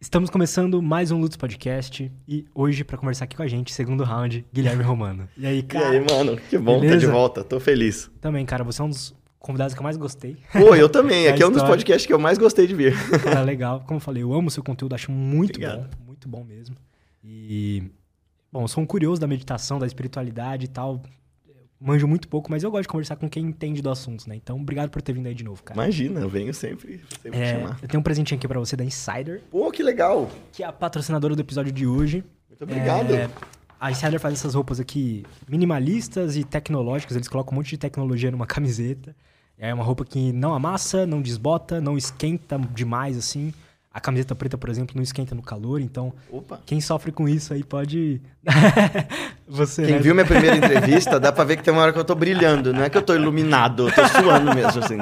Estamos começando mais um Lutz Podcast e hoje, para conversar aqui com a gente, segundo round, Guilherme Romano. E aí, cara? E aí, mano? Que bom estar tá de volta, tô feliz. Também, cara, você é um dos convidados que eu mais gostei. Pô, eu também. Aqui é um dos podcasts que eu mais gostei de vir. Cara, legal. Como eu falei, eu amo o seu conteúdo, acho muito Obrigado. bom. Muito bom mesmo. E, bom, eu sou um curioso da meditação, da espiritualidade e tal manjo muito pouco, mas eu gosto de conversar com quem entende do assunto, né? Então, obrigado por ter vindo aí de novo, cara. Imagina, eu venho sempre, sempre é, chamar. Eu tenho um presentinho aqui para você da Insider. Pô, que legal! Que é a patrocinadora do episódio de hoje. Muito obrigado. É, a Insider faz essas roupas aqui minimalistas e tecnológicas. Eles colocam um monte de tecnologia numa camiseta. É uma roupa que não amassa, não desbota, não esquenta demais, assim. A camiseta preta, por exemplo, não esquenta no calor, então Opa. quem sofre com isso aí pode. Você, quem né? viu minha primeira entrevista, dá pra ver que tem uma hora que eu tô brilhando, não é que eu tô iluminado, eu tô suando mesmo, assim.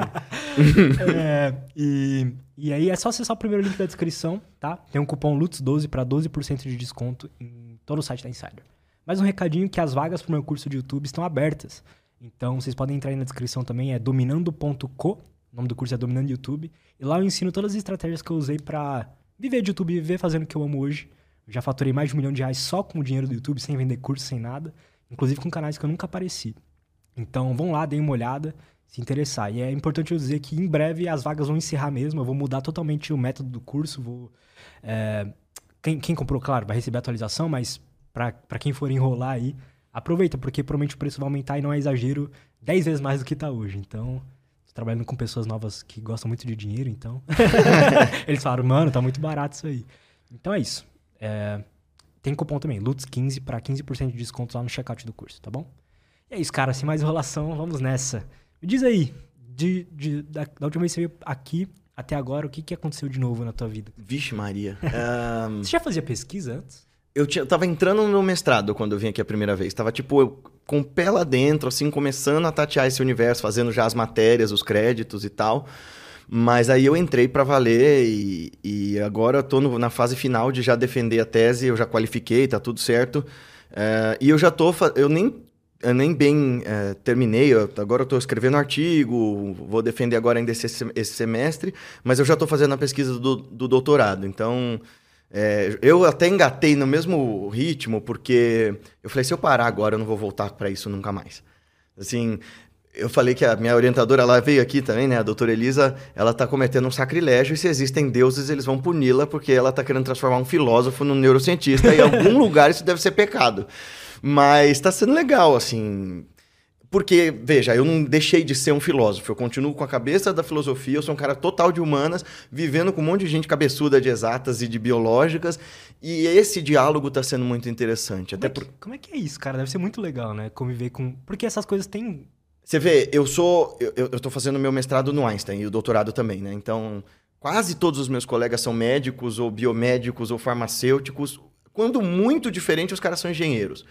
é, e, e aí é só acessar o primeiro link da descrição, tá? Tem um cupom LUTS12 para 12% de desconto em todo o site da Insider. Mais um recadinho que as vagas pro meu curso de YouTube estão abertas. Então vocês podem entrar aí na descrição também, é dominando.co o nome do curso é Dominando YouTube. E lá eu ensino todas as estratégias que eu usei para viver de YouTube, viver fazendo o que eu amo hoje. Eu já faturei mais de um milhão de reais só com o dinheiro do YouTube, sem vender curso, sem nada. Inclusive com canais que eu nunca apareci. Então vão lá, deem uma olhada, se interessar. E é importante eu dizer que em breve as vagas vão encerrar mesmo. Eu vou mudar totalmente o método do curso. Vou, é... quem, quem comprou, claro, vai receber atualização, mas para quem for enrolar aí, aproveita, porque provavelmente o preço vai aumentar e não é exagero 10 vezes mais do que está hoje. Então trabalhando com pessoas novas que gostam muito de dinheiro, então. Eles falaram, mano, tá muito barato isso aí. Então é isso. É... Tem cupom também, LUTS15 para 15% de desconto lá no checkout do curso, tá bom? E é isso, cara. Sem mais enrolação, vamos nessa. Me diz aí, de, de, da, da última vez que você veio aqui até agora, o que, que aconteceu de novo na tua vida? Vixe, Maria. um... Você já fazia pesquisa antes? Eu, tinha, eu tava entrando no meu mestrado quando eu vim aqui a primeira vez. Tava, tipo, eu, com o pé lá dentro, assim, começando a tatear esse universo, fazendo já as matérias, os créditos e tal. Mas aí eu entrei para valer e, e, agora eu tô no, na fase final de já defender a tese, eu já qualifiquei, tá tudo certo. Uh, e eu já tô... Eu nem, eu nem bem uh, terminei, eu, agora eu tô escrevendo artigo, vou defender agora ainda esse, esse semestre, mas eu já tô fazendo a pesquisa do, do doutorado, então... É, eu até engatei no mesmo ritmo, porque eu falei, se eu parar agora, eu não vou voltar para isso nunca mais. Assim, eu falei que a minha orientadora, ela veio aqui também, né? A doutora Elisa, ela tá cometendo um sacrilégio e se existem deuses, eles vão puni-la porque ela tá querendo transformar um filósofo num neurocientista e em algum lugar isso deve ser pecado. Mas tá sendo legal, assim. Porque, veja, eu não deixei de ser um filósofo, eu continuo com a cabeça da filosofia, eu sou um cara total de humanas, vivendo com um monte de gente cabeçuda de exatas e de biológicas, e esse diálogo está sendo muito interessante. Como, até é que, por... como é que é isso, cara? Deve ser muito legal, né? Conviver com. Porque essas coisas têm. Você vê, eu sou. Eu, tô fazendo meu mestrado no Einstein e o doutorado também, né? Então, quase todos os meus colegas são médicos, ou biomédicos, ou farmacêuticos. Quando muito diferente, os caras são engenheiros.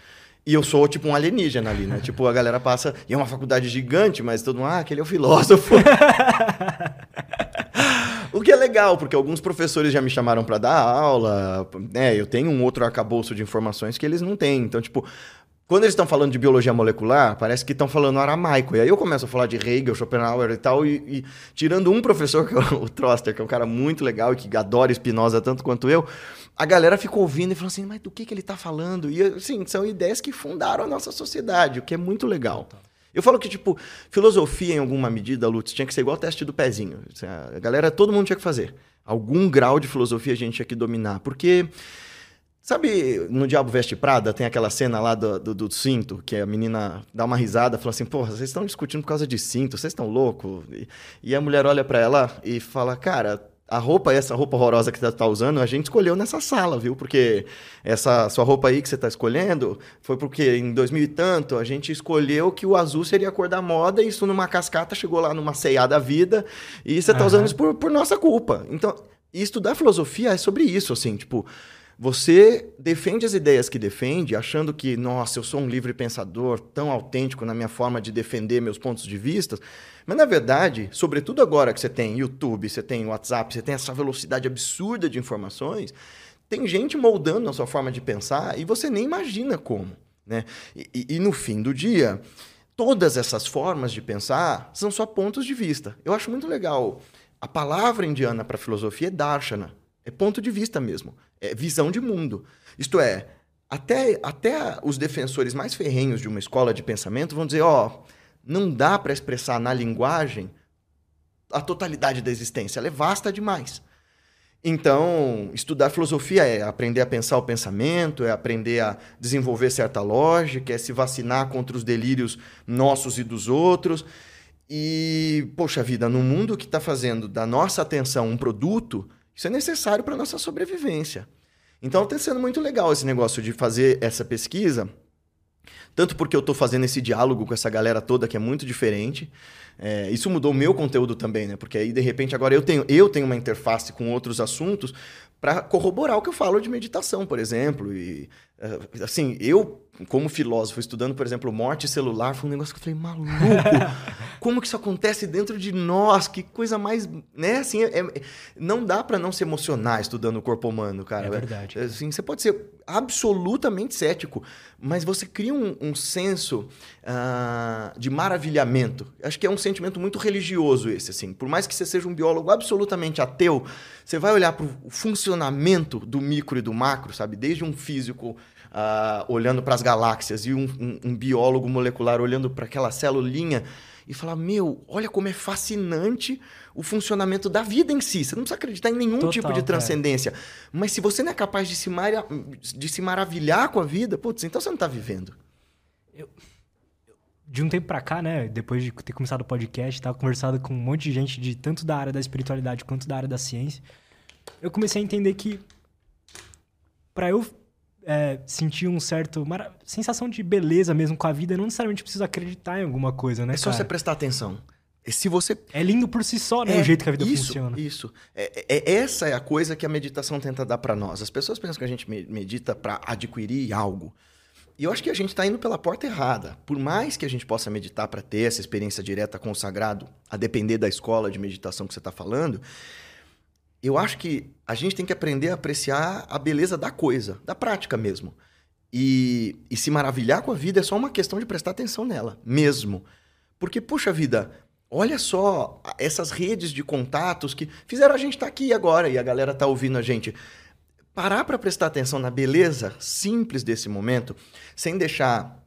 E eu sou tipo um alienígena ali, né? tipo, a galera passa. E é uma faculdade gigante, mas todo mundo, ah, aquele é o filósofo. o que é legal, porque alguns professores já me chamaram para dar aula. né? eu tenho um outro arcabouço de informações que eles não têm. Então, tipo, quando eles estão falando de biologia molecular, parece que estão falando aramaico. E aí eu começo a falar de Hegel, Schopenhauer e tal, e, e tirando um professor, que é o Troster, que é um cara muito legal e que adora Spinoza tanto quanto eu, a galera ficou ouvindo e falou assim, mas do que, que ele está falando? E, assim, são ideias que fundaram a nossa sociedade, o que é muito legal. Eu falo que, tipo, filosofia, em alguma medida, Lutz, tinha que ser igual o teste do pezinho. A galera, todo mundo tinha que fazer. Algum grau de filosofia a gente tinha que dominar. Porque Sabe, no Diabo Veste Prada, tem aquela cena lá do, do, do, cinto, que a menina dá uma risada, fala assim, porra, vocês estão discutindo por causa de cinto, vocês estão loucos? E, e, a mulher olha para ela e fala, cara, a roupa, essa roupa horrorosa que você tá usando, a gente escolheu nessa sala, viu? Porque essa sua roupa aí que você tá escolhendo foi porque em 2000 e tanto a gente escolheu que o azul seria a cor da moda e isso numa cascata chegou lá numa ceia da vida e você tá uhum. usando isso por, por nossa culpa. Então, estudar filosofia é sobre isso, assim, tipo... Você defende as ideias que defende, achando que, nossa, eu sou um livre pensador, tão autêntico na minha forma de defender meus pontos de vista. Mas, na verdade, sobretudo agora que você tem YouTube, você tem WhatsApp, você tem essa velocidade absurda de informações, tem gente moldando a sua forma de pensar e você nem imagina como. Né? E, e, no fim do dia, todas essas formas de pensar são só pontos de vista. Eu acho muito legal. A palavra indiana para filosofia é darshana É ponto de vista mesmo. É visão de mundo. Isto é, até, até os defensores mais ferrenhos de uma escola de pensamento vão dizer: ó, oh, não dá para expressar na linguagem a totalidade da existência, ela é vasta demais. Então, estudar filosofia é aprender a pensar o pensamento, é aprender a desenvolver certa lógica, é se vacinar contra os delírios nossos e dos outros. E, poxa vida, no mundo que está fazendo da nossa atenção um produto, isso é necessário para nossa sobrevivência. Então, está sendo muito legal esse negócio de fazer essa pesquisa, tanto porque eu estou fazendo esse diálogo com essa galera toda que é muito diferente. É, isso mudou o meu conteúdo também, né? Porque aí, de repente, agora eu tenho, eu tenho uma interface com outros assuntos para corroborar o que eu falo de meditação, por exemplo. E, é, assim, eu como filósofo, estudando, por exemplo, morte celular, foi um negócio que eu falei, maluco, como que isso acontece dentro de nós? Que coisa mais, né? Assim, é, é, não dá para não se emocionar estudando o corpo humano, cara. É verdade. Assim, você pode ser absolutamente cético, mas você cria um, um senso uh, de maravilhamento. Acho que é um sentimento muito religioso esse, assim. Por mais que você seja um biólogo absolutamente ateu, você vai olhar para o funcionamento do micro e do macro, sabe? Desde um físico uh, olhando para as galáxias e um, um, um biólogo molecular olhando para aquela celulinha e falar: Meu, olha como é fascinante o funcionamento da vida em si. Você não precisa acreditar em nenhum Total, tipo de transcendência. Mas se você não é capaz de se, mara de se maravilhar com a vida, putz, então você não está vivendo. Eu, de um tempo para cá, né, depois de ter começado o podcast, tava conversado com um monte de gente de tanto da área da espiritualidade quanto da área da ciência. Eu comecei a entender que para eu é, sentir um certo mara... sensação de beleza mesmo com a vida, não necessariamente precisa acreditar em alguma coisa, né? É só cara? você prestar atenção. Se você é lindo por si só, né? É, o jeito que a vida isso, funciona. Isso. É, é, é essa é a coisa que a meditação tenta dar para nós. As pessoas pensam que a gente medita para adquirir algo. E eu acho que a gente está indo pela porta errada. Por mais que a gente possa meditar para ter essa experiência direta com o sagrado, a depender da escola de meditação que você está falando, eu acho que a gente tem que aprender a apreciar a beleza da coisa, da prática mesmo. E, e se maravilhar com a vida é só uma questão de prestar atenção nela, mesmo. Porque, puxa vida, olha só essas redes de contatos que fizeram a gente estar tá aqui agora e a galera tá ouvindo a gente. Parar para prestar atenção na beleza simples desse momento, sem deixar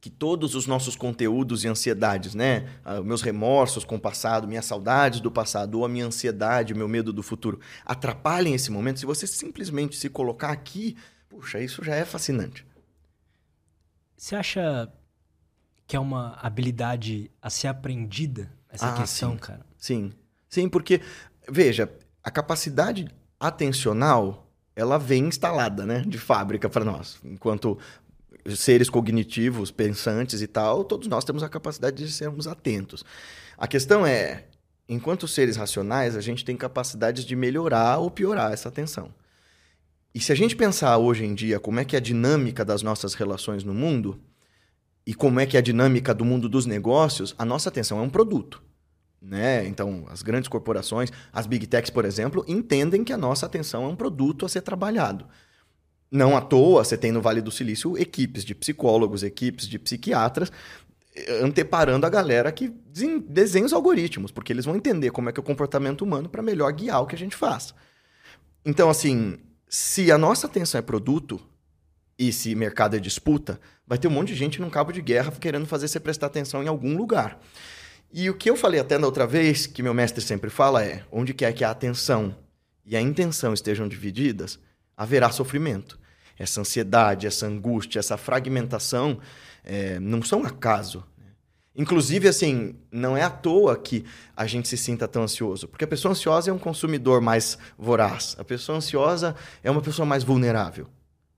que todos os nossos conteúdos e ansiedades, né? Ah, meus remorsos com o passado, minhas saudades do passado, ou a minha ansiedade, o meu medo do futuro, atrapalhem esse momento. Se você simplesmente se colocar aqui, puxa, isso já é fascinante. Você acha que é uma habilidade a ser aprendida, essa ah, questão, sim. cara? Sim. Sim, porque, veja, a capacidade atencional ela vem instalada, né, de fábrica para nós. Enquanto seres cognitivos, pensantes e tal, todos nós temos a capacidade de sermos atentos. A questão é, enquanto seres racionais, a gente tem capacidades de melhorar ou piorar essa atenção. E se a gente pensar hoje em dia como é que é a dinâmica das nossas relações no mundo e como é que é a dinâmica do mundo dos negócios, a nossa atenção é um produto. Né? Então, as grandes corporações, as big techs, por exemplo, entendem que a nossa atenção é um produto a ser trabalhado. Não à toa, você tem no Vale do Silício equipes de psicólogos, equipes de psiquiatras, eh, anteparando a galera que desenha os algoritmos, porque eles vão entender como é que é o comportamento humano para melhor guiar o que a gente faz. Então, assim, se a nossa atenção é produto e se mercado é disputa, vai ter um monte de gente num cabo de guerra querendo fazer você prestar atenção em algum lugar. E o que eu falei até da outra vez, que meu mestre sempre fala é: onde quer que a atenção e a intenção estejam divididas, haverá sofrimento essa ansiedade, essa angústia, essa fragmentação é, não são acaso. Né? Inclusive, assim, não é à toa que a gente se sinta tão ansioso, porque a pessoa ansiosa é um consumidor mais voraz, a pessoa ansiosa é uma pessoa mais vulnerável.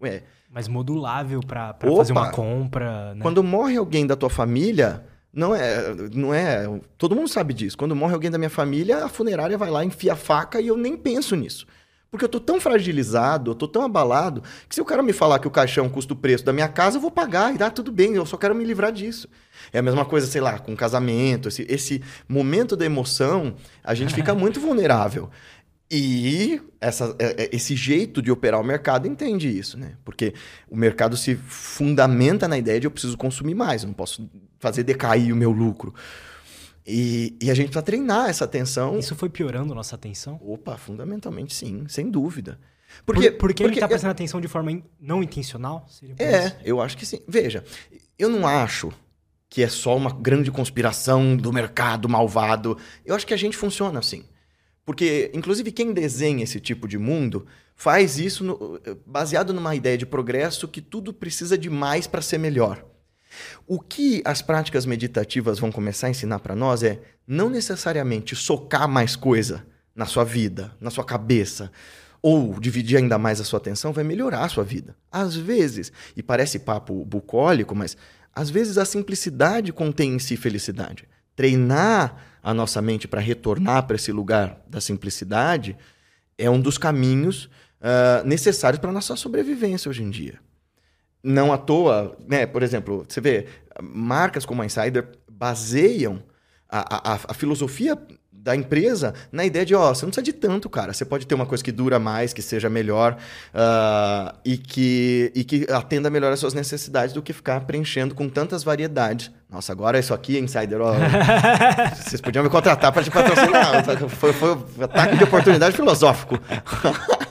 Ué, mais modulável para fazer uma compra. Né? Quando morre alguém da tua família, não é, não é. Todo mundo sabe disso. Quando morre alguém da minha família, a funerária vai lá, enfia a faca e eu nem penso nisso. Porque eu tô tão fragilizado, eu tô tão abalado, que se o cara me falar que o caixão custa o preço da minha casa, eu vou pagar e dá tudo bem, eu só quero me livrar disso. É a mesma coisa, sei lá, com casamento, esse, esse momento da emoção, a gente fica muito vulnerável. E essa, é, é, esse jeito de operar o mercado entende isso, né? Porque o mercado se fundamenta na ideia de eu preciso consumir mais, eu não posso fazer decair o meu lucro. E, e a gente precisa treinar essa atenção. Isso foi piorando nossa atenção? Opa, fundamentalmente sim, sem dúvida. Porque, Por, porque, porque ele está prestando atenção de forma in, não intencional? é, isso? eu acho que sim. Veja, eu não acho que é só uma grande conspiração do mercado malvado. Eu acho que a gente funciona assim. Porque, inclusive, quem desenha esse tipo de mundo faz isso no, baseado numa ideia de progresso que tudo precisa de mais para ser melhor. O que as práticas meditativas vão começar a ensinar para nós é não necessariamente socar mais coisa na sua vida, na sua cabeça, ou dividir ainda mais a sua atenção vai melhorar a sua vida. Às vezes, e parece papo bucólico, mas às vezes a simplicidade contém em si felicidade. Treinar a nossa mente para retornar para esse lugar da simplicidade é um dos caminhos uh, necessários para a nossa sobrevivência hoje em dia. Não à toa, né? Por exemplo, você vê, marcas como a Insider baseiam a, a, a filosofia da empresa na ideia de, ó, você não precisa de tanto, cara. Você pode ter uma coisa que dura mais, que seja melhor uh, e, que, e que atenda melhor as suas necessidades do que ficar preenchendo com tantas variedades. Nossa, agora isso aqui, Insider, ó, vocês podiam me contratar para te patrocinar. foi, foi um ataque de oportunidade filosófico.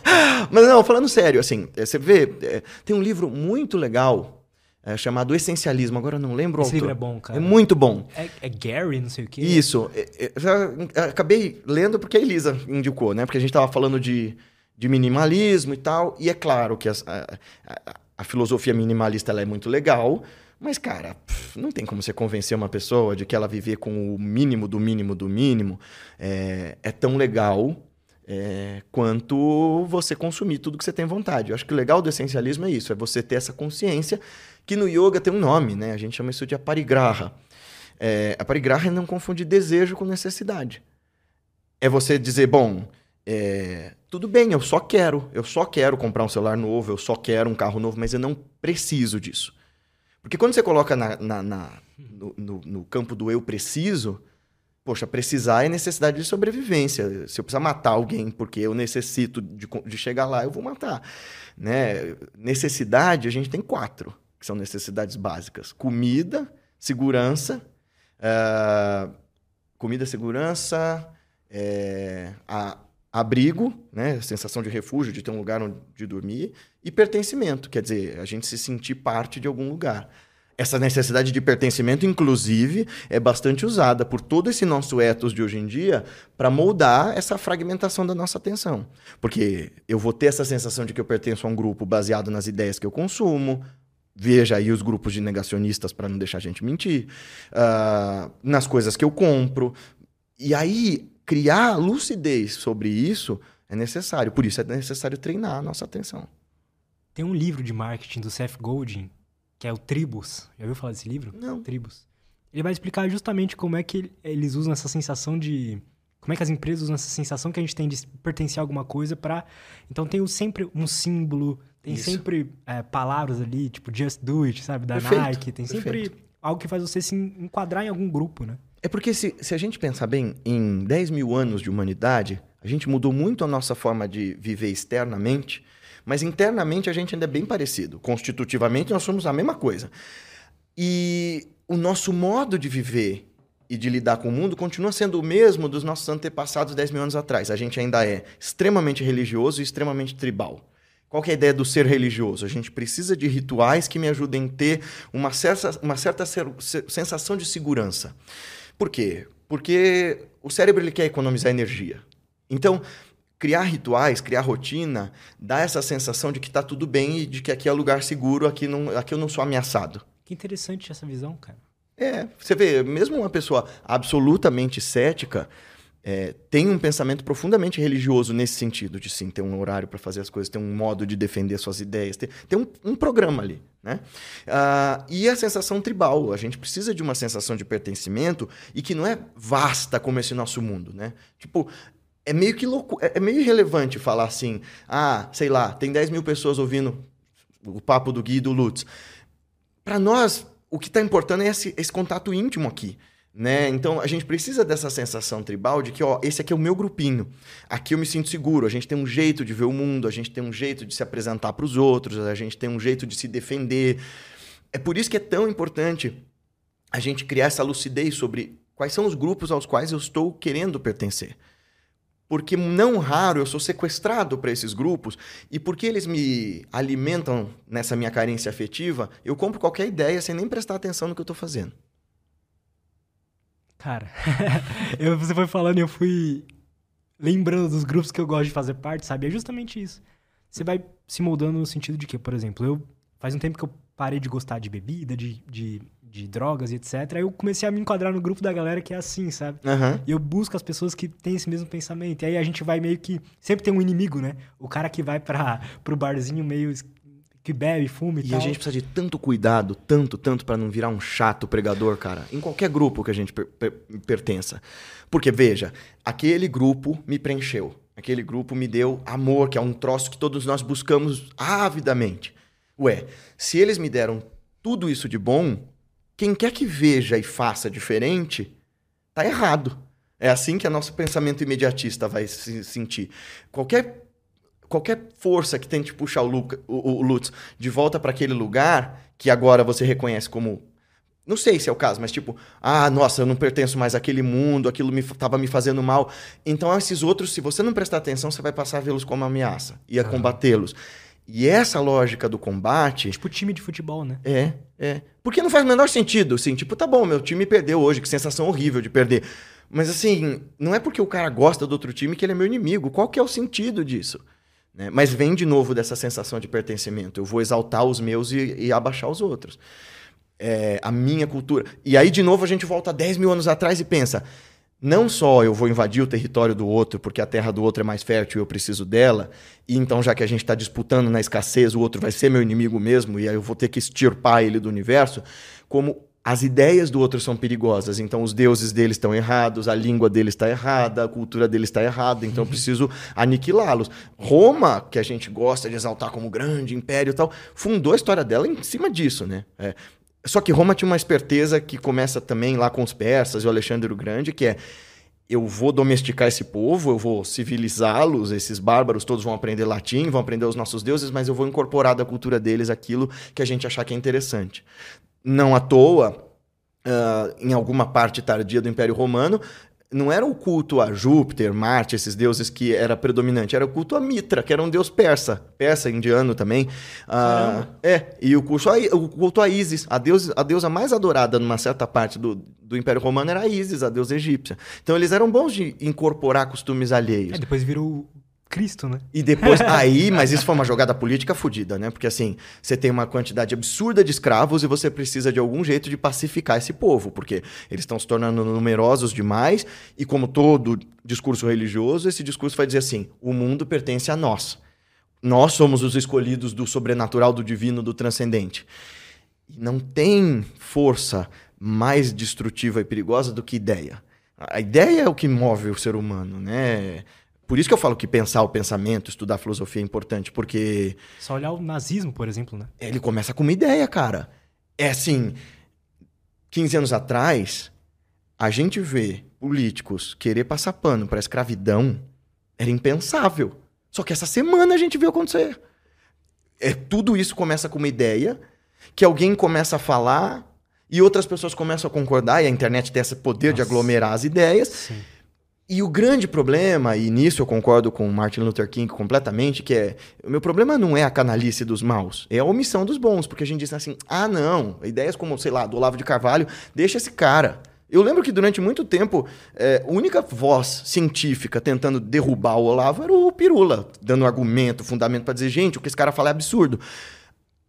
Mas não, falando sério, assim, você vê, é, tem um livro muito legal é, chamado Essencialismo. Agora eu não lembro Esse o autor. livro é bom, cara. É muito bom. É, é Gary, não sei o quê. Isso. É, é, acabei lendo porque a Elisa indicou, né? Porque a gente estava falando de, de minimalismo e tal. E é claro que a, a, a filosofia minimalista ela é muito legal. Mas, cara, não tem como você convencer uma pessoa de que ela viver com o mínimo do mínimo do mínimo é, é tão legal é, quanto você consumir tudo que você tem vontade. Eu acho que o legal do essencialismo é isso, é você ter essa consciência que no yoga tem um nome, né? A gente chama isso de aparigraha. É, aparigraha é não confundir desejo com necessidade. É você dizer, bom, é, tudo bem, eu só quero, eu só quero comprar um celular novo, eu só quero um carro novo, mas eu não preciso disso. Porque quando você coloca na, na, na no, no, no campo do eu preciso, Poxa, precisar é necessidade de sobrevivência. Se eu precisar matar alguém porque eu necessito de, de chegar lá, eu vou matar. Né? Necessidade, a gente tem quatro, que são necessidades básicas: comida, segurança, uh, comida, segurança, é, a, abrigo, né? sensação de refúgio, de ter um lugar onde dormir, e pertencimento, quer dizer, a gente se sentir parte de algum lugar. Essa necessidade de pertencimento, inclusive, é bastante usada por todo esse nosso ethos de hoje em dia para moldar essa fragmentação da nossa atenção. Porque eu vou ter essa sensação de que eu pertenço a um grupo baseado nas ideias que eu consumo, Veja aí os grupos de negacionistas para não deixar a gente mentir. Uh, nas coisas que eu compro. E aí, criar lucidez sobre isso é necessário. Por isso é necessário treinar a nossa atenção. Tem um livro de marketing do Seth Godin que é o Tribus. Já ouviu falar desse livro? Não. Tribus. Ele vai explicar justamente como é que eles usam essa sensação de. Como é que as empresas usam essa sensação que a gente tem de pertencer a alguma coisa para. Então tem sempre um símbolo, tem Isso. sempre é, palavras ali, tipo Just Do It, sabe? Da Perfeito. Nike. Tem sempre Perfeito. algo que faz você se enquadrar em algum grupo, né? É porque se, se a gente pensar bem, em 10 mil anos de humanidade, a gente mudou muito a nossa forma de viver externamente mas internamente a gente ainda é bem parecido. Constitutivamente nós somos a mesma coisa. E o nosso modo de viver e de lidar com o mundo continua sendo o mesmo dos nossos antepassados 10 mil anos atrás. A gente ainda é extremamente religioso e extremamente tribal. Qual é a ideia do ser religioso? A gente precisa de rituais que me ajudem a ter uma certa, uma certa sensação de segurança. Por quê? Porque o cérebro ele quer economizar energia. Então, criar rituais, criar rotina, dá essa sensação de que está tudo bem e de que aqui é lugar seguro, aqui, não, aqui eu não sou ameaçado. Que interessante essa visão, cara. É, você vê, mesmo uma pessoa absolutamente cética é, tem um pensamento profundamente religioso nesse sentido, de sim, ter um horário para fazer as coisas, ter um modo de defender suas ideias, ter, ter um, um, programa ali. Né? Uh, e a sensação tribal, a gente precisa de uma sensação de pertencimento e que não é vasta como esse nosso mundo. Né? Tipo, é meio que louco, é, é meio irrelevante falar assim, ah, sei lá, tem 10 mil pessoas ouvindo o papo do Gui e do Lutz. Para nós, o que está importando é esse, esse, contato íntimo aqui. Né? Então a gente precisa dessa sensação tribal de que ó, esse aqui é o meu grupinho. Aqui eu me sinto seguro. A gente tem um jeito de ver o mundo, a gente tem um jeito de se apresentar para os outros, a gente tem um jeito de se defender. É por isso que é tão importante a gente criar essa lucidez sobre Quais são os grupos aos quais eu estou querendo pertencer? Porque não raro eu sou sequestrado para esses grupos e porque eles me alimentam nessa minha carência afetiva, eu compro qualquer ideia sem nem prestar atenção no que eu estou fazendo. Cara, eu, você foi falando e eu fui lembrando dos grupos que eu gosto de fazer parte, sabe? É justamente isso. Você vai se moldando no sentido de que, por exemplo, eu faz um tempo que eu parei de gostar de bebida, de, de, de drogas e etc. Aí eu comecei a me enquadrar no grupo da galera que é assim, sabe? Uhum. E eu busco as pessoas que têm esse mesmo pensamento. E aí a gente vai meio que. Sempre tem um inimigo, né? O cara que vai para pro barzinho meio que bebe, fuma e, E tal. a gente precisa de tanto cuidado, tanto, tanto, para não virar um chato pregador, cara. Em qualquer grupo que a gente per- per- pertença. Porque, veja, aquele grupo me preencheu. Aquele grupo me deu amor, que é um troço que todos nós buscamos avidamente. Ué, se eles me deram tudo isso de bom, quem quer que veja e faça diferente, tá errado. É assim que o nosso pensamento imediatista vai se sentir. Qualquer qualquer força que tente puxar o, Luca, o, o Lutz de volta para aquele lugar que agora você reconhece como não sei se é o caso, mas tipo, ah, nossa, eu não pertenço mais àquele mundo, aquilo me, tava me fazendo mal. Então, esses outros, se você não prestar atenção, você vai passar a vê-los como ameaça e a combatê-los. E essa lógica do combate Tipo time de futebol, né? é, é. Porque não faz o menor sentido, assim, tipo, tá bom, meu time perdeu hoje, que sensação horrível de perder. Mas assim, não é porque o cara gosta do outro time que ele é meu inimigo. Qual que é o sentido disso? Né? Mas vem de novo dessa sensação de pertencimento. Eu vou exaltar os meus e, e abaixar os outros. É, a minha cultura. E aí, de novo, a gente volta 10 mil anos atrás e pensa: não só eu vou invadir o território do outro porque a terra do outro é mais fértil e eu preciso dela, e então, já que a gente está disputando na escassez, o outro vai ser meu inimigo mesmo, e aí eu vou ter que extirpar ele do universo, como as ideias do outro são perigosas. Então, os deuses deles estão errados, a língua deles está errada, a cultura deles está errada, então eu preciso aniquilá-los. Roma, que a gente gosta de exaltar como grande império e tal, fundou a história dela em cima disso, né? É, só que Roma tinha uma esperteza que começa também lá com os persas e o Alexandre o Grande, que é eu vou domesticar esse povo, eu vou civilizá-los, esses bárbaros todos vão aprender latim, vão aprender os nossos deuses, mas eu vou incorporar da cultura deles aquilo que a gente achar que é interessante. Não à toa, ah, em alguma parte tardia do Império Romano, não era o culto a Júpiter, Marte, esses deuses que era predominante, era o culto a Mitra, que era um deus persa, persa, indiano também. Ah, é, e o culto, a, o culto a Ísis, a, deus, a deusa mais adorada numa certa parte do, do Império Romano era a Ísis, a deusa egípcia. Então eles eram bons de incorporar costumes alheios. É, depois virou Cristo, né? E depois, aí, mas isso foi uma jogada política fodida, né? Porque assim, você tem uma quantidade absurda de escravos e você precisa de algum jeito de pacificar esse povo, porque eles estão se tornando numerosos demais, e como todo discurso religioso, esse discurso vai dizer assim: o mundo pertence a nós. Nós somos os escolhidos do sobrenatural, do divino, do transcendente. E não tem força mais destrutiva e perigosa do que ideia. A ideia é o que move o ser humano, né? Por isso que eu falo que pensar o pensamento, estudar filosofia é importante, porque Só olhar o nazismo, por exemplo, né? ele começa com uma ideia, cara. É assim, 15 anos atrás, a gente vê políticos querer passar pano para escravidão era impensável. Só que essa semana a gente viu acontecer. É, tudo isso começa com uma ideia que alguém começa a falar e outras pessoas começam a concordar, e a internet tem esse poder de Nossa. aglomerar as ideias. Sim. E o grande problema, e nisso eu concordo com Martin Luther King completamente, que é, o meu problema não é a canalice dos maus, é a omissão dos bons, porque a gente diz assim, ah não, ideias como, sei lá, do Olavo de Carvalho, deixa esse cara. Eu lembro que durante muito tempo, é, a única voz científica tentando derrubar o Olavo era o Pirula, dando argumento, fundamento para dizer, gente, o que esse cara fala é absurdo.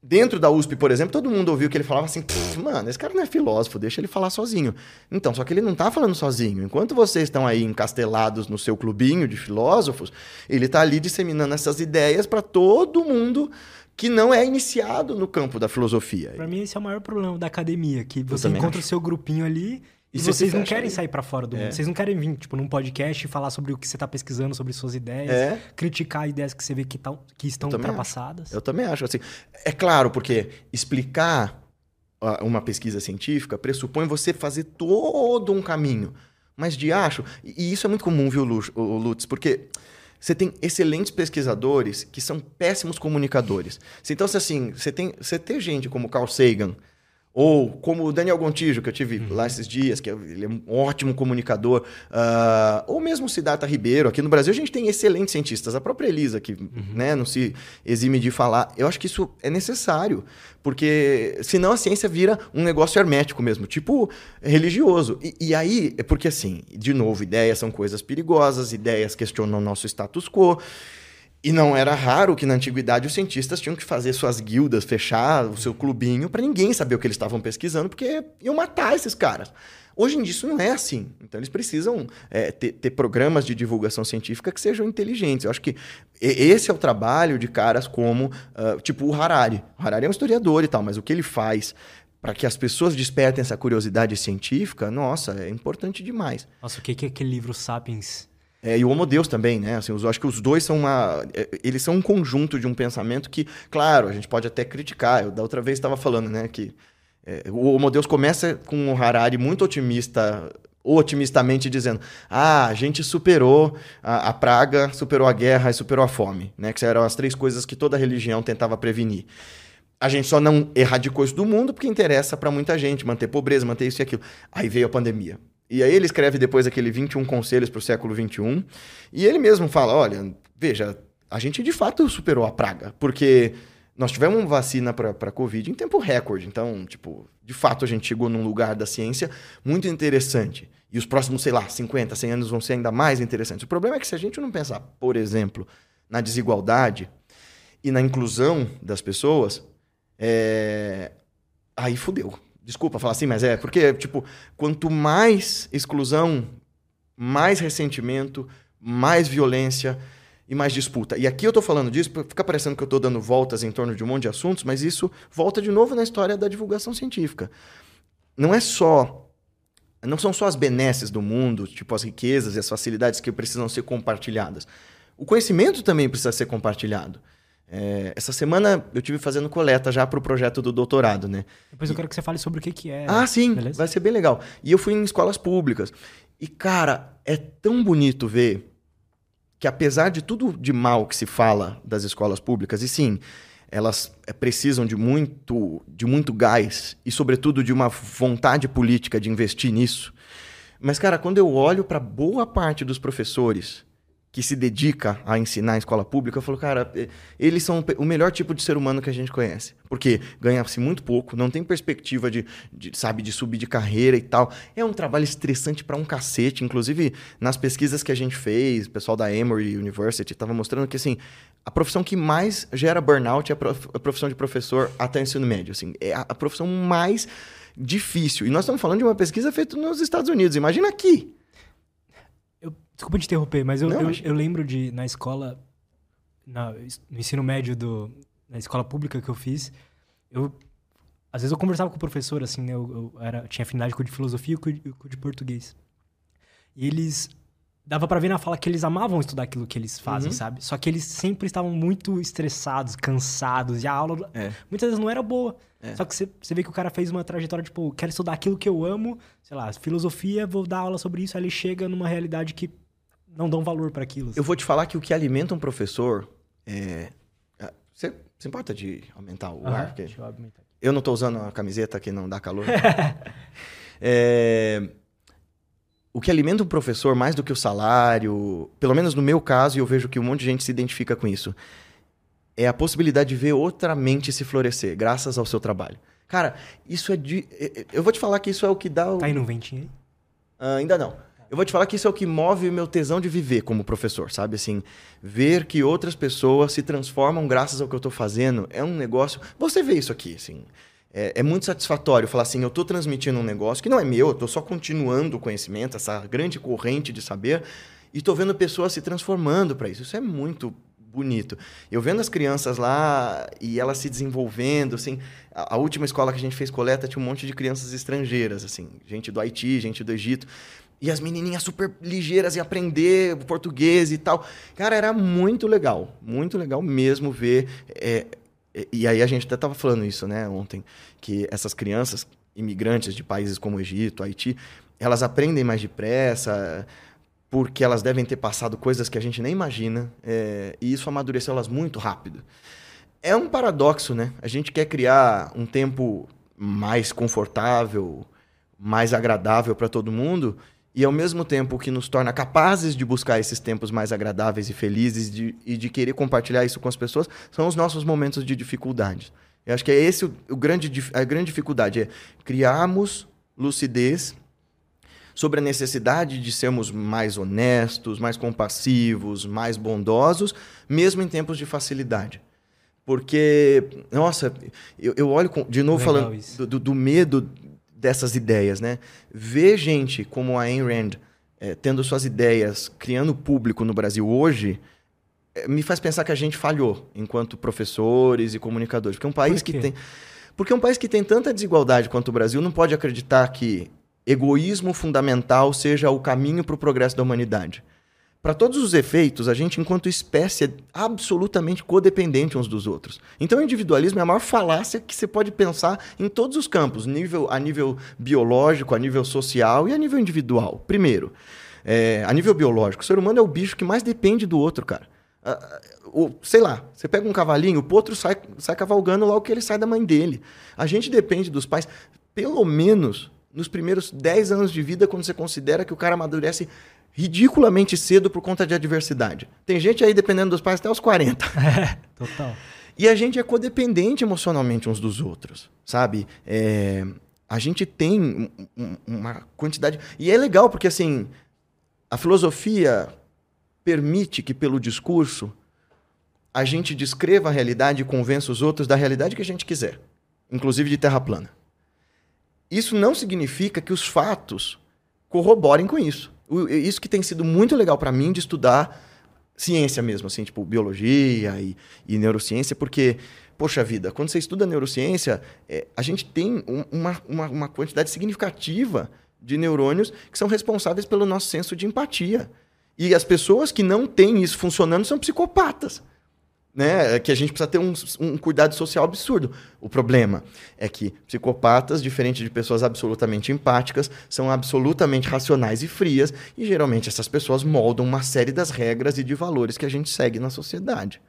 Dentro da USP, por exemplo, todo mundo ouviu que ele falava assim: "Pff, mano, esse cara não é filósofo, deixa ele falar sozinho. Então, só que ele não tá falando sozinho. Enquanto vocês estão aí encastelados no seu clubinho de filósofos, ele tá ali disseminando essas ideias para todo mundo que não é iniciado no campo da filosofia. Pra mim, esse é o maior problema da academia, que você encontra acho. o seu grupinho ali e, E vocês não querem ali. sair pra fora do mundo. Vocês não querem vir, tipo, num podcast e falar sobre o que você tá pesquisando, sobre suas ideias, É. criticar ideias que você vê que, tão, que estão acho. ultrapassadas. Eu também acho assim. É claro, porque explicar uma pesquisa científica pressupõe você fazer todo um caminho. Mas de acho, e isso é muito comum, viu, Lutz, porque você tem excelentes pesquisadores que são péssimos comunicadores. Então, se assim, você tem, você tem gente como Carl Sagan, Ou como o Daniel Gontijo, que eu tive Uhum. lá esses dias, que é- ele é um ótimo comunicador. ah, ou mesmo o Siddhartha Ribeiro. Aqui no Brasil a gente tem excelentes cientistas. A própria Elisa, que Uhum. né, não se exime de falar. Eu acho que isso é necessário. Porque senão a ciência vira um negócio hermético mesmo, tipo religioso. E, e aí, é porque assim, de novo, ideias são coisas perigosas, ideias questionam o nosso status quo. E não era raro que na antiguidade os cientistas tinham que fazer suas guildas, fechar o seu clubinho para ninguém saber o que eles estavam pesquisando, porque iam matar esses caras. Hoje em dia isso não é assim. Então eles precisam é, ter, ter programas de divulgação científica que sejam inteligentes. Eu acho que esse é o trabalho de caras como, ah, tipo, o Harari. O Harari é um historiador e tal, mas o que ele faz para que as pessoas despertem essa curiosidade científica, nossa, é importante demais. Nossa, o que é aquele livro Sapiens? É, e o Homo Deus também, né? Assim, eu acho que os dois são uma. é, Eles são um conjunto de um pensamento que, claro, a gente pode até criticar. Eu da outra vez estava falando, né, que é, o Homo Deus começa com o Harari muito otimista, otimistamente dizendo: ah, a gente superou a, a praga, superou a guerra e superou a fome, né? Que eram as três coisas que toda religião tentava prevenir. A gente só não erradicou isso do mundo porque interessa para muita gente manter pobreza, manter isso e aquilo. Aí veio a pandemia. E aí ele escreve depois aquele 21 conselhos para o século 21, e ele mesmo fala, olha, veja, a gente de fato superou a praga, porque nós tivemos uma vacina para a Covid em tempo recorde. Então, tipo, de fato a gente chegou num lugar da ciência muito interessante. E os próximos, sei lá, 50, 100 anos vão ser ainda mais interessantes. O problema é que se a gente não pensar, por exemplo, na desigualdade e na inclusão das pessoas, é... aí fudeu. Desculpa falar assim, mas é porque, tipo, quanto mais exclusão, mais ressentimento, mais violência e mais disputa. E aqui eu tô falando disso, fica parecendo que eu tô dando voltas em torno de um monte de assuntos, mas isso volta de novo na história da divulgação científica. Não é só. Não são só as benesses do mundo, tipo as riquezas e as facilidades que precisam ser compartilhadas. O conhecimento também precisa ser compartilhado. É, essa semana eu tive fazendo coleta já para o projeto do doutorado, né? Depois eu quero que você fale sobre o que que é. Ah, sim, Beleza? vai ser bem legal. E eu fui em escolas públicas. E, cara, é tão bonito ver que, apesar de tudo de mal que se fala das escolas públicas, e sim, elas eh, precisam de muito, de muito gás e, sobretudo, de uma vontade política de investir nisso. Mas, cara, quando eu olho para boa parte dos professores que se dedica a ensinar em escola pública, eu falo, cara, eles são o melhor tipo de ser humano que a gente conhece. Porque ganha-se muito pouco, não tem perspectiva de, de, sabe, de subir de carreira e tal. É um trabalho estressante para um cacete. Inclusive, nas pesquisas que a gente fez, o pessoal da Emory University estava mostrando que, assim, a profissão que mais gera burnout é a prof- a profissão de professor até o ensino médio. Assim, é a profissão mais difícil. E nós estamos falando de uma pesquisa feita nos Estados Unidos. Imagina aqui. Desculpa te interromper, mas eu, Não, eu, imagina. eu lembro de, na escola, na- no ensino médio, do, na escola pública que eu fiz, eu, às vezes eu conversava com o professor, assim, né, eu, eu era, tinha afinidade com o de filosofia e com o de, português. E eles, dava pra ver na fala que eles amavam estudar aquilo que eles fazem, Uhum. sabe? Só que eles sempre estavam muito estressados, cansados, e a aula É. muitas vezes não era boa. É. Só que você, você vê que o cara fez uma trajetória, tipo, quero estudar aquilo que eu amo, sei lá, filosofia, vou dar aula sobre isso, aí ele chega numa realidade que não dão valor pra aquilo. assim. Eu vou te falar que o que alimenta um professor é. é- Você se importa de aumentar o Aham, ar? Porque deixa eu aumentar. Eu não tô usando a camiseta que não dá calor. É, O que alimenta um professor mais do que o salário, pelo menos no meu caso, e eu vejo que um monte de gente se identifica com isso, é a possibilidade de ver outra mente se florescer, graças ao seu trabalho. Cara, isso é de. é- é- Eu vou te falar que isso é o que dá o. Tá indo um ventinho aí? Ah, ainda não. Eu vou te falar que isso é o que move meu tesão de viver como professor, sabe? Assim, ver que outras pessoas se transformam graças ao que eu tô fazendo é um negócio. Você vê isso aqui, assim. É, é muito satisfatório falar assim: eu tô transmitindo um negócio que não é meu, eu tô só continuando o conhecimento, essa grande corrente de saber, e tô vendo pessoas se transformando para isso. Isso é muito bonito. Eu vendo as crianças lá e elas se desenvolvendo, assim, a, a última escola que a gente fez coleta tinha um monte de crianças estrangeiras, assim, gente do Haiti, gente do Egito, e as menininhas super ligeiras em aprender português e tal. Cara, era muito legal, muito legal mesmo ver. é, é, e aí a gente até tava falando isso, né, ontem, que essas crianças imigrantes de países como Egito, Haiti, elas aprendem mais depressa, porque elas devem ter passado coisas que a gente nem imagina, é, e isso amadureceu elas muito rápido. É um paradoxo, né? A gente quer criar um tempo mais confortável, mais agradável para todo mundo, e ao mesmo tempo que nos torna capazes de buscar esses tempos mais agradáveis e felizes de, e de querer compartilhar isso com as pessoas, são os nossos momentos de dificuldade. Eu acho que é esse o, o grande, a grande dificuldade, é criarmos lucidez sobre a necessidade de sermos mais honestos, mais compassivos, mais bondosos, mesmo em tempos de facilidade. Porque, nossa, eu, eu olho com, de novo Legal falando do, do, medo dessas ideias, né? Ver gente como a Ayn Rand é, tendo suas ideias, criando público no Brasil hoje, é, me faz pensar que a gente falhou enquanto professores e comunicadores. Porque é um país que tem. Porque um país que tem tanta desigualdade quanto o Brasil não pode acreditar que egoísmo fundamental seja o caminho para o progresso da humanidade. Para todos os efeitos, a gente, enquanto espécie, é absolutamente codependente uns dos outros. Então, o individualismo é a maior falácia que você pode pensar em todos os campos, nível, a nível biológico, a nível social e a nível individual. Primeiro, é, a nível biológico, o ser humano é o bicho que mais depende do outro, cara. o, sei lá, você pega um cavalinho, o potro sai, sai cavalgando logo que ele sai da mãe dele. A gente depende dos pais, pelo menos nos primeiros 10 anos de vida, quando você considera que o cara amadurece ridiculamente cedo por conta de adversidade. Tem gente aí dependendo dos pais até os 40. É, total. E a gente é codependente emocionalmente uns dos outros, sabe? É, a gente tem uma quantidade. E é legal porque, assim, a filosofia permite que, pelo discurso, a gente descreva a realidade e convença os outros da realidade que a gente quiser, inclusive de terra plana. Isso não significa que os fatos corroborem com isso isso que tem sido muito legal para mim de estudar ciência mesmo, assim, tipo biologia e, e, neurociência, porque, poxa vida, quando você estuda neurociência, é, a gente tem um, uma, uma, uma quantidade significativa de neurônios que são responsáveis pelo nosso senso de empatia. E as pessoas que não têm isso funcionando são psicopatas né, é que a gente precisa ter um, um, cuidado social absurdo. O problema é que psicopatas, diferente de pessoas absolutamente empáticas, são absolutamente racionais e frias, e geralmente essas pessoas moldam uma série das regras e de valores que a gente segue na sociedade.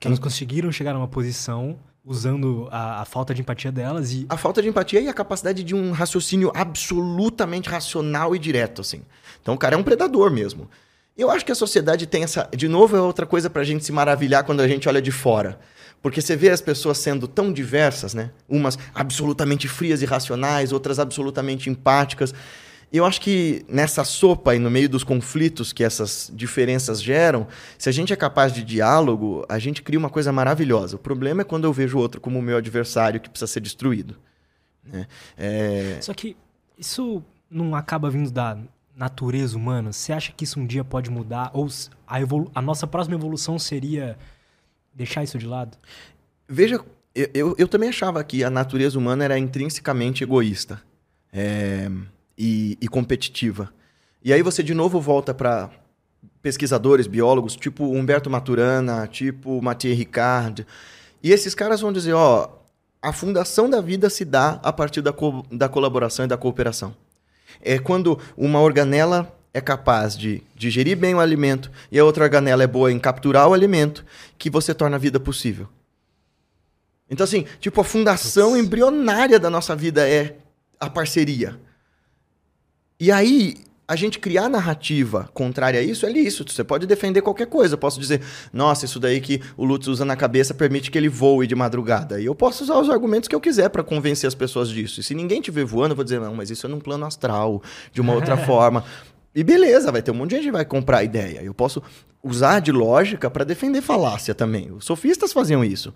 Que elas conseguiram chegar numa posição usando a, a, falta de empatia delas e... A falta de empatia e a capacidade de um raciocínio absolutamente racional e direto, assim. Então o cara é um predador mesmo. Eu acho que a sociedade tem essa. De novo, é outra coisa para a gente se maravilhar quando a gente olha de fora. Porque você vê as pessoas sendo tão diversas, né? Umas absolutamente frias e racionais, outras absolutamente empáticas. Eu acho que nessa sopa e no meio dos conflitos que essas diferenças geram, se a gente é capaz de diálogo, a gente cria uma coisa maravilhosa. O problema é quando eu vejo o outro como o meu adversário que precisa ser destruído. Né? É... Só que isso não acaba vindo da natureza humana, você acha que isso um dia pode mudar? Ou a, a nossa próxima evolução seria deixar isso de lado? Veja, eu, eu, eu, também achava que a natureza humana era intrinsecamente egoísta é, e, e, competitiva. E aí você de novo volta para pesquisadores, biólogos, tipo Humberto Maturana, tipo Mathieu Ricard. E esses caras vão dizer, ó, a fundação da vida se dá a partir da, co da colaboração e da cooperação é quando uma organela é capaz de digerir bem o alimento e a outra organela é boa em capturar o alimento, que você torna a vida possível. Então, assim, tipo, a fundação embrionária da nossa vida é a parceria. E aí, a gente criar narrativa contrária a isso é lícito. Você pode defender qualquer coisa. Eu posso dizer, nossa, isso daí que o Lutz usa na cabeça permite que ele voe de madrugada. E eu posso usar os argumentos que eu quiser para convencer as pessoas disso. E se ninguém te ver voando, eu vou dizer, não, mas isso é num plano astral, de uma outra forma. E beleza, vai ter um monte de gente que vai comprar a ideia. Eu posso usar de lógica para defender falácia também. Os sofistas faziam isso.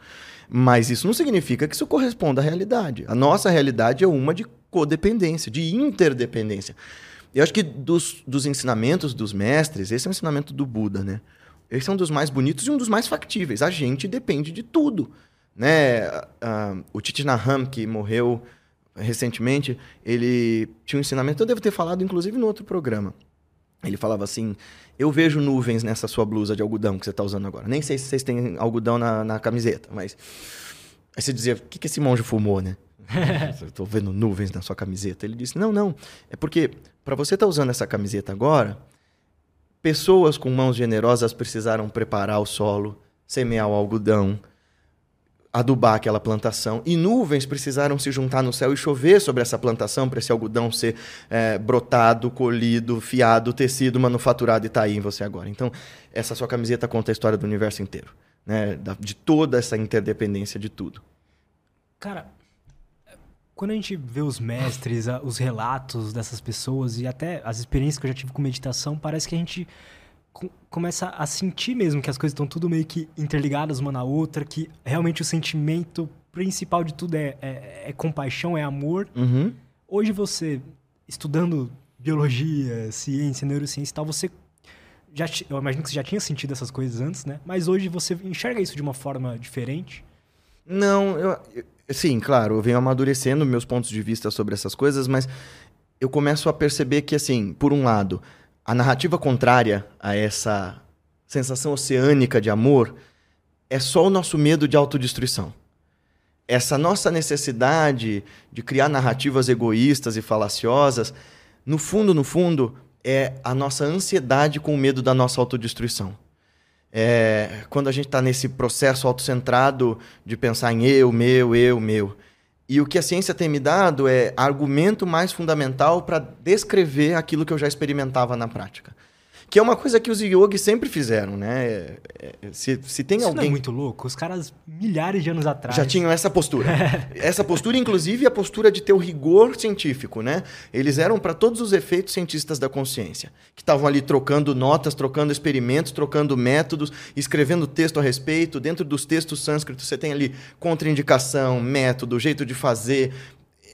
Mas isso não significa que isso corresponda à realidade. A nossa realidade é uma de codependência, de interdependência. Eu acho que dos, dos ensinamentos dos mestres, esse é o ensinamento do Buda, né? Esse é um dos mais bonitos e um dos mais factíveis. A gente depende de tudo. Né? Uh, o Titi Naham, que morreu recentemente, ele tinha um ensinamento, eu devo ter falado inclusive no outro programa. Ele falava assim: Eu vejo nuvens nessa sua blusa de algodão que você está usando agora. Nem sei se vocês têm algodão na, na camiseta, mas. Aí você dizia: O que, que esse monge fumou, né? Estou vendo nuvens na sua camiseta. Ele disse: Não, não. É porque para você estar tá usando essa camiseta agora, pessoas com mãos generosas precisaram preparar o solo, semear o algodão, adubar aquela plantação e nuvens precisaram se juntar no céu e chover sobre essa plantação para esse algodão ser é, brotado, colhido, fiado, tecido, manufaturado e tá aí em você agora. Então, essa sua camiseta conta a história do universo inteiro, né? de toda essa interdependência de tudo. Cara, quando a gente vê os mestres, os relatos dessas pessoas e até as experiências que eu já tive com meditação, parece que a gente começa a sentir mesmo que as coisas estão tudo meio que interligadas uma na outra, que realmente o sentimento principal de tudo é, é, é compaixão, é amor. Uhum. Hoje você, estudando biologia, ciência, neurociência e tal, você já, eu imagino que você já tinha sentido essas coisas antes, né? Mas hoje você enxerga isso de uma forma diferente? Não, eu, eu sim, claro, eu venho amadurecendo meus pontos de vista sobre essas coisas, mas eu começo a perceber que, assim, por um lado, a narrativa contrária a essa sensação oceânica de amor é só o nosso medo de autodestruição. Essa nossa necessidade de criar narrativas egoístas e falaciosas, no fundo, no fundo, é a nossa ansiedade com o medo da nossa autodestruição. É, quando a gente está nesse processo autocentrado de pensar em eu, meu, eu, meu. E o que a ciência tem me dado é argumento mais fundamental para descrever aquilo que eu já experimentava na prática. Que é uma coisa que os yogis sempre fizeram, né? É, é, se, se tem Isso alguém. Não é muito louco. Os caras, milhares de anos atrás. Já tinham essa postura. essa postura, inclusive, a postura de ter o rigor científico, né? Eles eram, para todos os efeitos, cientistas da consciência. Que estavam ali trocando notas, trocando experimentos, trocando métodos, escrevendo texto a respeito. Dentro dos textos sânscritos, você tem ali contraindicação, método, jeito de fazer,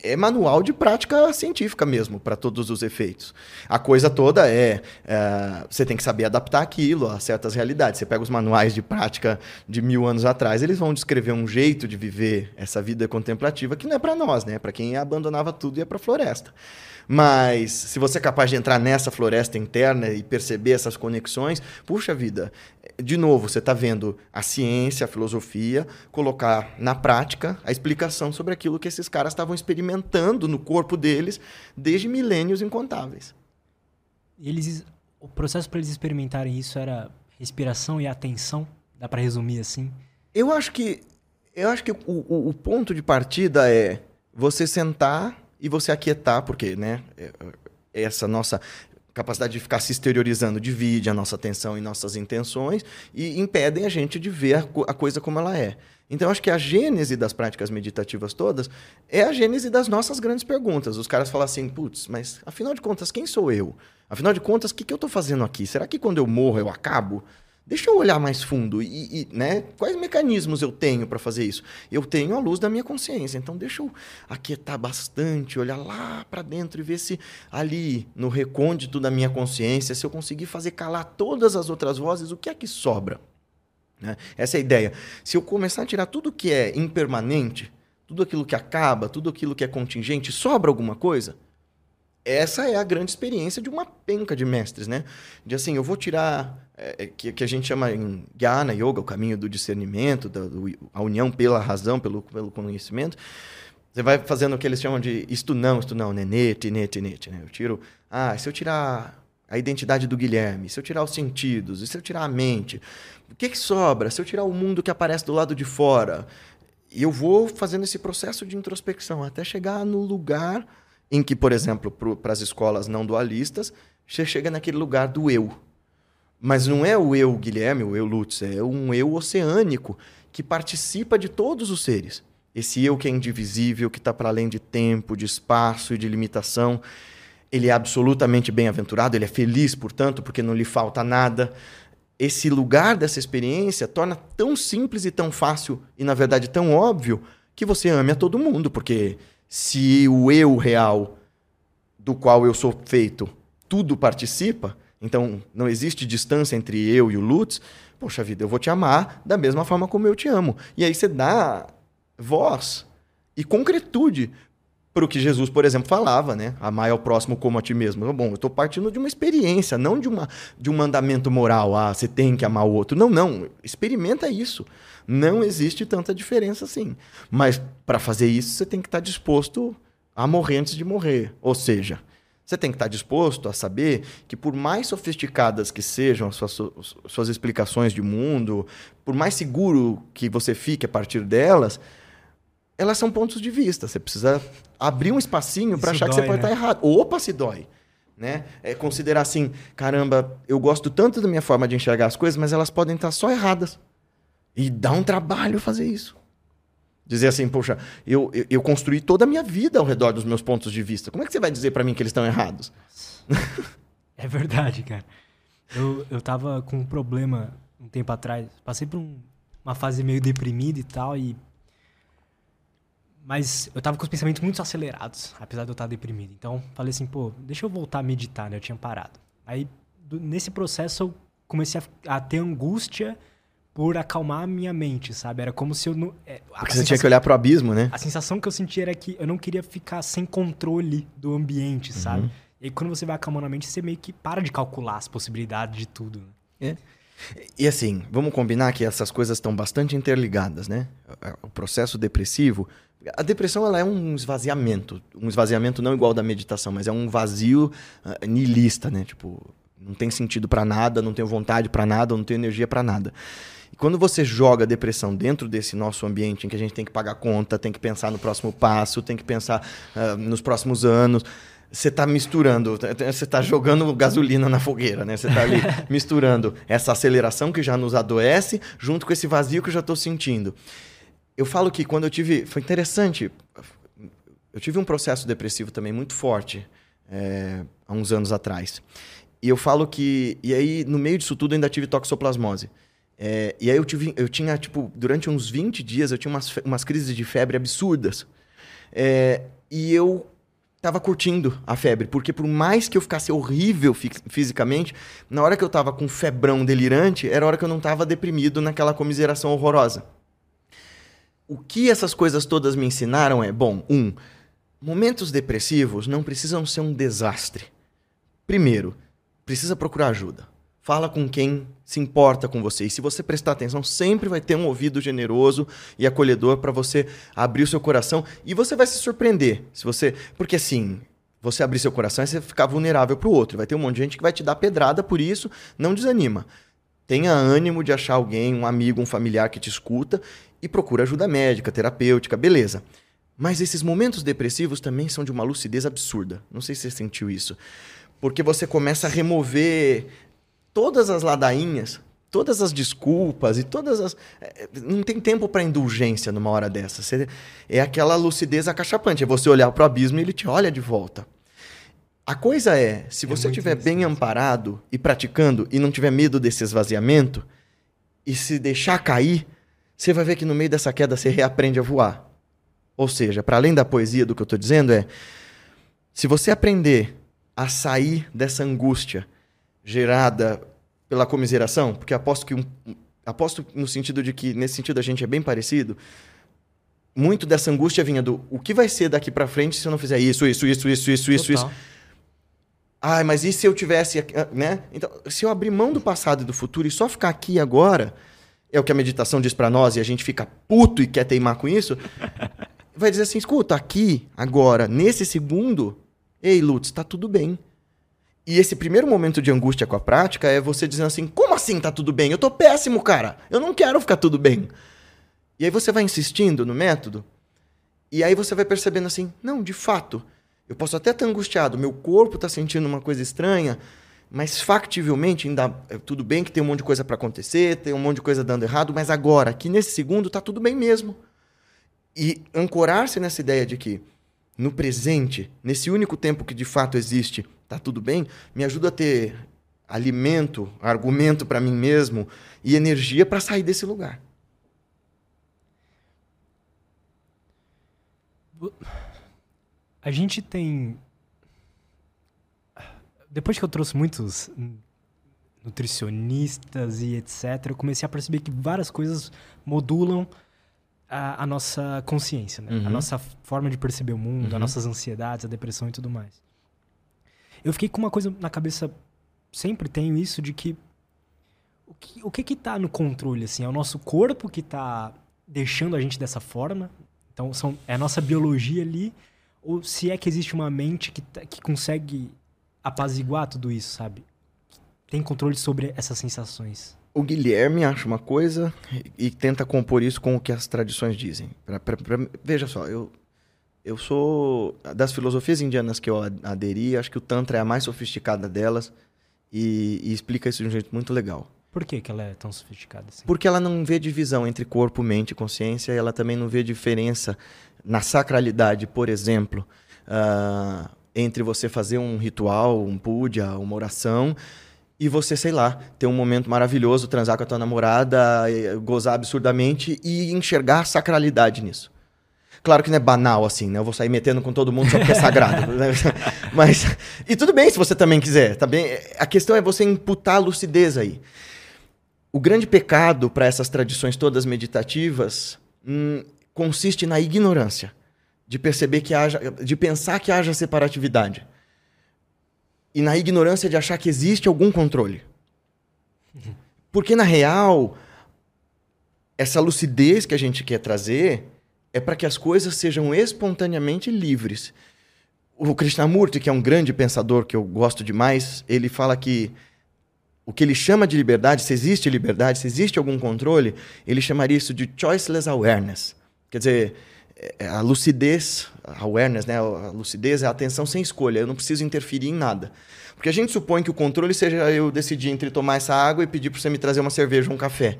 é manual de prática científica mesmo, para todos os efeitos. A coisa toda é, é, você tem que saber adaptar aquilo a certas realidades. Você pega os manuais de prática de mil anos atrás, eles vão descrever um jeito de viver essa vida contemplativa que não é para nós, né? Para quem abandonava tudo e ia para a floresta. Mas se você é capaz de entrar nessa floresta interna e perceber essas conexões, puxa vida, de novo, você está vendo a ciência, a filosofia, colocar na prática a explicação sobre aquilo que esses caras estavam experimentando no corpo deles desde milênios incontáveis. Eles, o processo para eles experimentarem isso era respiração e atenção? Dá para resumir assim? Eu acho que eu acho que o, o, o ponto de partida é você sentar e você aquietar, porque, né, é, é essa nossa capacidade de ficar se exteriorizando divide a nossa atenção e nossas intenções e impedem a gente de ver a coisa como ela é. Então, acho que a gênese das práticas meditativas todas é a gênese das nossas grandes perguntas. Os caras falam assim, putz, mas afinal de contas, quem sou eu? Afinal de contas, o que, que eu estou fazendo aqui? Será que quando eu morro eu acabo? Deixa eu olhar mais fundo e, e né, quais mecanismos eu tenho para fazer isso? Eu tenho a luz da minha consciência, então deixa eu aquietar bastante, olhar lá para dentro e ver se ali no recôndito da minha consciência, se eu conseguir fazer calar todas as outras vozes, o que é que sobra? Né? Essa é a ideia. Se eu começar a tirar tudo que é impermanente, tudo aquilo que acaba, tudo aquilo que é contingente, sobra alguma coisa? Essa é a grande experiência de uma penca de mestres, né? De assim, eu vou tirar, é, que, que a gente chama em Jnana Yoga, o caminho do discernimento, da, do, a união pela razão, pelo, pelo conhecimento. Você vai fazendo o que eles chamam de isto não, isto não, né? Nete, nete, nete, né? Eu tiro, ah, se eu tirar a identidade do Guilherme, se eu tirar os sentidos, e se eu tirar a mente, o que, que sobra? Se eu tirar o mundo que aparece do lado de fora, e eu vou fazendo esse processo de introspecção até chegar no lugar em que, por exemplo, para as escolas não dualistas, você chega naquele lugar do eu. Mas não é o eu Guilherme, o eu Lutz, é um eu oceânico que participa de todos os seres. Esse eu que é indivisível, que está para além de tempo, de espaço e de limitação. Ele é absolutamente bem-aventurado, ele é feliz, portanto, porque não lhe falta nada. Esse lugar dessa experiência torna tão simples e tão fácil, e na verdade tão óbvio, que você ame a todo mundo, porque se o eu real do qual eu sou feito, tudo participa, então não existe distância entre eu e o Lutz, poxa vida, eu vou te amar da mesma forma como eu te amo. E aí você dá voz e concretude para o que Jesus, por exemplo, falava, né? Amar ao próximo como a ti mesmo. Bom, eu estou partindo de uma experiência, não de, uma, de um mandamento moral. Ah, você tem que amar o outro. Não, não. Experimenta isso. Não existe tanta diferença assim. Mas para fazer isso, você tem que estar tá disposto a morrer antes de morrer. Ou seja, Você tem que estar disposto a saber que, por mais sofisticadas que sejam as suas, suas explicações de mundo, por mais seguro que você fique a partir delas, elas são pontos de vista. Você precisa abrir um espacinho para achar dói, que você pode né? estar errado. Opa, se dói. Né? É considerar assim, caramba, eu gosto tanto da minha forma de enxergar as coisas, mas elas podem estar só erradas. E dá um trabalho fazer isso. Dizer assim, poxa, eu, eu, eu, construí toda a minha vida ao redor dos meus pontos de vista. Como é que você vai dizer para mim que eles estão errados? É verdade, cara. Eu, eu tava com um problema um tempo atrás. Passei por um, uma fase meio deprimida e tal, e. Mas eu tava com os pensamentos muito acelerados, apesar de eu estar deprimido. Então, falei assim, pô, deixa eu voltar a meditar, né? Eu tinha parado. Aí, do, nesse processo, eu comecei a, a ter angústia por acalmar a minha mente, sabe? Era como se eu não. É, Porque você tinha que olhar pro abismo, né? A sensação que eu sentia era que eu não queria ficar sem controle do ambiente, uhum. sabe? E aí, quando você vai acalmando a mente, você meio que para de calcular as possibilidades de tudo. Né? É. E assim, vamos combinar que essas coisas estão bastante interligadas, né? O processo depressivo. A depressão ela é um esvaziamento. Um esvaziamento não igual da meditação, mas é um vazio uh, né? Tipo, não tem sentido para nada, não tenho vontade para nada, não tenho energia para nada. E quando você joga a depressão dentro desse nosso ambiente em que a gente tem que pagar conta, tem que pensar no próximo passo, tem que pensar uh, nos próximos anos, você está misturando, você está jogando gasolina na fogueira, né? Você está ali misturando essa aceleração que já nos adoece junto com esse vazio que eu já estou sentindo. Eu falo que quando eu tive. Foi interessante. Eu tive um processo depressivo também muito forte é, há uns anos atrás. E eu falo que. E aí, no meio disso tudo, ainda tive toxoplasmose. É, e aí eu, tive, eu tinha, tipo, durante uns 20 dias, eu tinha umas, umas crises de febre absurdas. É, e eu tava curtindo a febre, porque por mais que eu ficasse horrível fi fisicamente, na hora que eu tava com febrão delirante, era a hora que eu não tava deprimido naquela comiseração horrorosa. O que essas coisas todas me ensinaram é, bom, um, momentos depressivos não precisam ser um desastre. Primeiro, precisa procurar ajuda. Fala com quem se importa com você. E se você prestar atenção, sempre vai ter um ouvido generoso e acolhedor para você abrir o seu coração e você vai se surpreender. Se você, porque assim, você abrir seu coração é você ficar vulnerável para o outro. Vai ter um monte de gente que vai te dar pedrada por isso, não desanima. Tenha ânimo de achar alguém, um amigo, um familiar que te escuta e procura ajuda médica, terapêutica, beleza. Mas esses momentos depressivos também são de uma lucidez absurda. Não sei se você sentiu isso. Porque você começa a remover todas as ladainhas, todas as desculpas e todas as. É, não tem tempo para indulgência numa hora dessa. Você... É aquela lucidez acachapante. É você olhar para o abismo e ele te olha de volta. A coisa é, se é você estiver bem amparado e praticando e não tiver medo desse esvaziamento e se deixar cair, você vai ver que no meio dessa queda você reaprende a voar. Ou seja, para além da poesia do que eu estou dizendo, é se você aprender a sair dessa angústia gerada pela comiseração? Porque aposto que um, aposto no sentido de que nesse sentido a gente é bem parecido. Muito dessa angústia vinha do o que vai ser daqui para frente se eu não fizer isso, isso, isso, isso, isso, isso, isso. Ai, mas e se eu tivesse, né? Então, se eu abrir mão do passado e do futuro e só ficar aqui agora, é o que a meditação diz para nós e a gente fica puto e quer teimar com isso, vai dizer assim, escuta, aqui, agora, nesse segundo, ei, Lutz, tá tudo bem. E esse primeiro momento de angústia com a prática é você dizendo assim: como assim tá tudo bem? Eu tô péssimo, cara. Eu não quero ficar tudo bem. E aí você vai insistindo no método, e aí você vai percebendo assim: não, de fato, eu posso até estar angustiado, meu corpo tá sentindo uma coisa estranha, mas factivelmente ainda é tudo bem que tem um monte de coisa para acontecer, tem um monte de coisa dando errado, mas agora, aqui nesse segundo, tá tudo bem mesmo. E ancorar-se nessa ideia de que no presente, nesse único tempo que de fato existe, tá tudo bem, me ajuda a ter alimento, argumento para mim mesmo e energia para sair desse lugar. A gente tem. Depois que eu trouxe muitos nutricionistas e etc., eu comecei a perceber que várias coisas modulam a, a nossa consciência, né? Uhum. A nossa forma de perceber o mundo, uhum. as nossas ansiedades, a depressão e tudo mais. Eu fiquei com uma coisa na cabeça, sempre tenho isso, de que o que, o que que tá no controle, assim? É o nosso corpo que tá deixando a gente dessa forma? Então, são, é a nossa biologia ali? Ou se é que existe uma mente que, tá- que consegue apaziguar tudo isso, sabe? Tem controle sobre essas sensações. O Guilherme acha uma coisa e, e tenta compor isso com o que as tradições dizem. Pra- pra- pra- veja só, eu, eu sou. Das filosofias indianas que eu aderi, acho que o Tantra é a mais sofisticada delas e, e explica isso de um jeito muito legal. Por que, que ela é tão sofisticada assim? Porque ela não vê divisão entre corpo, mente e consciência, e ela também não vê diferença na sacralidade, por exemplo, ah, entre você fazer um ritual, um puja, uma oração, e você, sei lá, ter um momento maravilhoso, transar com a tua namorada, eh, gozar absurdamente e enxergar sacralidade nisso. Claro que não é banal assim, né? Eu vou sair metendo com todo mundo só porque é sagrado. né? Mas. E tudo bem se você também quiser, tá bem? A questão é você imputar a lucidez aí. O grande pecado para essas tradições todas meditativas hum, consiste na ignorância, de perceber que haja, de pensar que haja separatividade. E na ignorância de achar que existe algum controle. Porque na real, essa lucidez que a gente quer trazer é para que as coisas sejam espontaneamente livres. O Krishnamurti, que é um grande pensador que eu gosto demais, ele fala que o que ele chama de liberdade, se existe liberdade, se existe algum controle, ele chamaria isso de choiceless awareness. Quer dizer, a lucidez, a awareness, né? A lucidez é a atenção sem escolha. Eu não preciso interferir em nada. Porque a gente supõe que o controle seja eu decidir entre tomar essa água e pedir para você me trazer uma cerveja ou um café.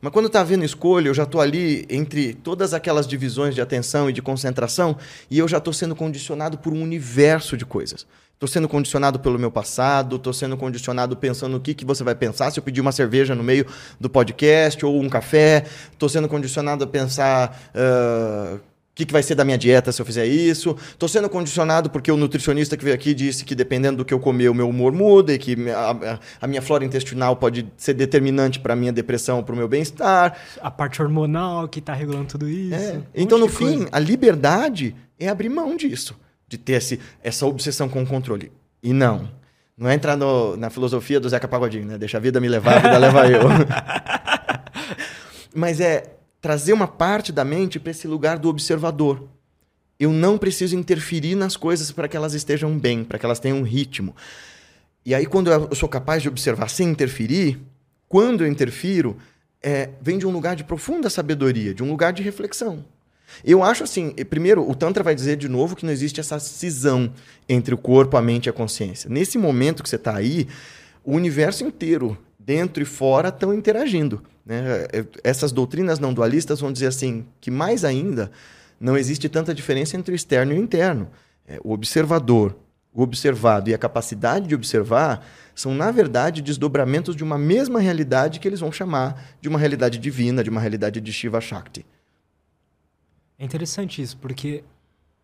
Mas quando está havendo escolha, eu já estou ali entre todas aquelas divisões de atenção e de concentração e eu já estou sendo condicionado por um universo de coisas. Estou sendo condicionado pelo meu passado, estou sendo condicionado pensando no que, que você vai pensar se eu pedir uma cerveja no meio do podcast ou um café. Estou sendo condicionado a pensar uh, o que, que vai ser da minha dieta se eu fizer isso. Estou sendo condicionado porque o nutricionista que veio aqui disse que dependendo do que eu comer, o meu humor muda e que a, a minha flora intestinal pode ser determinante para a minha depressão, para o meu bem-estar. A parte hormonal que está regulando tudo isso. É. um Então, no fim, coisa. a liberdade é abrir mão disso, de ter esse, essa obsessão com o controle. E não. Não é entrar no- na filosofia do Zeca Pagodinho, né? Deixa a vida me levar, a vida leva eu. Mas é trazer uma parte da mente para esse lugar do observador. Eu não preciso interferir nas coisas para que elas estejam bem, para que elas tenham um ritmo. E aí, quando eu sou capaz de observar sem interferir, quando eu interfiro, é, vem de um lugar de profunda sabedoria, de um lugar de reflexão. Eu acho assim, primeiro, o Tantra vai dizer de novo que não existe essa cisão entre o corpo, a mente e a consciência. Nesse momento que você está aí, o universo inteiro, dentro e fora, estão interagindo. né? É, Essas doutrinas não dualistas vão dizer assim, que mais ainda, não existe tanta diferença entre o externo e o interno. É, O observador, o observado e a capacidade de observar são, na verdade, desdobramentos de uma mesma realidade que eles vão chamar de uma realidade divina, de uma realidade de Shiva Shakti. É interessante isso, porque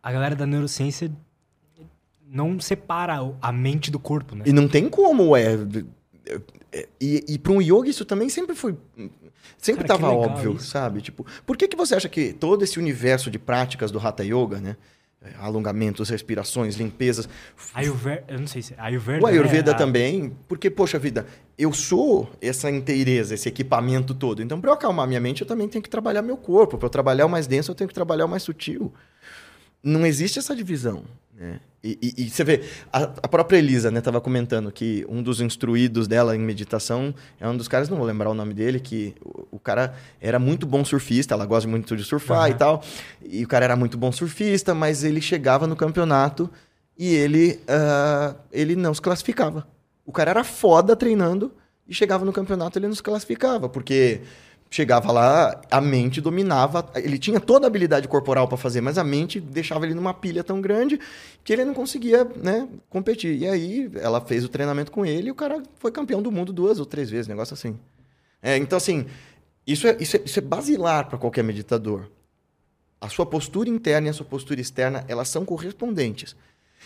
a galera da neurociência não separa a mente do corpo, né? E não tem como, é. É- E, e para um yoga isso também sempre foi. Sempre estava óbvio, isso. sabe? Tipo, por que, que você acha que todo esse universo de práticas do Hatha Yoga, né? É, Alongamentos, respirações, limpezas. Ayurveda, eu não sei se Ayurveda. O Ayurveda? A- também, porque, poxa vida, eu sou essa inteireza, esse equipamento todo. Então, para eu acalmar minha mente, eu também tenho que trabalhar meu corpo. Para eu trabalhar o mais denso, eu tenho que trabalhar o mais sutil. Não existe essa divisão. Né? E, e- e você vê, a, a própria Elisa estava comentando que um dos instruídos dela em meditação é um dos caras, não vou lembrar o nome dele, que o, o cara era muito bom surfista, ela gosta muito de surfar e Aham. tal. E o cara era muito bom surfista, mas ele chegava no campeonato e ele, ah, ele não se classificava. O cara era foda treinando e chegava no campeonato ele não se classificava, porque chegava lá, a mente dominava, ele tinha toda a habilidade corporal para fazer, mas a mente deixava ele numa pilha tão grande que ele não conseguia, né, competir. E aí ela fez o treinamento com ele e o cara foi campeão do mundo duas ou três vezes, negócio assim. É, então assim, isso é, isso é, isso é basilar para qualquer meditador. A sua postura interna e a sua postura externa, elas são correspondentes.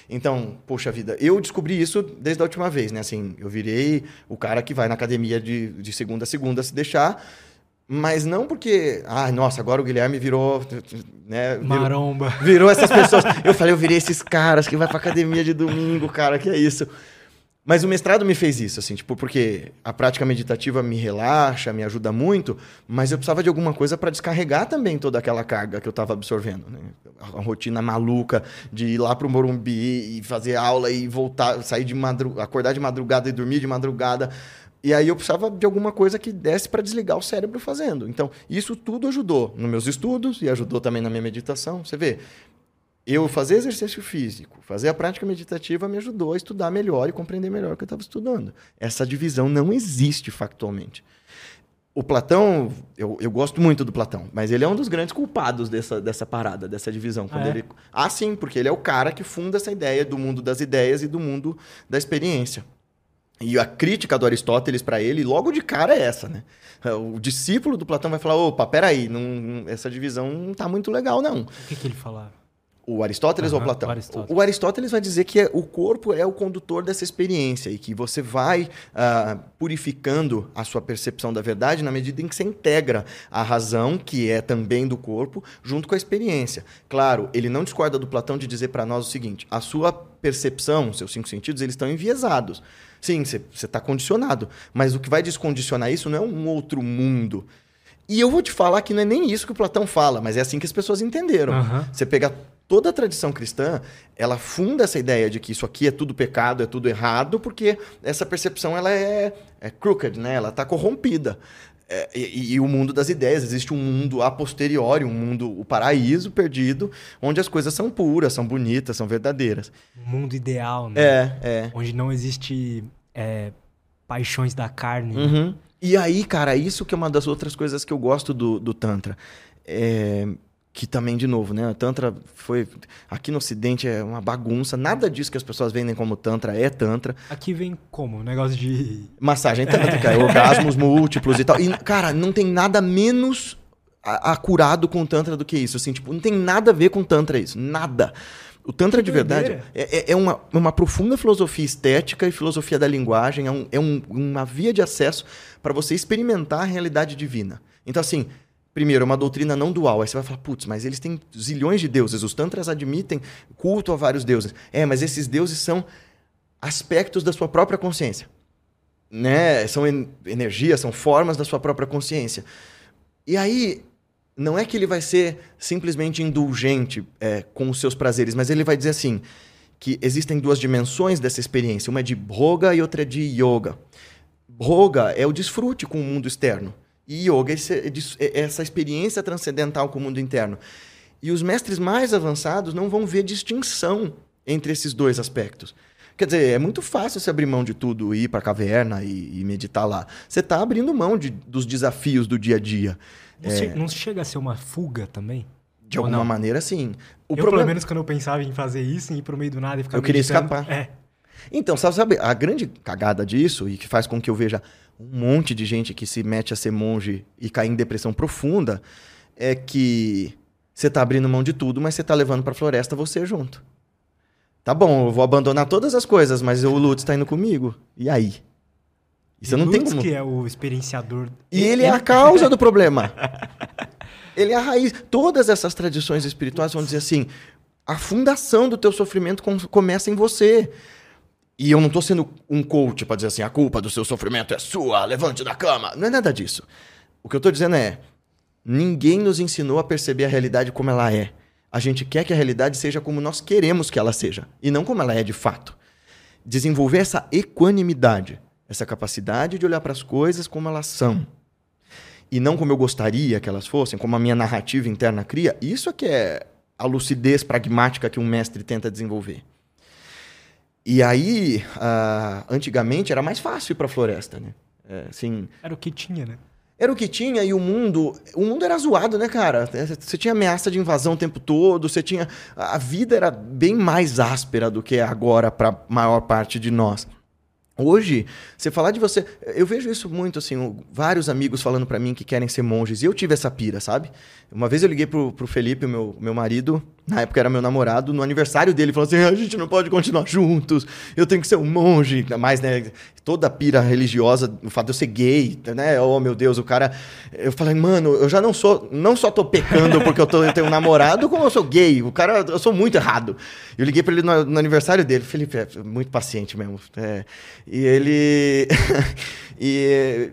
Então, poxa vida, eu descobri isso desde a última vez, né? Assim, eu virei o cara que vai na academia de, de segunda a segunda se deixar, mas não porque, ah, nossa, agora o Guilherme virou, né? Virou, Maromba. virou essas pessoas. Eu falei, eu virei esses caras que vai pra academia de domingo, cara, que é isso. Mas o mestrado me fez isso, assim, tipo, porque a prática meditativa me relaxa, me ajuda muito, mas eu precisava de alguma coisa para descarregar também toda aquela carga que eu estava absorvendo, né? A rotina maluca de ir lá pro Morumbi e fazer aula e voltar, sair de madrugada, acordar de madrugada e dormir de madrugada. E aí eu precisava de alguma coisa que desse para desligar o cérebro fazendo. Então, isso tudo ajudou nos meus estudos e ajudou também na minha meditação. Você vê, eu fazer exercício físico, fazer a prática meditativa me ajudou a estudar melhor e compreender melhor o que eu estava estudando. Essa divisão não existe factualmente. O Platão, eu, eu gosto muito do Platão, mas ele é um dos grandes culpados dessa, dessa parada, dessa divisão. Quando Ah, é? ele... ah, sim, porque ele é o cara que funda essa ideia do mundo das ideias e do mundo da experiência. E a crítica do Aristóteles para ele, logo de cara, é essa, né? O discípulo do Platão vai falar: opa, peraí, não, essa divisão não tá muito legal, não. O que, que ele falava? O Aristóteles ou Aham, o Platão? o Aristóteles. O, Aristóteles vai dizer que é- o corpo é o condutor dessa experiência e que você vai ah, purificando a sua percepção da verdade na medida em que você integra a razão, que é também do corpo, junto com a experiência. Claro, ele não discorda do Platão de dizer para nós o seguinte: a sua percepção, seus cinco sentidos, eles estão enviesados. Sim, você está condicionado, mas o que vai descondicionar isso não é um outro mundo. E eu vou te falar que não é nem isso que o Platão fala, mas é assim que as pessoas entenderam. Aham. Você pega toda a tradição cristã, ela funda essa ideia de que isso aqui é tudo pecado, é tudo errado, porque essa percepção ela é, é crooked, né? Ela está corrompida. É, e, e o mundo das ideias, existe um mundo a posteriori, um mundo, o paraíso perdido, onde as coisas são puras, são bonitas, são verdadeiras. Um mundo ideal, né? É, é. Onde não existe é, paixões da carne. né? Uhum. E aí, cara, isso que é uma das outras coisas que eu gosto do, do Tantra. É, que também, de novo, né? O Tantra foi. Aqui no Ocidente é uma bagunça. Nada disso que as pessoas vendem como Tantra é Tantra. Aqui vem como? Um negócio de. Massagem tântrica, é orgasmos múltiplos e tal. E, cara, não tem nada menos acurado com o Tantra do que isso. Assim, tipo, não tem nada a ver com Tantra isso. Nada. O Tantra de verdade é, é- é uma, uma profunda filosofia estética e filosofia da linguagem. É, um- é um- uma via de acesso para você experimentar a realidade divina. Então, assim, primeiro, é uma doutrina não dual. Aí você vai falar, putz, mas eles têm zilhões de deuses. Os Tantras admitem culto a vários deuses. É, mas esses deuses são aspectos da sua própria consciência né? São en- energias, são formas da sua própria consciência. E aí, não é que ele vai ser simplesmente indulgente é, com os seus prazeres, mas ele vai dizer assim, que existem duas dimensões dessa experiência. Uma é de Bhoga e outra é de Yoga. Bhoga é o desfrute com o mundo externo. E Yoga é é é essa experiência transcendental com o mundo interno. E os mestres mais avançados não vão ver distinção entre esses dois aspectos. Quer dizer, é muito fácil você abrir mão de tudo, ir para a caverna e, e meditar lá. Você está abrindo mão de- dos desafios do dia a dia. Não, che- não chega a ser uma fuga também? De alguma não? maneira, sim. O eu, problema... pelo menos, quando eu pensava em fazer isso, em ir pro meio do nada e ficar Eu queria meditando- escapar. É. Então, sabe, sabe, a grande cagada disso, e que faz com que eu veja um monte de gente que se mete a ser monge e cai em depressão profunda, é que você tá abrindo mão de tudo, mas você tá levando pra floresta você junto. Tá bom, eu vou abandonar todas as coisas, mas o Lutz tá indo comigo. E aí? E você não tem Lutz, como... que é o experienciador. E ele é a causa do problema. Ele é a raiz. Todas essas tradições espirituais vão dizer assim: a fundação do teu sofrimento com- começa em você. E eu não tô sendo um coach pra dizer assim: a culpa do seu sofrimento é sua, levante da cama. Não é nada disso. O que eu tô dizendo é: ninguém nos ensinou a perceber a realidade como ela é. A gente quer que a realidade seja como nós queremos que ela seja, e não como ela é de fato. Desenvolver essa equanimidade, essa capacidade de olhar para as coisas como elas são e não como eu gostaria que elas fossem, como a minha narrativa interna cria, isso é que é a lucidez pragmática que um mestre tenta desenvolver. E aí, ah, antigamente era mais fácil ir para a floresta, né? É, assim, Era o que tinha, né? era o que tinha e o mundo, o mundo era zoado, né, cara? Você tinha ameaça de invasão o tempo todo, você tinha a vida era bem mais áspera do que é agora para maior parte de nós. Hoje, você falar de você, eu vejo isso muito assim, vários amigos falando pra mim que querem ser monges, e eu tive essa pira, sabe? Uma vez eu liguei pro, pro Felipe, meu, meu marido, na época era meu namorado, no aniversário dele, falou assim: a gente não pode continuar juntos, eu tenho que ser um monge. Mais, né? Toda a pira religiosa, o fato de eu ser gay, né? Oh, meu Deus, o cara. Eu falei, mano, eu já não sou. Não só tô pecando porque eu, tô, eu tenho um namorado, como eu sou gay. O cara, eu sou muito errado. Eu liguei pra ele no, no aniversário dele, Felipe, é muito paciente mesmo. É, e ele. e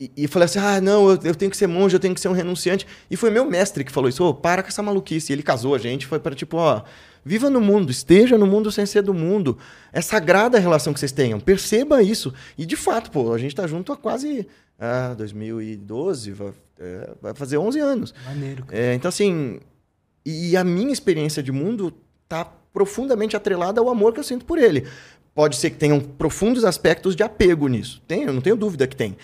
e, e falei assim: ah, não, eu, eu, tenho que ser monge, eu tenho que ser um renunciante. E foi meu mestre que falou isso: oh, para com essa maluquice. E ele casou a gente, foi para tipo, ó. Viva no mundo, esteja no mundo sem ser do mundo. É sagrada a relação que vocês tenham. Perceba isso. E de fato, pô, a gente tá junto há quase ah, 2012, vai, é, vai fazer 11 anos. Maneiro. É, então, assim, e a minha experiência de mundo tá profundamente atrelada ao amor que eu sinto por ele. Pode ser que tenham profundos aspectos de apego nisso. Tem, eu não tenho dúvida que tem.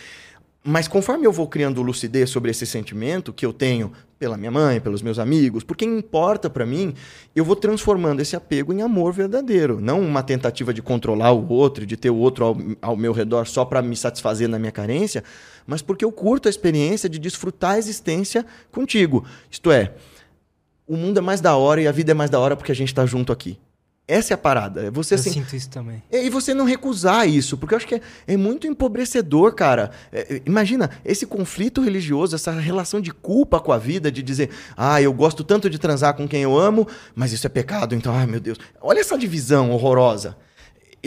Mas conforme eu vou criando lucidez sobre esse sentimento que eu tenho pela minha mãe, pelos meus amigos, por quem importa para mim, eu vou transformando esse apego em amor verdadeiro, não uma tentativa de controlar o outro, de ter o outro ao, ao meu redor só para me satisfazer na minha carência, mas porque eu curto a experiência de desfrutar a existência contigo. Isto é, o mundo é mais da hora e a vida é mais da hora porque a gente está junto aqui. Essa é a parada. É você, eu assim, sinto isso também. E você não recusar isso, porque eu acho que é, é muito empobrecedor, cara. É, imagina, esse conflito religioso, essa relação de culpa com a vida, de dizer, ah, eu gosto tanto de transar com quem eu amo, mas isso é pecado, então, ai meu Deus. Olha essa divisão horrorosa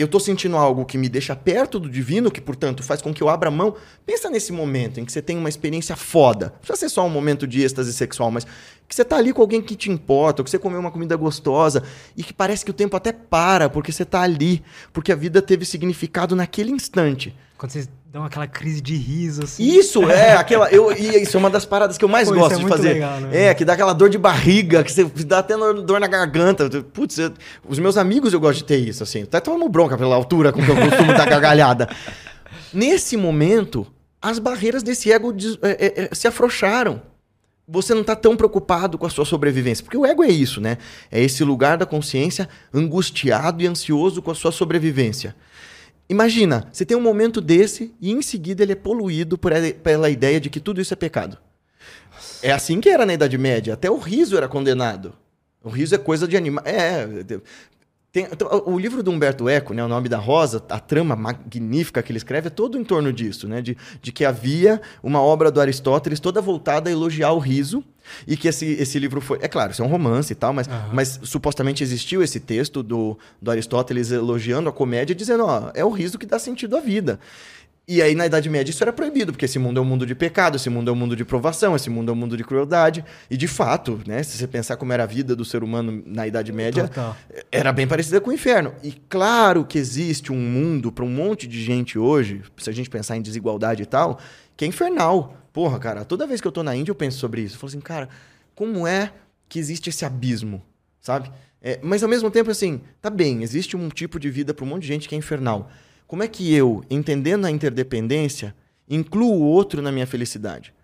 eu estou sentindo algo que me deixa perto do divino, que, portanto, faz com que eu abra mão. Pensa nesse momento em que você tem uma experiência foda. Não precisa ser só um momento de êxtase sexual, mas que você está ali com alguém que te importa, que você comeu uma comida gostosa e que parece que o tempo até para, porque você está ali, porque a vida teve significado naquele instante. Quando você dá aquela crise de riso, assim. Isso, é, aquela. Eu, isso é uma das paradas que eu mais Pô, gosto é de fazer. Legal, né? É, que dá aquela dor de barriga, que você dá até dor na garganta. Putz, eu, os meus amigos eu gosto de ter isso, assim. Até tomando bronca pela altura com que eu costumo dar gargalhada. Nesse momento, as barreiras desse ego é, é, é, se afrouxaram. Você não está tão preocupado com a sua sobrevivência. Porque o ego é isso, né? É esse lugar da consciência angustiado e ansioso com a sua sobrevivência. Imagina, você tem um momento desse e em seguida ele é poluído por, pela ideia de que tudo isso é pecado. É assim que era na Idade Média. Até o riso era condenado. O riso é coisa de animal. É. Tem, então, o livro do Humberto Eco, né, O Nome da Rosa, a trama magnífica que ele escreve é todo em torno disso, né, de, de que havia uma obra do Aristóteles toda voltada a elogiar o riso e que esse, esse livro foi. É claro, isso é um romance e tal, mas, uhum. mas supostamente existiu esse texto do, do Aristóteles elogiando a comédia, dizendo: ó, é o riso que dá sentido à vida. E aí, na Idade Média, isso era proibido, porque esse mundo é um mundo de pecado, esse mundo é um mundo de provação, esse mundo é um mundo de crueldade. E, de fato, né, se você pensar como era a vida do ser humano na Idade Média, Total. era bem parecida com o inferno. E claro que existe um mundo para um monte de gente hoje, se a gente pensar em desigualdade e tal, que é infernal. Porra, cara, toda vez que eu tô na Índia eu penso sobre isso. Eu falo assim, cara, como é que existe esse abismo, sabe? É, mas ao mesmo tempo, assim, tá bem, existe um tipo de vida para um monte de gente que é infernal. Como é que eu, entendendo a interdependência, incluo o outro na minha felicidade?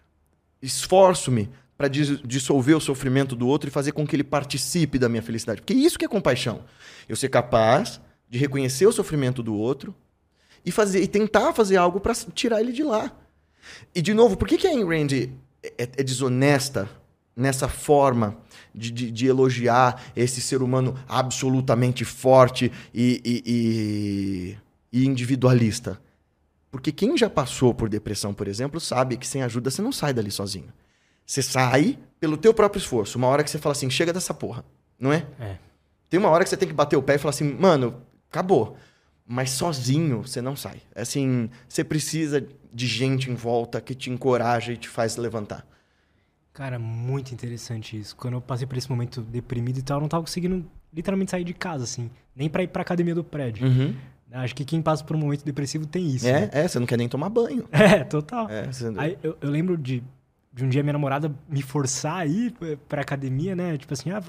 Esforço-me para dissolver o sofrimento do outro e fazer com que ele participe da minha felicidade. Porque isso que é compaixão. Eu ser capaz de reconhecer o sofrimento do outro e fazer e tentar fazer algo para tirar ele de lá. E, de novo, por que, que a Ayn Rand é, é, é desonesta nessa forma de, de, de, elogiar esse ser humano absolutamente forte e, e, e, e, individualista? Porque quem já passou por depressão, por exemplo, sabe que sem ajuda você não sai dali sozinho. Você sai pelo teu próprio esforço. Uma hora que você fala assim, chega dessa porra, não é? É. Tem uma hora que você tem que bater o pé e falar assim, mano, acabou. Mas sozinho você não sai. Assim, você precisa de gente em volta que te encoraja e te faz levantar. Cara, muito interessante isso. Quando eu passei por esse momento deprimido e tal, eu não tava conseguindo literalmente sair de casa, assim. Nem pra ir pra academia do prédio. Uhum. Acho que quem passa por um momento depressivo tem isso. É, né? é, você não quer nem tomar banho. É, total. É, você... Aí eu, eu, lembro de, de um dia minha namorada me forçar a ir pra academia, né? Tipo assim, ah,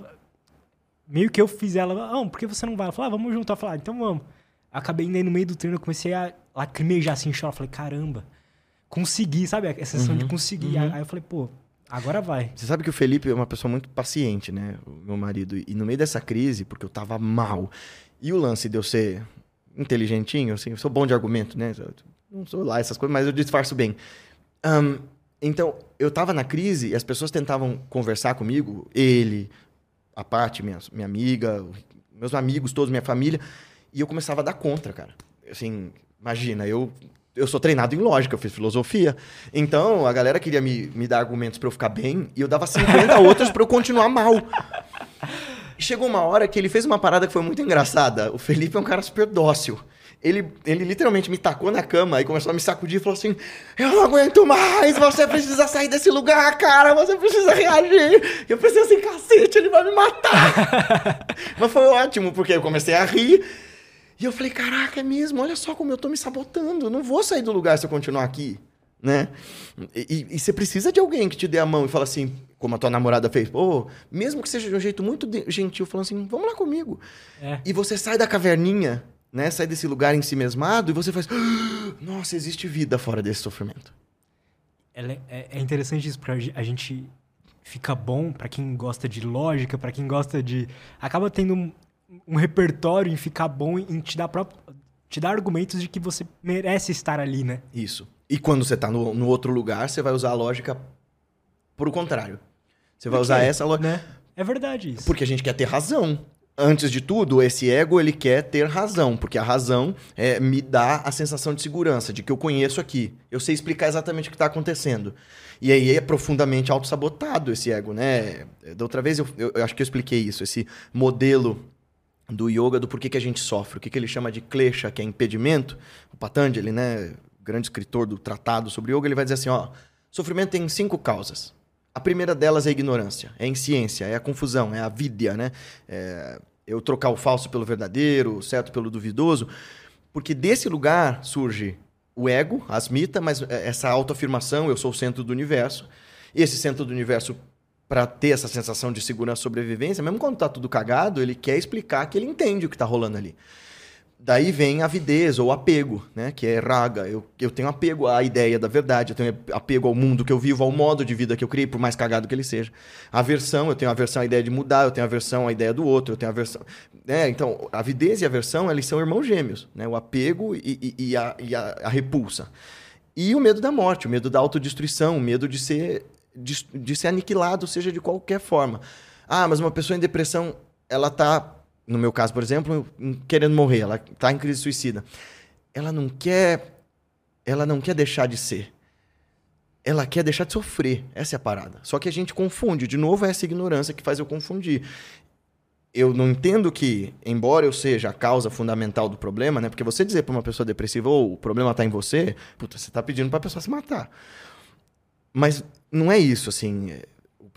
meio que eu fiz ela, ah, por que você não vai? Ela falou, ah, vamos juntar. Eu falei, ah, então vamos. Acabei indo aí no meio do treino, eu comecei a lacrimejar assim, chorar. Falei, caramba conseguir, sabe? A sensação uhum, de conseguir. Uhum. Aí eu falei, pô, agora vai. Você sabe que o Felipe é uma pessoa muito paciente, né? O meu marido. E no meio dessa crise, porque eu tava mal, e o lance de eu ser inteligentinho, assim, eu sou bom de argumento, né? Eu não sou lá essas coisas, mas eu disfarço bem. Um, então, eu tava na crise e as pessoas tentavam conversar comigo, ele, a parte, minha, minha amiga, meus amigos, todos, minha família, e eu começava a dar contra, cara. Assim, imagina, eu eu sou treinado em lógica, eu fiz filosofia. Então, a galera queria me, me dar argumentos para eu ficar bem e eu dava 50 outros para eu continuar mal. Chegou uma hora que ele fez uma parada que foi muito engraçada. O Felipe é um cara super dócil. Ele, ele literalmente me tacou na cama e começou a me sacudir e falou assim: Eu não aguento mais, você precisa sair desse lugar, cara, você precisa reagir. Eu pensei assim: cacete, ele vai me matar. Mas foi ótimo, porque eu comecei a rir. E eu falei: Caraca, é mesmo, olha só como eu tô me sabotando. Eu não vou sair do lugar se eu continuar aqui, né? E, e, e você precisa de alguém que te dê a mão e fala assim: como a tua namorada fez, pô, mesmo que seja de um jeito muito gentil, falando assim, vamos lá comigo. É. E você sai da caverninha né? Sai desse lugar em si mesmado e você faz. Ah, nossa, existe vida fora desse sofrimento. É, é, é interessante isso, porque a gente fica bom para quem gosta de lógica, para quem gosta de. Acaba tendo um, um, repertório em ficar bom em te dar, próprio, te dar argumentos de que você merece estar ali, né? Isso. E quando você tá no, no outro lugar, você vai usar a lógica por o contrário. Você vai usar essa lógica. Né? É verdade isso. Porque a gente quer ter razão antes de tudo, esse ego ele quer ter razão, porque a razão é, me dá a sensação de segurança, de que eu conheço aqui, eu sei explicar exatamente o que está acontecendo. E aí é profundamente autossabotado esse ego, né? Da outra vez eu, eu, eu, acho que eu expliquei isso, esse modelo do yoga, do porquê que a gente sofre, o que, que ele chama de klesha, que é impedimento. O Patanjali, né, grande escritor do tratado sobre yoga, ele vai dizer assim, ó, sofrimento tem cinco causas. A primeira delas é a ignorância, é a insciência, é a confusão, é a vidya, né? É eu trocar o falso pelo verdadeiro, o certo pelo duvidoso, porque desse lugar surge o ego, a asmita, mas é, essa autoafirmação, eu sou o centro do universo. Esse centro do universo, para ter essa sensação de segurança e sobrevivência, mesmo quando está tudo cagado, ele quer explicar que ele entende o que está rolando ali. Daí vem avidez ou apego, né? que é raga. Eu, eu tenho apego à ideia da verdade, eu tenho apego ao mundo que eu vivo, ao modo de vida que eu criei, por mais cagado que ele seja. Aversão, eu tenho aversão à ideia de mudar, eu tenho aversão à ideia do outro, eu tenho aversão. Né? Então, a avidez e a aversão, eles são irmãos gêmeos, né? o apego e, e, e, a, e a, a, repulsa. E o medo da morte, o medo da autodestruição, o medo de ser, de, de ser aniquilado, seja de qualquer forma. Ah, mas uma pessoa em depressão, ela está no meu caso, por exemplo, querendo morrer, ela está em crise suicida. Ela não quer, ela não quer deixar de ser. Ela quer deixar de sofrer. Essa é a parada. Só que a gente confunde. De novo, é essa ignorância que faz eu confundir. Eu não entendo que, embora eu seja a causa fundamental do problema, né? Porque você dizer para uma pessoa depressiva, oh, o problema está em você, puta, você está pedindo para a pessoa se matar. Mas não é isso, assim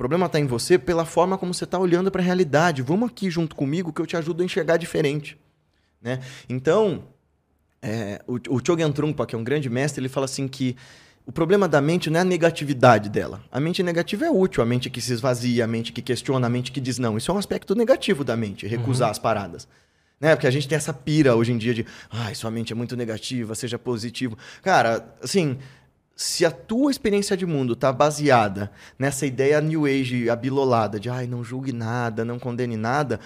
problema está em você pela forma como você está olhando para a realidade. Vamos aqui junto comigo que eu te ajudo a enxergar diferente. Né? Então, é, o, o Chogyam Trungpa, que é um grande mestre, ele fala assim que o problema da mente não é a negatividade dela. A mente negativa é útil, a mente que se esvazia, a mente que questiona, a mente que diz não. Isso é um aspecto negativo da mente, recusar uhum. as paradas. Né? Porque a gente tem essa pira hoje em dia de, ai, sua mente é muito negativa, seja positivo. Cara, assim, se a tua experiência de mundo está baseada nessa ideia new age abilolada de ai, não julgue nada, não condene nada,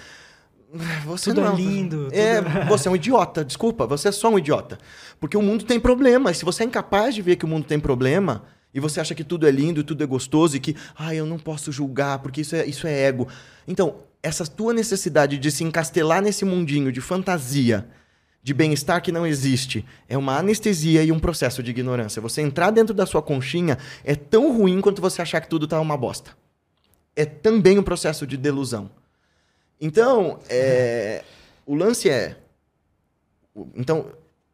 você tudo não é lindo. É, tudo... você é um idiota, desculpa, você é só um idiota. Porque o mundo tem problema, e se você é incapaz de ver que o mundo tem problema, e você acha que tudo é lindo, tudo é gostoso e que, ai, eu não posso julgar, porque isso é, isso é ego. Então, essa tua necessidade de se encastelar nesse mundinho de fantasia, de bem-estar que não existe. É uma anestesia e um processo de ignorância. Você entrar dentro da sua conchinha é tão ruim quanto você achar que tudo tá uma bosta. É também um processo de delusão. Então, é, o lance é. Então,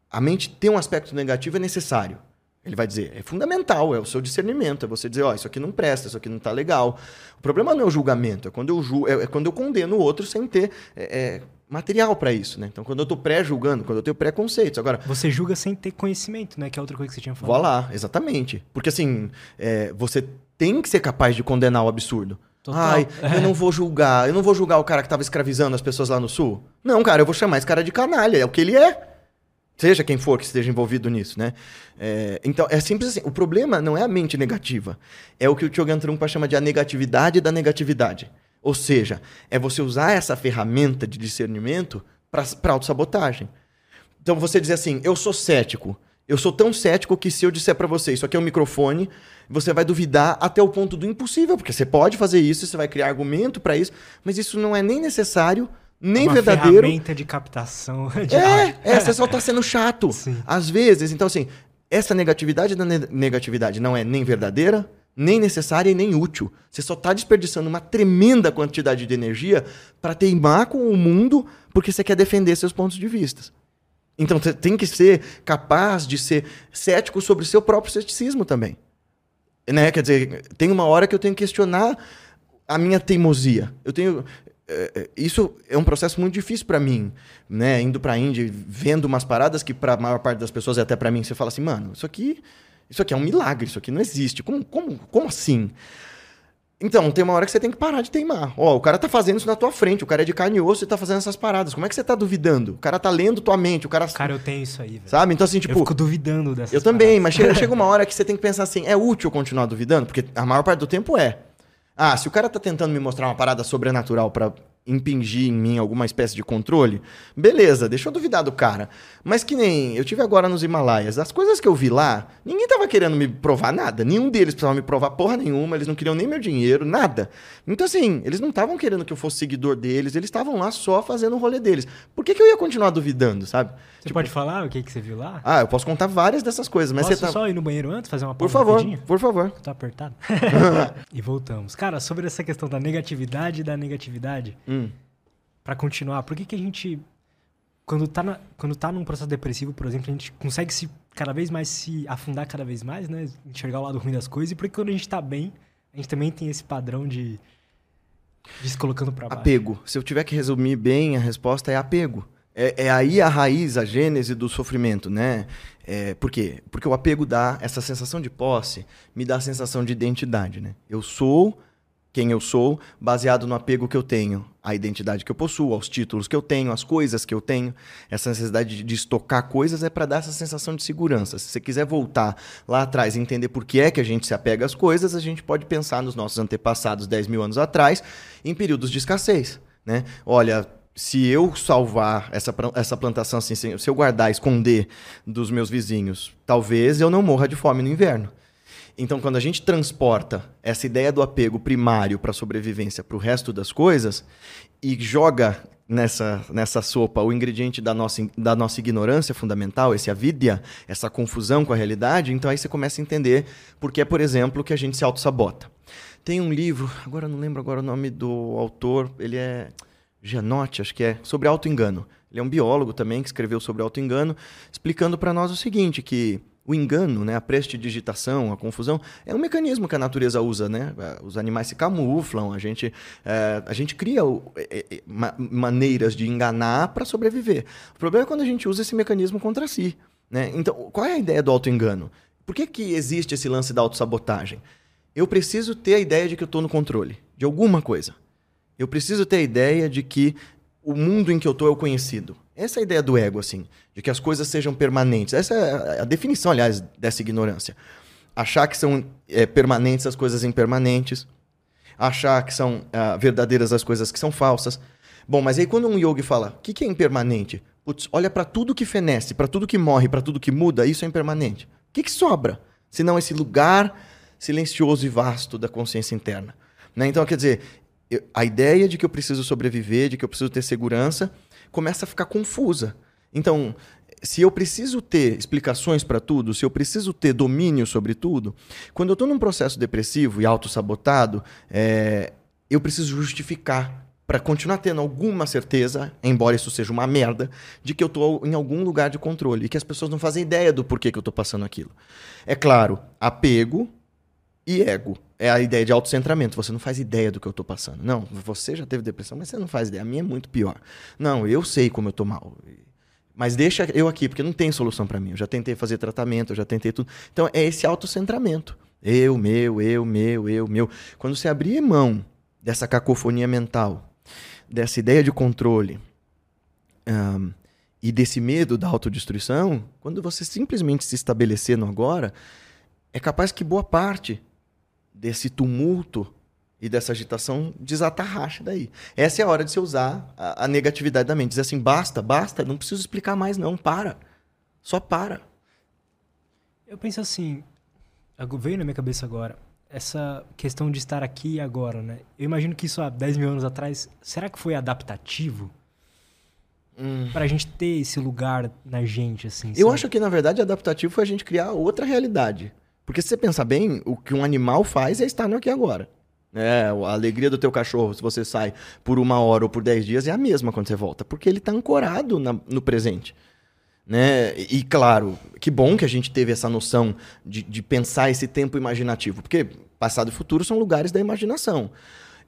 a mente ter um aspecto negativo é necessário. Ele vai dizer, é fundamental, é o seu discernimento, é você dizer, ó, oh, isso aqui não presta, isso aqui não está legal. O problema não é o julgamento, é quando eu, ju é, é quando eu condeno o outro sem ter é, é material para isso, né? Então, quando eu estou pré-julgando, quando eu tenho preconceitos. Agora, você julga sem ter conhecimento, né? Que é outra coisa que você tinha falado. Vá lá, exatamente. Porque assim, é, você tem que ser capaz de condenar o absurdo. Total. Ai, é. eu não vou julgar, eu não vou julgar o cara que estava escravizando as pessoas lá no sul. Não, cara, eu vou chamar esse cara de canalha, é o que ele é. Seja quem for que esteja envolvido nisso, né? É, então, é simples assim. O problema não é a mente negativa. É o que o Chogyam Trungpa chama de a negatividade da negatividade. Ou seja, é você usar essa ferramenta de discernimento para autossabotagem. Então, você dizer assim, eu sou cético, Eu sou tão cético que se eu disser para você, isso aqui é um microfone, você vai duvidar até o ponto do impossível, porque você pode fazer isso, você vai criar argumento para isso, mas isso não é nem necessário, nem Uma verdadeiro. ferramenta de captação de É, é, você só tá sendo chato. Sim. Às vezes, então assim, essa negatividade da ne- negatividade não é nem verdadeira, nem necessária e nem útil. Você só tá desperdiçando uma tremenda quantidade de energia para teimar com o mundo porque você quer defender seus pontos de vista. Então você tem que ser capaz de ser cético sobre o seu próprio ceticismo também. Né? Quer dizer, tem uma hora que eu tenho que questionar a minha teimosia. Eu tenho é, isso é um processo muito difícil para mim, né? Indo para Índia, vendo umas paradas que para a maior parte das pessoas e até para mim você fala assim, mano, isso aqui, isso aqui é um milagre, isso aqui não existe. Como, como, como assim? Então, tem uma hora que você tem que parar de teimar. Ó, o cara tá fazendo isso na tua frente, o cara é de carne e osso e tá fazendo essas paradas. Como é que você tá duvidando? O cara tá lendo tua mente, o cara, Cara, eu tenho isso aí, velho. sabe? Então assim, eu tipo, fico duvidando dessas eu também, paradas. mas chega, chega uma hora que você tem que pensar assim: é útil eu continuar duvidando? Porque a maior parte do tempo é. Ah, se o cara tá tentando me mostrar uma parada sobrenatural pra impingir em mim alguma espécie de controle, beleza, deixa eu duvidar do cara. Mas que nem eu tive agora nos Himalaias, as coisas que eu vi lá, ninguém tava querendo me provar nada. Nenhum deles precisava me provar porra nenhuma, eles não queriam nem meu dinheiro, nada. Então, assim, eles não estavam querendo que eu fosse seguidor deles, eles estavam lá só fazendo o rolê deles. Por que, que eu ia continuar duvidando, sabe? Você pode falar o que, que você viu lá? Ah, eu posso contar várias dessas coisas, mas Posso você tá. só ir no banheiro antes, fazer uma Por favor, rapidinho? por favor. Tô apertado. e voltamos. Cara, sobre essa questão da negatividade e da negatividade, Hum. Pra continuar, por que que a gente, quando tá, na, quando tá num processo depressivo, por exemplo, a gente consegue se cada vez mais se afundar cada vez mais, né? Enxergar o lado ruim das coisas. E por que quando a gente tá bem, a gente também tem esse padrão de, de se colocando pra baixo? Apego. Se eu tiver que resumir bem, a resposta é apego. É, é aí a raiz, a gênese do sofrimento, né? É, por quê? Porque o apego dá essa sensação de posse, me dá a sensação de identidade, né? Eu sou quem eu sou, baseado no apego que eu tenho, à identidade que eu possuo, aos títulos que eu tenho, às coisas que eu tenho. Essa necessidade de, estocar coisas é para dar essa sensação de segurança. Se você quiser voltar lá atrás e entender por que é que a gente se apega às coisas, a gente pode pensar nos nossos antepassados 10 mil anos atrás, em períodos de escassez. Né? Olha, se eu salvar essa, essa plantação, assim, se eu guardar, esconder dos meus vizinhos, talvez eu não morra de fome no inverno. Então, quando a gente transporta essa ideia do apego primário para a sobrevivência para o resto das coisas e joga nessa, nessa sopa o ingrediente da nossa, da nossa ignorância fundamental, esse avidya, essa confusão com a realidade, então aí você começa a entender por que, por exemplo, que a gente se auto-sabota. Tem um livro, agora não lembro agora o nome do autor, ele é Gianotti, acho que é, sobre auto-engano. Ele é um biólogo também que escreveu sobre auto-engano, explicando para nós o seguinte, que o engano, né, a prestidigitação, a confusão, é um mecanismo que a natureza usa, né? Os animais se camuflam, a gente, é, a gente cria o- é, é, ma- maneiras de enganar para sobreviver. O problema é quando a gente usa esse mecanismo contra si, né? Então, qual é a ideia do auto-engano? Por que, que existe esse lance da autossabotagem? Eu preciso ter a ideia de que eu estou no controle de alguma coisa. Eu preciso ter a ideia de que o mundo em que eu estou é o conhecido. Essa é a ideia do ego, assim, de que as coisas sejam permanentes. Essa é a definição, aliás, dessa ignorância. Achar que são é, permanentes as coisas impermanentes. Achar que são ah, verdadeiras as coisas que são falsas. Bom, mas aí quando um yogi fala, o que, que é impermanente? Putz, olha para tudo que fenece, para tudo que morre, para tudo que muda, isso é impermanente. O que, que sobra? Senão esse lugar silencioso e vasto da consciência interna. Né? Então, quer dizer, eu- a ideia de que eu preciso sobreviver, de que eu preciso ter segurança, começa a ficar confusa. Então, se eu preciso ter explicações para tudo, se eu preciso ter domínio sobre tudo, quando eu estou num processo depressivo e autossabotado, é, eu preciso justificar para continuar tendo alguma certeza, embora isso seja uma merda, de que eu estou em algum lugar de controle e que as pessoas não fazem ideia do porquê que eu estou passando aquilo. É claro, apego e ego. É a ideia de autocentramento. Você não faz ideia do que eu tô passando. Não, você já teve depressão, mas você não faz ideia. A minha é muito pior. Não, eu sei como eu tô mal. Mas deixa eu aqui, porque não tem solução para mim. Eu já tentei fazer tratamento, eu já tentei tudo. Então é esse autocentramento. Eu, meu, eu, meu, eu, meu. Quando você abrir mão dessa cacofonia mental, dessa ideia de controle ahn, e desse medo da autodestruição, quando você simplesmente se estabelecer no agora, é capaz que boa parte desse tumulto e dessa agitação desatarrache daí. Essa é a hora de você usar a, a negatividade da mente. Dizer assim, basta, basta, não preciso explicar mais não, para. Só para. Eu penso assim, veio na minha cabeça agora, essa questão de estar aqui e agora, né? Eu imagino que isso há 10 mil anos atrás, será que foi adaptativo? Hum. Pra gente ter esse lugar na gente, assim. Eu sabe? acho que, na verdade, adaptativo foi a gente criar outra realidade. Porque se você pensar bem, o que um animal faz é estar no aqui agora. É, a alegria do teu cachorro, se você sai por uma hora ou por dez dias, é a mesma quando você volta. Porque ele está ancorado na, no presente. Né? E claro, que bom que a gente teve essa noção de, de pensar esse tempo imaginativo, porque passado e futuro são lugares da imaginação.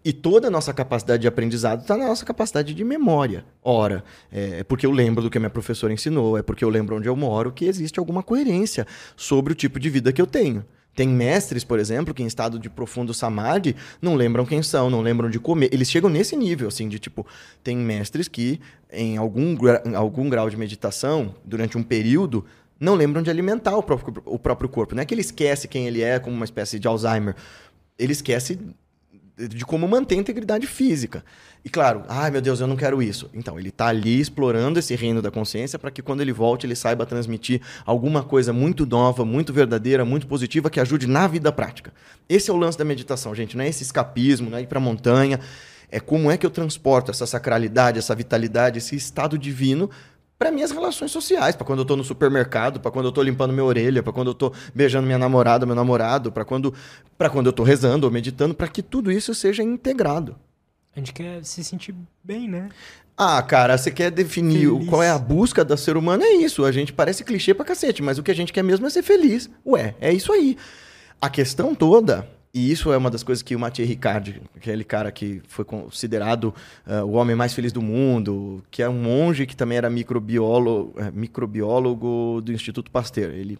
E toda a nossa capacidade de aprendizado está na nossa capacidade de memória. Ora, é, é porque eu lembro do que a minha professora ensinou, é porque eu lembro onde eu moro, que existe alguma coerência sobre o tipo de vida que eu tenho. Tem mestres, por exemplo, que em estado de profundo samadhi não lembram quem são, não lembram de comer. Eles chegam nesse nível, assim, de tipo. Tem mestres que, em algum, em algum grau de meditação, durante um período, não lembram de alimentar o próprio, o próprio corpo. Não é que ele esquece quem ele é, como uma espécie de Alzheimer. Ele esquece de como manter a integridade física. E claro, ai meu Deus, eu não quero isso. Então, ele está ali explorando esse reino da consciência para que quando ele volte, ele saiba transmitir alguma coisa muito nova, muito verdadeira, muito positiva que ajude na vida prática. Esse é o lance da meditação, gente. Não é esse escapismo, não é ir para a montanha. É como é que eu transporto essa sacralidade, essa vitalidade, esse estado divino para minhas relações sociais, para quando eu tô no supermercado, para quando eu tô limpando minha orelha, para quando eu tô beijando minha namorada, meu namorado, para quando para quando eu tô rezando ou meditando, para que tudo isso seja integrado. A gente quer se sentir bem, né? Ah, cara, você quer definir feliz. qual é a busca do ser humano? É isso. A gente parece clichê pra cacete, mas o que a gente quer mesmo é ser feliz. Ué, é isso aí. A questão toda e isso é uma das coisas que o Mathieu Ricard, aquele cara que foi considerado uh, o homem mais feliz do mundo, que é um monge que também era microbiólogo, uh, microbiólogo do Instituto Pasteur. Ele,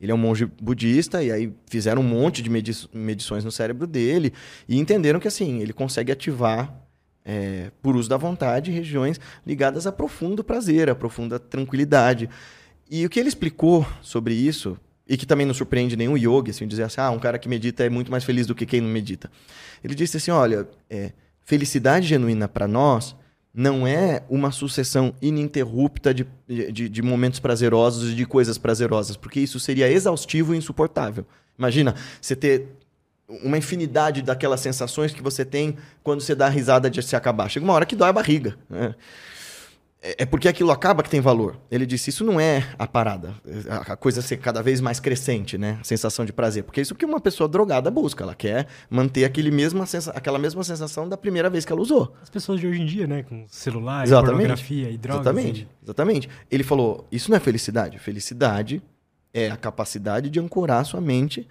ele é um monge budista e aí fizeram um monte de medi medições no cérebro dele e entenderam que assim ele consegue ativar é, por uso da vontade regiões ligadas a profundo prazer, a profunda tranquilidade. E o que ele explicou sobre isso e que também não surpreende nenhum yogi, assim, dizer assim, ah, um cara que medita é muito mais feliz do que quem não medita. Ele disse assim, olha, é, felicidade genuína para nós não é uma sucessão ininterrupta de, de, de momentos prazerosos e de coisas prazerosas, porque isso seria exaustivo e insuportável. Imagina, você ter uma infinidade daquelas sensações que você tem quando você dá a risada de se acabar. Chega uma hora que dói a barriga. Né? É, é porque aquilo acaba que tem valor. Ele disse: Isso não é a parada. A coisa ser cada vez mais crescente, né? A sensação de prazer. Porque é isso que uma pessoa drogada busca. Ela quer manter aquele mesma aquela mesma sensação da primeira vez que ela usou. As pessoas de hoje em dia, né? Com celular, exatamente. pornografia e drogas. Exatamente. E... Exatamente. Ele falou: Isso não é felicidade. Felicidade é a capacidade de ancorar sua mente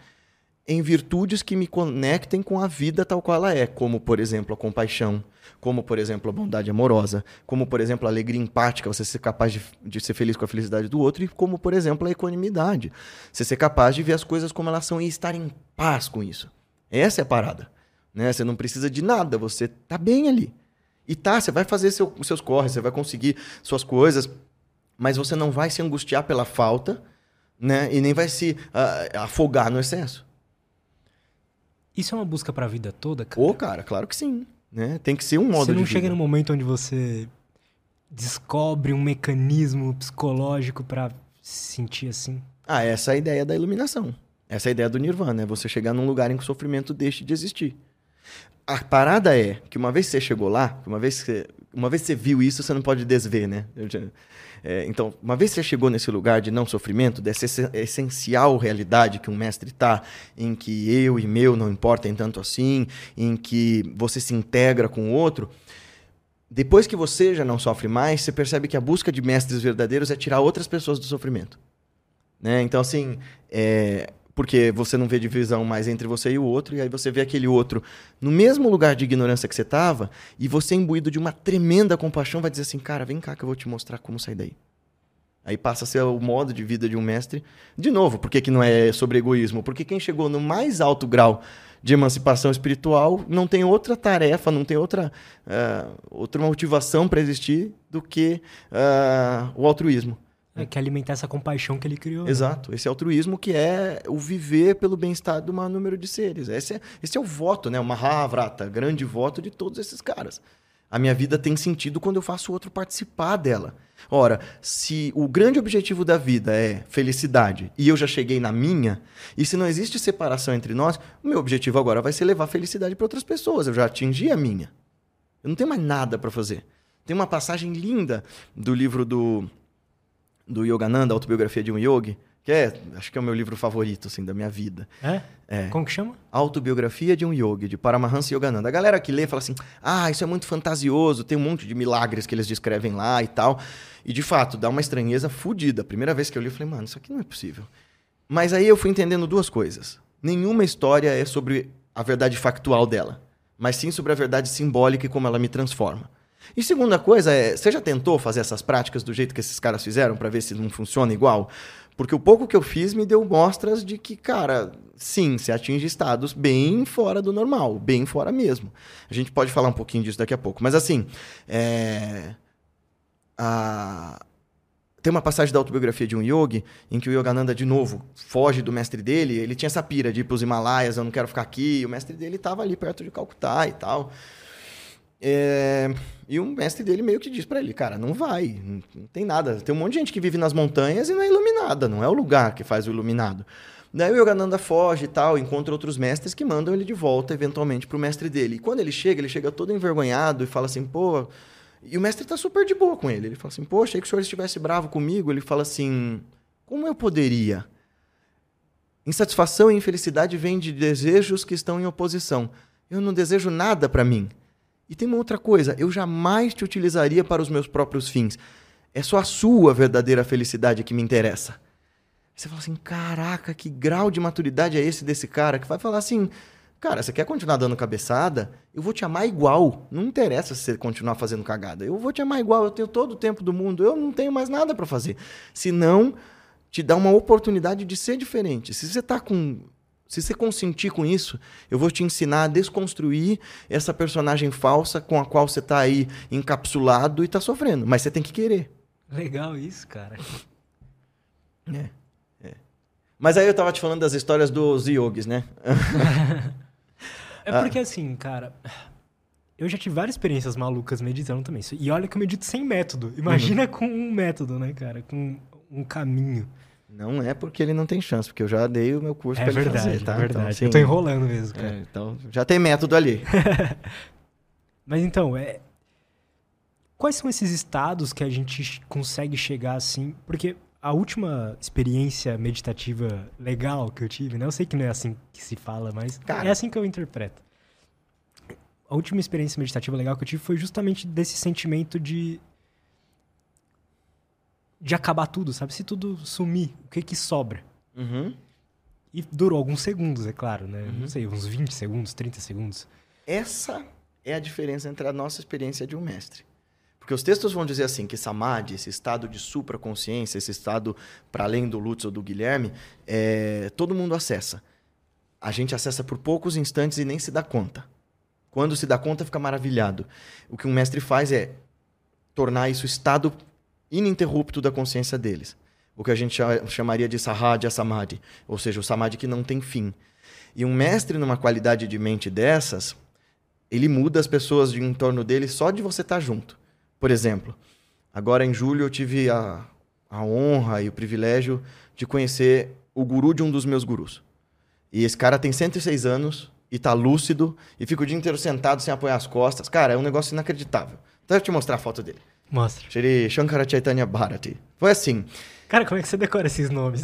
em virtudes que me conectem com a vida tal qual ela é, como, por exemplo, a compaixão, como, por exemplo, a bondade amorosa, como, por exemplo, a alegria empática, você ser capaz de, de ser feliz com a felicidade do outro, e como, por exemplo, a equanimidade, você ser capaz de ver as coisas como elas são e estar em paz com isso. Essa é a parada. Né? Você não precisa de nada, você tá bem ali. E tá, você vai fazer seu, seus corres, você vai conseguir suas coisas, mas você não vai se angustiar pela falta, né? E nem vai se uh, afogar no excesso. Isso é uma busca para a vida toda, cara? Ô, cara, claro que sim. Né? Tem que ser um modo Você não chega vida. no momento onde você descobre um mecanismo psicológico para sentir assim? Ah, essa é a ideia da iluminação. Essa é a ideia do nirvana, é você chegar num lugar em que o sofrimento deixe de existir. A parada é que uma vez que você chegou lá, uma vez que você, uma vez que você viu isso, você não pode desver, né? É, então, uma vez que você chegou nesse lugar de não sofrimento, dessa essencial realidade que um mestre está, em que eu e meu não importem tanto assim, em que você se integra com o outro, depois que você já não sofre mais, você percebe que a busca de mestres verdadeiros é tirar outras pessoas do sofrimento. Né? Então, assim, é, porque você não vê divisão mais entre você e o outro, e aí você vê aquele outro no mesmo lugar de ignorância que você estava, e você, imbuído de uma tremenda compaixão, vai dizer assim: cara, vem cá que eu vou te mostrar como sair daí. Aí passa a ser o modo de vida de um mestre. De novo, por que, que não é sobre egoísmo? Porque quem chegou no mais alto grau de emancipação espiritual não tem outra tarefa, não tem outra, uh, outra motivação para existir do que uh, o altruísmo. É, que alimentar essa compaixão que ele criou. Né? Exato. Né? Esse altruísmo que é o viver pelo bem-estar do maior número de seres. Esse é, esse é o voto, né? O Mahavrata, grande voto de todos esses caras. A minha vida tem sentido quando eu faço o outro participar dela. Ora, se o grande objetivo da vida é felicidade e eu já cheguei na minha, e se não existe separação entre nós, o meu objetivo agora vai ser levar felicidade para outras pessoas. Eu já atingi a minha. Eu não tenho mais nada para fazer. Tem uma passagem linda do livro do, do Yogananda, Autobiografia de um Yogi, que é, acho que é o meu livro favorito, assim, da minha vida. É? É. Como que chama? Autobiografia de um Yogi, de Paramahansa Yogananda. A galera que lê fala assim: ah, isso é muito fantasioso, tem um monte de milagres que eles descrevem lá e tal. E de fato, dá uma estranheza fodida. A primeira vez que eu li, eu falei, mano, isso aqui não é possível. Mas aí eu fui entendendo duas coisas. Nenhuma história é sobre a verdade factual dela, mas sim sobre a verdade simbólica e como ela me transforma. E segunda coisa é, você já tentou fazer essas práticas do jeito que esses caras fizeram para ver se não funciona igual? Porque o pouco que eu fiz me deu mostras de que, cara, sim, você atinge estados bem fora do normal, bem fora mesmo. A gente pode falar um pouquinho disso daqui a pouco. Mas assim, é... a... tem uma passagem da autobiografia de um yogi em que o Yogananda, de novo, foge do mestre dele. Ele tinha essa pira de ir para os Himalaias, eu não quero ficar aqui. E o mestre dele estava ali perto de Calcutá e tal. É... E o mestre dele meio que diz para ele, cara, não vai, não, tem nada. Tem um monte de gente que vive nas montanhas e não é iluminada, não é o lugar que faz o iluminado. Daí o Yogananda foge e tal, encontra outros mestres que mandam ele de volta, eventualmente, pro mestre dele. E quando ele chega, ele chega todo envergonhado e fala assim, pô... E o mestre tá super de boa com ele. Ele fala assim, pô, achei que o senhor estivesse bravo comigo. Ele fala assim, como eu poderia? Insatisfação e infelicidade vêm de desejos que estão em oposição. Eu não desejo nada para mim. E tem uma outra coisa, eu jamais te utilizaria para os meus próprios fins. É só a sua verdadeira felicidade que me interessa. Você fala assim: caraca, que grau de maturidade é esse desse cara que vai falar assim. Cara, você quer continuar dando cabeçada? Eu vou te amar igual. Não interessa se você continuar fazendo cagada. Eu vou te amar igual. Eu tenho todo o tempo do mundo. Eu não tenho mais nada para fazer. Se não, te dá uma oportunidade de ser diferente. Se você tá com se você consentir com isso, eu vou te ensinar a desconstruir essa personagem falsa com a qual você está aí encapsulado e está sofrendo. Mas você tem que querer. Legal isso, cara. É, é. Mas aí eu tava te falando das histórias dos yogis, né? é porque assim, cara, eu já tive várias experiências malucas meditando também. E olha que eu medito sem método. Imagina uhum. com um método, né, cara? Com um caminho. Não é porque ele não tem chance, porque eu já dei o meu curso é para ele fazer, tá? É verdade, então, assim, eu tô enrolando mesmo, cara. É, então, já tem método ali. Mas então, é... quais são esses estados que a gente consegue chegar assim? Porque a última experiência meditativa legal que eu tive, né? Eu sei que não é assim que se fala, mas cara, é assim que eu interpreto. A última experiência meditativa legal que eu tive foi justamente desse sentimento de de acabar tudo, sabe? Se tudo sumir, o que que sobra? Uhum. E durou alguns segundos, é claro, né? Uhum. Não sei, uns 20 segundos, 30 segundos. Essa é a diferença entre a nossa experiência de um mestre. Porque os textos vão dizer assim que samadhi, esse estado de supraconsciência, esse estado para além do Lutz ou do Guilherme, é, todo mundo acessa. A gente acessa por poucos instantes e nem se dá conta. Quando se dá conta, fica maravilhado. O que um mestre faz é tornar isso estado ininterrupto da consciência deles. O que a gente chamaria de Sahadya Samadhi, ou seja, o Samadhi que não tem fim. E um mestre numa qualidade de mente dessas, ele muda as pessoas de em torno dele só de você estar junto. Por exemplo, agora em julho eu tive a, a honra e o privilégio de conhecer o guru de um dos meus gurus. E esse cara tem 106 anos e tá lúcido e fica o dia inteiro sentado sem apoiar as costas. Cara, é um negócio inacreditável. Então eu te mostrar a foto dele. Mostra. Shri Shankara Chaitanya Bharati. Foi assim. Cara, como é que você decora esses nomes?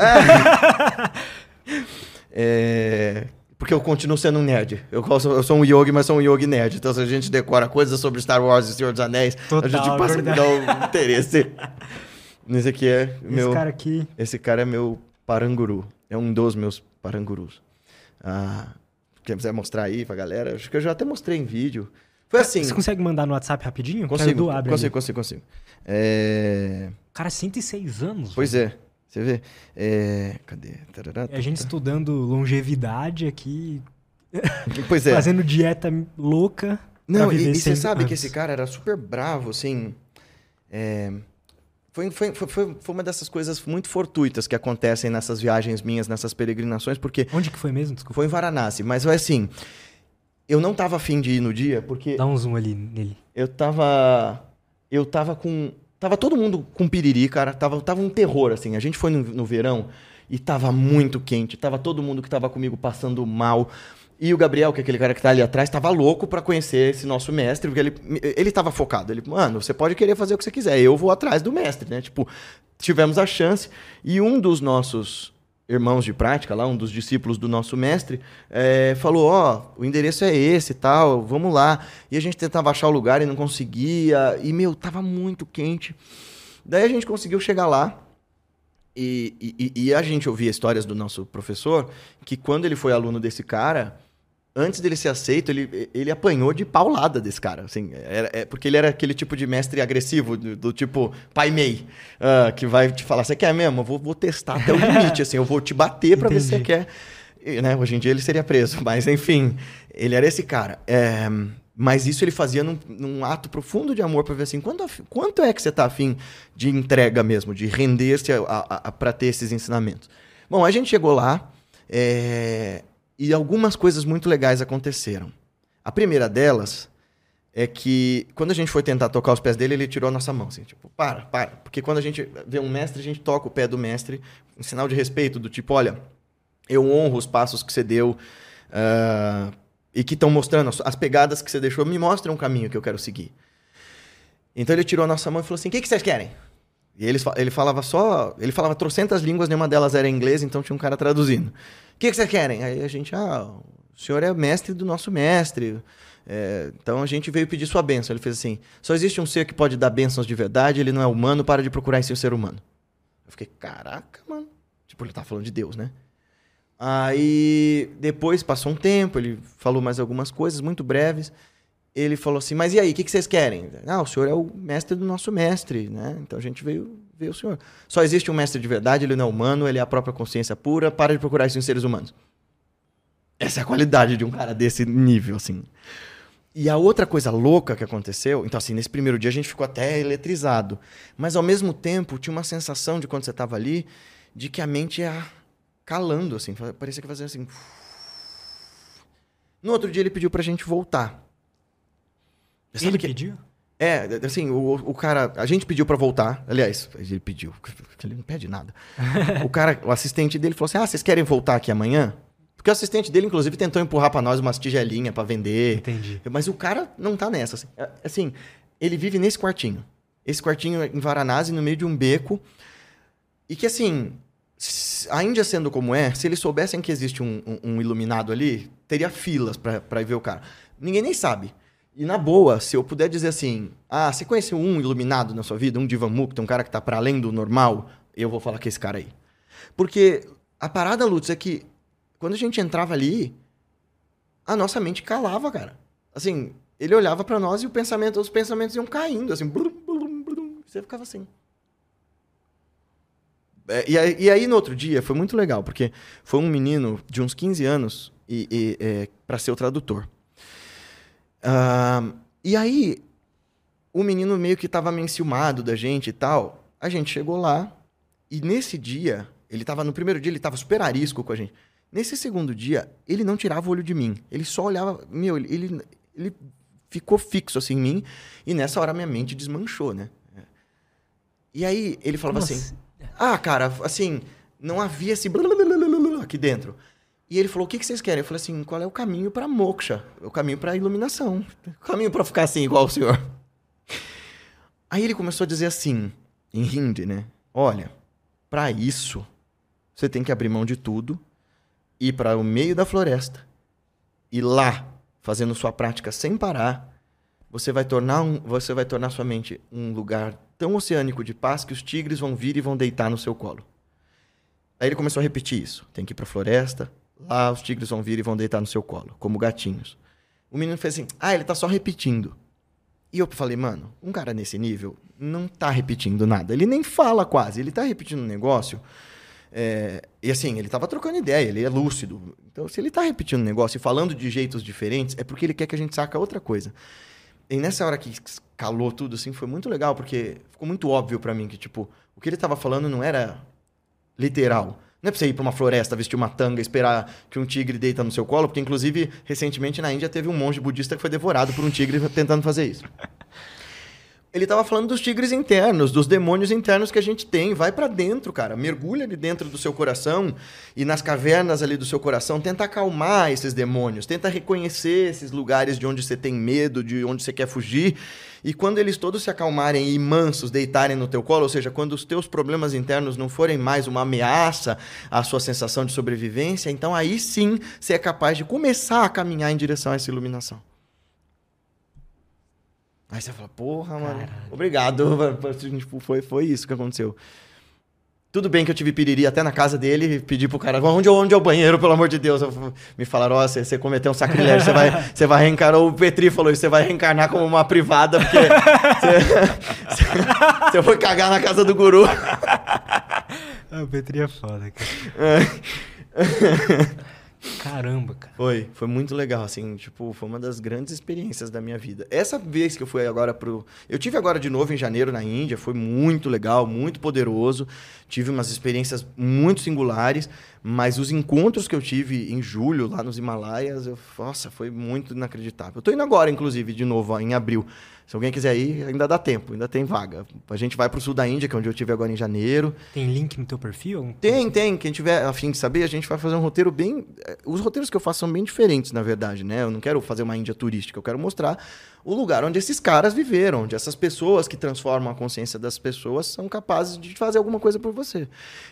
é... Porque eu continuo sendo um nerd. Eu, eu sou um yogi, mas sou um yogi nerd. Então, se a gente decora coisas sobre Star Wars e Senhor dos Anéis, Total, a gente passa verdade. a dar o interesse. Esse aqui é meu... Esse cara aqui... Esse cara é meu paranguru. É um dos meus parangurus. Ah, quer mostrar aí pra galera? Acho que eu já até mostrei em vídeo. Foi assim. Você consegue mandar no WhatsApp rapidinho? Consigo, consigo, consigo, consigo, consigo. É... Cara, 106 anos. Pois velho. é. Você vê? É... Cadê? Tarará, é a gente estudando longevidade aqui. Pois é. Fazendo dieta louca. Não, e, e você sabe anos. que esse cara era super bravo, assim. É... Foi, foi, foi, foi uma dessas coisas muito fortuitas que acontecem nessas viagens minhas, nessas peregrinações, porque... Onde que foi mesmo? Desculpa. Foi em Varanasi, mas foi assim eu não tava afim de ir no dia, porque Dá um zoom ali nele. eu tava. Eu tava com. Tava todo mundo com piriri, cara. Tava, tava um terror, assim. A gente foi no, no verão e tava muito quente. Tava todo mundo que tava comigo passando mal. E o Gabriel, que é aquele cara que tá ali atrás, tava louco pra conhecer esse nosso mestre, porque ele, ele tava focado. Ele, mano, você pode querer fazer o que você quiser, eu vou atrás do mestre, né? Tipo, tivemos a chance. E um dos nossos irmãos de prática, lá, um dos discípulos do nosso mestre, é, falou: Ó, o endereço é esse e tal, vamos lá. E a gente tentava achar o lugar e não conseguia. E, meu, tava muito quente. Daí a gente conseguiu chegar lá. E, e, e a gente ouvia histórias do nosso professor que quando ele foi aluno desse cara, antes dele ser aceito, ele, ele apanhou de paulada desse cara. Assim, era, é, porque ele era aquele tipo de mestre agressivo, do, do tipo pai mei, uh, que vai te falar: você quer mesmo? Eu vou, vou testar até o limite, assim, eu vou te bater para ver se você quer. E, né, hoje em dia ele seria preso, mas enfim, ele era esse cara. É, mas isso ele fazia num, num ato profundo de amor para ver assim, quanto, quanto é que você tá afim de entrega mesmo, de render-se para ter esses ensinamentos. Bom, a gente chegou lá, é, e algumas coisas muito legais aconteceram. A primeira delas é que quando a gente foi tentar tocar os pés dele, ele tirou a nossa mão, assim, tipo, para, para. Porque quando a gente vê um mestre, a gente toca o pé do mestre, um sinal de respeito, do tipo, olha, eu honro os passos que você deu uh, e que estão mostrando, as pegadas que você deixou, me mostram um caminho que eu quero seguir. Então ele tirou a nossa mão e falou assim, o que, que vocês querem? E ele, ele falava só, ele falava trocentas línguas, nenhuma delas era inglês, então tinha um cara traduzindo. O que, que vocês querem? Aí a gente, ah, o senhor é mestre do nosso mestre. É, então a gente veio pedir sua bênção. Ele fez assim: só existe um ser que pode dar bênçãos de verdade, ele não é humano, para de procurar em si ser humano. Eu fiquei, caraca, mano. Tipo, ele tá falando de Deus, né? Aí depois passou um tempo, ele falou mais algumas coisas muito breves. Ele falou assim: Mas e aí, o que, que vocês querem? Ah, o senhor é o mestre do nosso mestre, né? Então a gente veio ver o senhor. Só existe um mestre de verdade, ele não é humano, ele é a própria consciência pura, para de procurar isso em seres humanos. Essa é a qualidade de um cara desse nível, assim. E a outra coisa louca que aconteceu, então assim, nesse primeiro dia a gente ficou até eletrizado, mas ao mesmo tempo tinha uma sensação de quando você estava ali, de que a mente ia calando, assim, parecia que fazia assim. No outro dia ele pediu pra gente voltar. Sabe ele que... pediu? É, assim, o, o cara. A gente pediu para voltar. Aliás, ele pediu, ele não pede nada. o cara, o assistente dele falou assim: Ah, vocês querem voltar aqui amanhã? Porque o assistente dele, inclusive, tentou empurrar para nós umas tigelinhas para vender. Entendi. Mas o cara não tá nessa. Assim. É, assim, ele vive nesse quartinho. Esse quartinho em Varanasi, no meio de um beco. E que, assim, a Índia sendo como é, se eles soubessem que existe um, um, um iluminado ali, teria filas para ver o cara. Ninguém nem sabe. E na boa, se eu puder dizer assim, ah, você conheceu um iluminado na sua vida, um Divamukta, um cara que tá para além do normal, eu vou falar que é esse cara aí. Porque a parada, Lutz, é que quando a gente entrava ali, a nossa mente calava, cara. Assim, ele olhava para nós e o pensamento, os pensamentos iam caindo, assim, blum, blum, blum, você ficava assim. É, e, aí, e, aí, no outro dia, foi muito legal, porque foi um menino de uns 15 anos e, e é, para ser o tradutor. Uh, e aí, o menino meio que tava meio enciumado da gente e tal. A gente chegou lá e nesse dia, ele tava no primeiro dia, ele tava super arisco com a gente. Nesse segundo dia, ele não tirava o olho de mim. Ele só olhava, meu, ele, ele, ele ficou fixo assim em mim e nessa hora minha mente desmanchou, né? E aí ele falava Nossa. assim: "Ah, cara, assim, não havia esse aqui dentro. E ele falou: O que, que vocês querem? Eu falei assim: Qual é o caminho para moksha? O caminho para iluminação. O caminho para ficar assim, igual o senhor. Aí ele começou a dizer assim, em hindi, né? Olha, para isso, você tem que abrir mão de tudo, ir para o meio da floresta, e lá, fazendo sua prática sem parar, você vai tornar um, você vai tornar sua mente um lugar tão oceânico de paz que os tigres vão vir e vão deitar no seu colo. Aí ele começou a repetir isso. Tem que ir para a floresta, Lá os tigres vão vir e vão deitar no seu colo, como gatinhos. O menino fez assim: ah, ele tá só repetindo. E eu falei, mano, um cara nesse nível não tá repetindo nada. Ele nem fala quase, ele tá repetindo um negócio. É, e assim, ele tava trocando ideia, ele é lúcido. Então, se ele tá repetindo um negócio e falando de jeitos diferentes, é porque ele quer que a gente saca outra coisa. E nessa hora que calou tudo, assim, foi muito legal, porque ficou muito óbvio para mim que, tipo, o que ele tava falando não era literal. Não é pra você ir pra uma floresta, vestir uma tanga, esperar que um tigre deita no seu colo, porque inclusive recentemente na Índia teve um monge budista que foi devorado por um tigre tentando fazer isso. Ele estava falando dos tigres internos, dos demônios internos que a gente tem. Vai para dentro, cara. Mergulha ali dentro do seu coração e nas cavernas ali do seu coração. Tenta acalmar esses demônios. Tenta reconhecer esses lugares de onde você tem medo, de onde você quer fugir. E quando eles todos se acalmarem e mansos deitarem no teu colo, ou seja, quando os teus problemas internos não forem mais uma ameaça à sua sensação de sobrevivência, então aí sim você é capaz de começar a caminhar em direção a essa iluminação. Aí você fala, porra, mano, Caralho. obrigado. Tipo, foi, foi isso que aconteceu. Tudo bem que eu tive piriri até na casa dele e pedi pro cara, onde, é- onde é o banheiro, pelo amor de Deus? Eu- me falaram, ó, você, você cometeu um sacrilégio, você vai, você vai reencarnar, o Petri falou isso, você vai reencarnar como uma privada, porque você foi cagar na casa do guru. Ah, o Petri é foda, cara. Caramba, cara. Foi, foi muito legal, assim, tipo, foi uma das grandes experiências da minha vida. Essa vez que eu fui agora pro... Eu tive agora de novo em janeiro na Índia, foi muito legal, muito poderoso, tive umas experiências muito singulares, mas os encontros que eu tive em julho, lá nos Himalaias, eu... nossa, foi muito inacreditável. Eu tô indo agora, inclusive, de novo, em abril. Se alguém quiser ir, ainda dá tempo, ainda tem vaga. A gente vai pro sul da Índia, que é onde eu tive agora em janeiro. Tem link no teu perfil? Tem, tem. Quem tiver a fim de saber, a gente vai fazer um roteiro bem. eh, Os roteiros que eu faço são bem diferentes, na verdade, né? Eu não quero fazer uma Índia turística, eu quero mostrar o lugar onde esses caras viveram, onde essas pessoas que transformam a consciência das pessoas são capazes de fazer alguma coisa por você.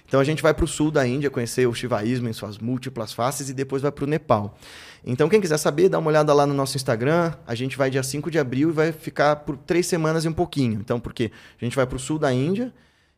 Então a gente vai para o sul da Índia conhecer o shivaísmo em suas múltiplas faces e depois vai para o Nepal. Então quem quiser saber, dá uma olhada lá no nosso Instagram. A gente vai dia 5 de abril e vai ficar por três semanas e um pouquinho. Então, porque a gente vai para o sul da Índia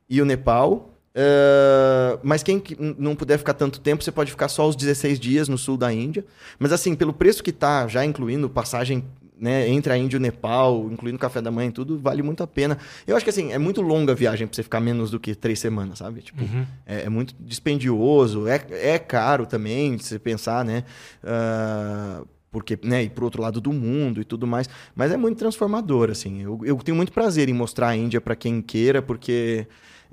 e o Nepal. Uh, mas quem não puder ficar tanto tempo, você pode ficar só os 16 dias no sul da Índia. Mas assim, pelo preço que tá, já incluindo passagem né, entre a Índia e o Nepal, incluindo café da manhã e tudo, vale muito a pena. Eu acho que assim, é muito longa a viagem pra você ficar menos do que três semanas, sabe? Tipo, Uhum. é, é muito dispendioso, é, é caro também, se você pensar, né? Ah, porque, né, ir pro outro lado do mundo e tudo mais. Mas é muito transformador, assim. Eu, eu tenho muito prazer em mostrar a Índia para quem queira, porque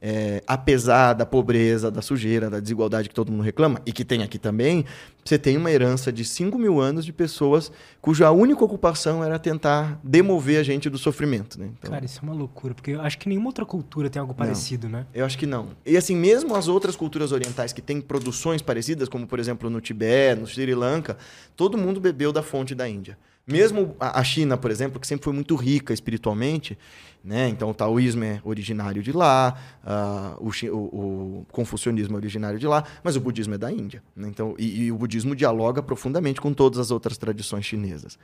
é, apesar da pobreza, da sujeira, da desigualdade que todo mundo reclama, e que tem aqui também, você tem uma herança de 5 mil anos de pessoas cuja única ocupação era tentar demover a gente do sofrimento, né? Então, Cara, isso é uma loucura, porque eu acho que nenhuma outra cultura tem algo parecido, né? eu acho que não. E assim, mesmo as outras culturas orientais que têm produções parecidas, como por exemplo no Tibete, no Sri Lanka, todo mundo bebeu da fonte da Índia. Mesmo a China, por exemplo, que sempre foi muito rica espiritualmente, né? Então o taoísmo é originário de lá, ah, o, o- confucionismo é originário de lá, mas o budismo é da Índia. né? Então, e, e o budismo dialoga profundamente com todas as outras tradições chinesas.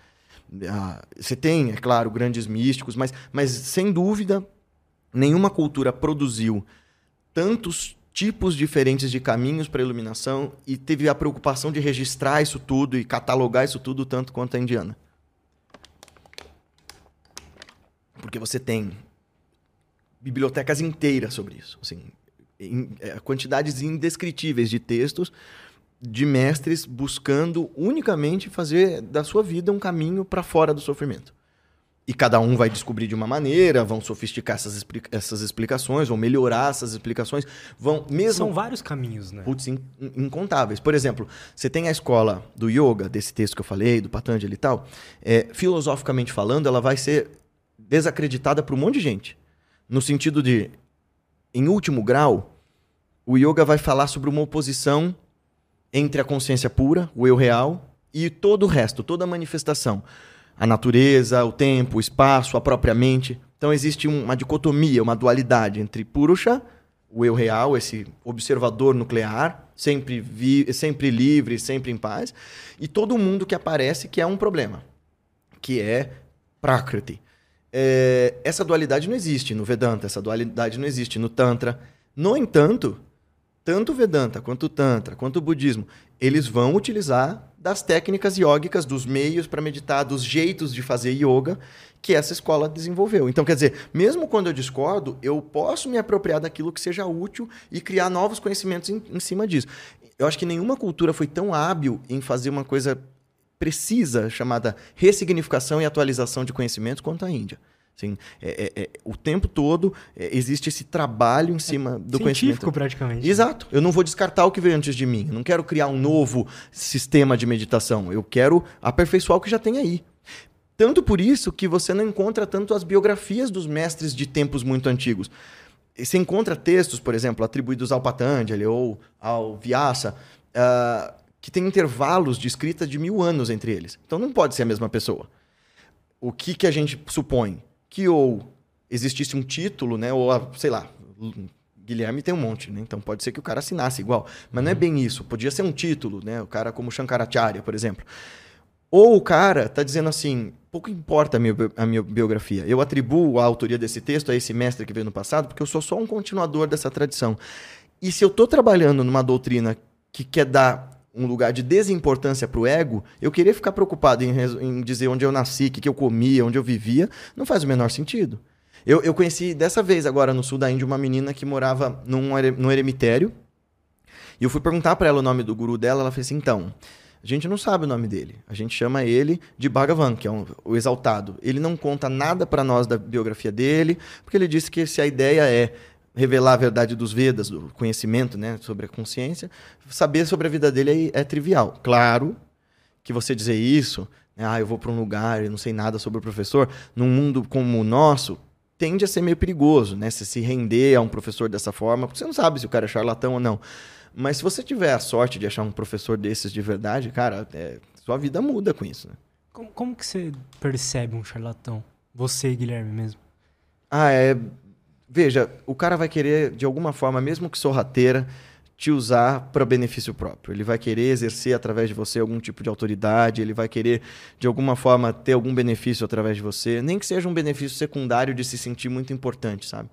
Ah, você tem, é claro, grandes místicos, mas, mas sem dúvida nenhuma cultura produziu tantos tipos diferentes de caminhos para iluminação e teve a preocupação de registrar isso tudo e catalogar isso tudo tanto quanto a indiana. Porque você tem bibliotecas inteiras sobre isso, assim, em- é, quantidades indescritíveis de textos de mestres buscando unicamente fazer da sua vida um caminho para fora do sofrimento. E cada um vai descobrir de uma maneira, vão sofisticar essas, expli- essas explicações, vão melhorar essas explicações, vão mesmo São vários caminhos, né? Putz, in- incontáveis. Por exemplo, você tem a escola do yoga, desse texto que eu falei, do Patanjali e tal, é, filosoficamente falando, ela vai ser desacreditada por um monte de gente. No sentido de, em último grau, o yoga vai falar sobre uma oposição entre a consciência pura, o eu real, e todo o resto, toda a manifestação. A natureza, o tempo, o espaço, a própria mente. Então existe um- uma dicotomia, uma dualidade entre Purusha, o eu real, esse observador nuclear, sempre, vi, sempre livre, sempre em paz, e todo mundo que aparece que é um problema, que é Prakriti. É, essa dualidade não existe no Vedanta, essa dualidade não existe no Tantra. No entanto, tanto o Vedanta quanto o Tantra, quanto o budismo, eles vão utilizar das técnicas iógicas, dos meios para meditar, dos jeitos de fazer yoga que essa escola desenvolveu. Então, quer dizer, mesmo quando eu discordo, eu posso me apropriar daquilo que seja útil e criar novos conhecimentos em, em cima disso. Eu acho que nenhuma cultura foi tão hábil em fazer uma coisa precisa chamada ressignificação e atualização de conhecimentos quanto a Índia. Assim, é, é, é, o tempo todo é, existe esse trabalho em cima do Científico, conhecimento. praticamente. Exato. Eu não vou descartar o que veio antes de mim. Eu não quero criar um novo sistema de meditação. Eu quero aperfeiçoar o que já tem aí. Tanto por isso que você não encontra tanto as biografias dos mestres de tempos muito antigos. Você encontra textos, por exemplo, atribuídos ao Patanjali ou ao Vyasa, uh, que tem intervalos de escrita de mil anos entre eles. Então não pode ser a mesma pessoa. O que, que a gente supõe? Que ou existisse um título, né? Ou, sei lá, Guilherme tem um monte, né? Então pode ser que o cara assinasse igual. Mas não é bem isso. Podia ser um título, né? O cara como Shankaracharya, por exemplo. Ou o cara está dizendo assim, pouco importa a minha, a minha biografia. Eu atribuo a autoria desse texto a esse mestre que veio no passado, porque eu sou só um continuador dessa tradição. E se eu estou trabalhando numa doutrina que quer dar um lugar de desimportância para o ego, eu querer ficar preocupado em, em dizer onde eu nasci, o que, que eu comia, onde eu vivia, não faz o menor sentido. Eu, eu conheci dessa vez, agora no sul da Índia, uma menina que morava num, num eremitério. E eu fui perguntar para ela o nome do guru dela. Ela fez assim: então, a gente não sabe o nome dele. A gente chama ele de Bhagavan, que é um, o exaltado. Ele não conta nada para nós da biografia dele, porque ele disse que se a ideia é revelar a verdade dos Vedas, do conhecimento né, sobre a consciência, saber sobre a vida dele é, é trivial. Claro que você dizer isso, né, ah, eu vou para um lugar e não sei nada sobre o professor, num mundo como o nosso, tende a ser meio perigoso, né? Se se render a um professor dessa forma, porque você não sabe se o cara é charlatão ou não. Mas se você tiver a sorte de achar um professor desses de verdade, cara, é, sua vida muda com isso. Né? Como, como que você percebe um charlatão? Você, Guilherme, mesmo? Ah, é. Veja, o cara vai querer, de alguma forma, mesmo que sorrateira, te usar para benefício próprio. Ele vai querer exercer através de você algum tipo de autoridade, ele vai querer, de alguma forma, ter algum benefício através de você, nem que seja um benefício secundário de se sentir muito importante, sabe?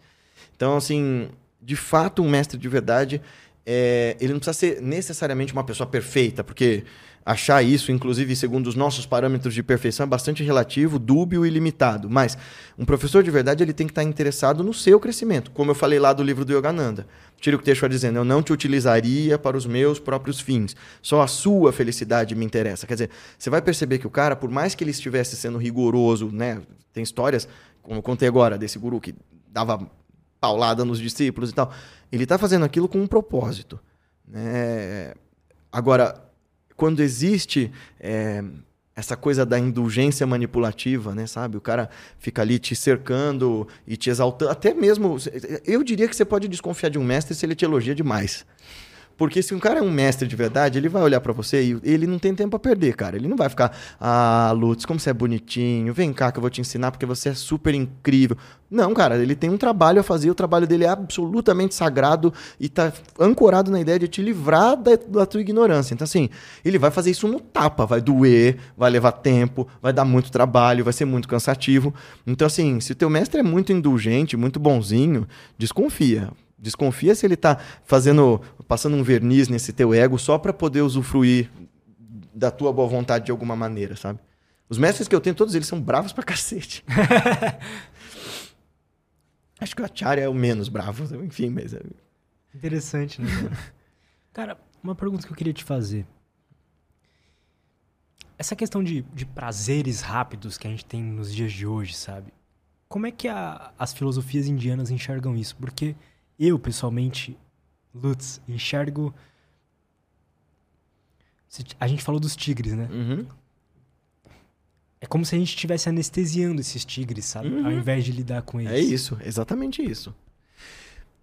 Então, assim, de fato, um mestre de verdade é, ele não precisa ser necessariamente uma pessoa perfeita, porque achar isso, inclusive segundo os nossos parâmetros de perfeição, é bastante relativo, dúbio e limitado. Mas um professor de verdade ele tem que estar interessado no seu crescimento, como eu falei lá do livro do Yogananda. Tira o que Teixeira dizendo, eu não te utilizaria para os meus próprios fins, só a sua felicidade me interessa. Quer dizer, você vai perceber que o cara, por mais que ele estivesse sendo rigoroso, né, tem histórias, como eu contei agora, desse guru que dava paulada nos discípulos e tal. Ele está fazendo aquilo com um propósito. Né? Agora, quando existe é, essa coisa da indulgência manipulativa, né, sabe? O cara fica ali te cercando e te exaltando. Até mesmo, eu diria que você pode desconfiar de um mestre se ele te elogia demais. Porque se um cara é um mestre de verdade, ele vai olhar para você e ele não tem tempo a perder, cara. Ele não vai ficar, ah, Lutz, como você é bonitinho, vem cá que eu vou te ensinar porque você é super incrível. Não, cara, ele tem um trabalho a fazer, o trabalho dele é absolutamente sagrado e tá ancorado na ideia de te livrar da, da tua ignorância. Então, assim, ele vai fazer isso no tapa, vai doer, vai levar tempo, vai dar muito trabalho, vai ser muito cansativo. Então, assim, se o teu mestre é muito indulgente, muito bonzinho, desconfia Desconfia se ele está fazendo, passando um verniz nesse teu ego só para poder usufruir da tua boa vontade de alguma maneira, sabe? Os mestres que eu tenho, todos eles são bravos pra cacete. Acho que o Acharya é o menos bravo, enfim, mas... É... Interessante, né? Cara, uma pergunta que eu queria te fazer. Essa questão de, de prazeres rápidos que a gente tem nos dias de hoje, sabe? Como é que a, as filosofias indianas enxergam isso? Porque eu, pessoalmente, Lutz, enxergo. A gente falou dos tigres, né? Uhum. É como se a gente estivesse anestesiando esses tigres, sabe? Uhum. Ao invés de lidar com eles. É isso, exatamente isso.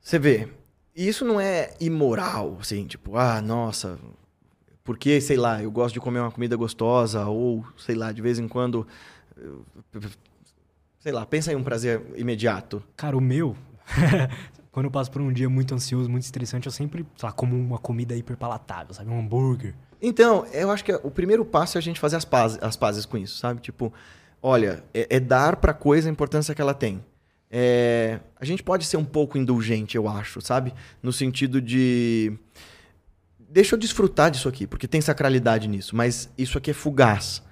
Você vê, isso não é imoral, assim, tipo, ah, nossa, porque, sei lá, eu gosto de comer uma comida gostosa, ou, sei lá, de vez em quando. Sei lá, pensa em um prazer imediato. Cara, o meu. quando eu passo por um dia muito ansioso, muito estressante, eu sempre, sei lá, como uma comida hiper palatável, sabe? Um hambúrguer. Então, eu acho que o primeiro passo é a gente fazer as pazes, as pazes com isso, sabe? Tipo, olha, é, é dar pra coisa a importância que ela tem. É, a gente pode ser um pouco indulgente, eu acho, sabe? No sentido de. Deixa eu desfrutar disso aqui, porque tem sacralidade nisso, mas isso aqui é fugaz.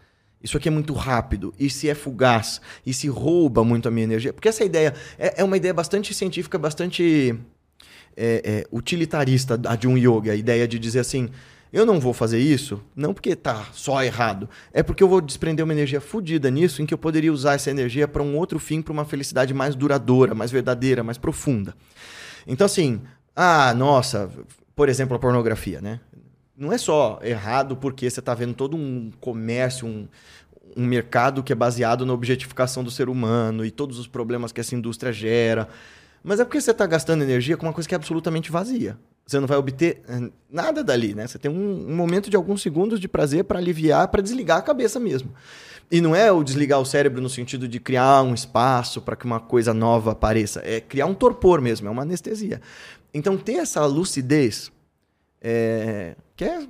Isso aqui é muito rápido, e se é fugaz, e se rouba muito a minha energia. Porque essa ideia é, é uma ideia bastante científica, bastante é, é, utilitarista de um yoga. A ideia de dizer assim: Eu não vou fazer isso, não porque tá só errado, é porque eu vou desprender uma energia fodida nisso, em que eu poderia usar essa energia para um outro fim, para uma felicidade mais duradoura, mais verdadeira, mais profunda. Então, assim, ah, nossa, por exemplo, a pornografia, né? Não é só errado porque você está vendo todo um comércio, um, um mercado que é baseado na objetificação do ser humano e todos os problemas que essa indústria gera. Mas é porque você está gastando energia com uma coisa que é absolutamente vazia. Você não vai obter eh, nada dali, né? Você tem um, um momento de alguns segundos de prazer para aliviar, para desligar a cabeça mesmo. E não é o desligar o cérebro no sentido de criar um espaço para que uma coisa nova apareça. É criar um torpor mesmo, é uma anestesia. Então, ter essa lucidez, é, que, é,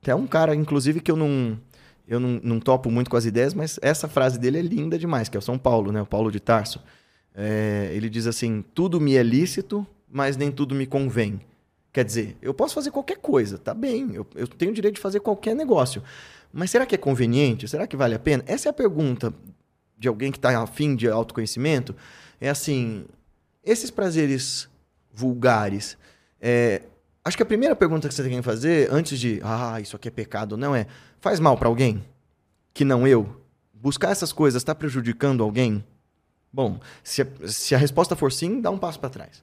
que é um cara, inclusive, que eu não eu não, não, topo muito com as ideias, mas essa frase dele é linda demais, que é o São Paulo, né? O Paulo de Tarso. É, ele diz assim: tudo me é lícito, mas nem tudo me convém. Quer dizer, eu posso fazer qualquer coisa, tá bem, eu, eu tenho o direito de fazer qualquer negócio. Mas será que é conveniente? Será que vale a pena? Essa é a pergunta de alguém que está afim de autoconhecimento. É assim: esses prazeres vulgares. É, acho que a primeira pergunta que você tem que fazer, antes de, ah, isso aqui é pecado, não é, faz mal para alguém? Que não eu? Buscar essas coisas está prejudicando alguém? Bom, se a, se a resposta for sim, dá um passo para trás.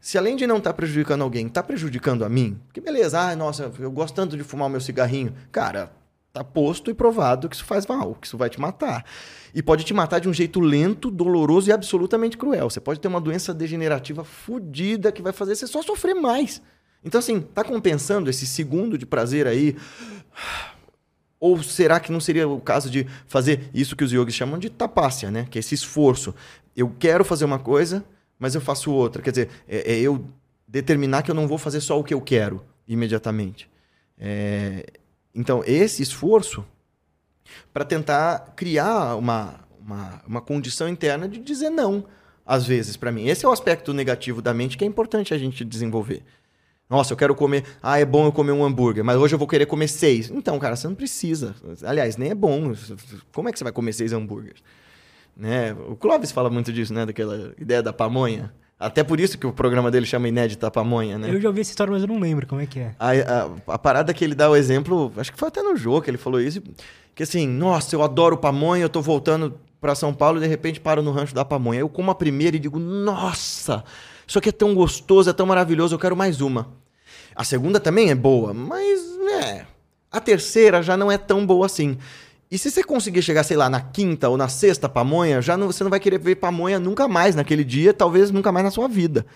Se além de não estar tá prejudicando alguém, está prejudicando a mim, que beleza, ah, nossa, eu gosto tanto de fumar o meu cigarrinho. Cara, tá posto e provado que isso faz mal, que isso vai te matar. E pode te matar de um jeito lento, doloroso e absolutamente cruel. Você pode ter uma doença degenerativa fodida que vai fazer você só sofrer mais. Então, assim, tá compensando esse segundo de prazer aí? Ou será que não seria o caso de fazer isso que os yogis chamam de tapácia, né? Que é esse esforço. Eu quero fazer uma coisa, mas eu faço outra. Quer dizer, é, é eu determinar que eu não vou fazer só o que eu quero imediatamente. É, então, esse esforço para tentar criar uma, uma, uma condição interna de dizer não, às vezes, para mim. Esse é o aspecto negativo da mente que é importante a gente desenvolver. Nossa, eu quero comer. Ah, é bom eu comer um hambúrguer, mas hoje eu vou querer comer seis. Então, cara, você não precisa. Aliás, nem é bom. Como é que você vai comer seis hambúrgueres? Né? O Clóvis fala muito disso, né? Daquela ideia da pamonha. Até por isso que o programa dele chama Inédita Pamonha, né? Eu já ouvi essa história, mas eu não lembro como é que é. A, a, a, parada que ele dá o exemplo, acho que foi até no jogo que ele falou isso, que assim, nossa, eu adoro pamonha, eu tô voltando para São Paulo e de repente paro no rancho da pamonha. Eu como a primeira e digo, nossa, isso aqui é tão gostoso, é tão maravilhoso, eu quero mais uma. A segunda também é boa, mas, né, a terceira já não é tão boa assim. E se você conseguir chegar, sei lá, na quinta ou na sexta pamonha, já não, você não vai querer ver pamonha nunca mais naquele dia, talvez nunca mais na sua vida.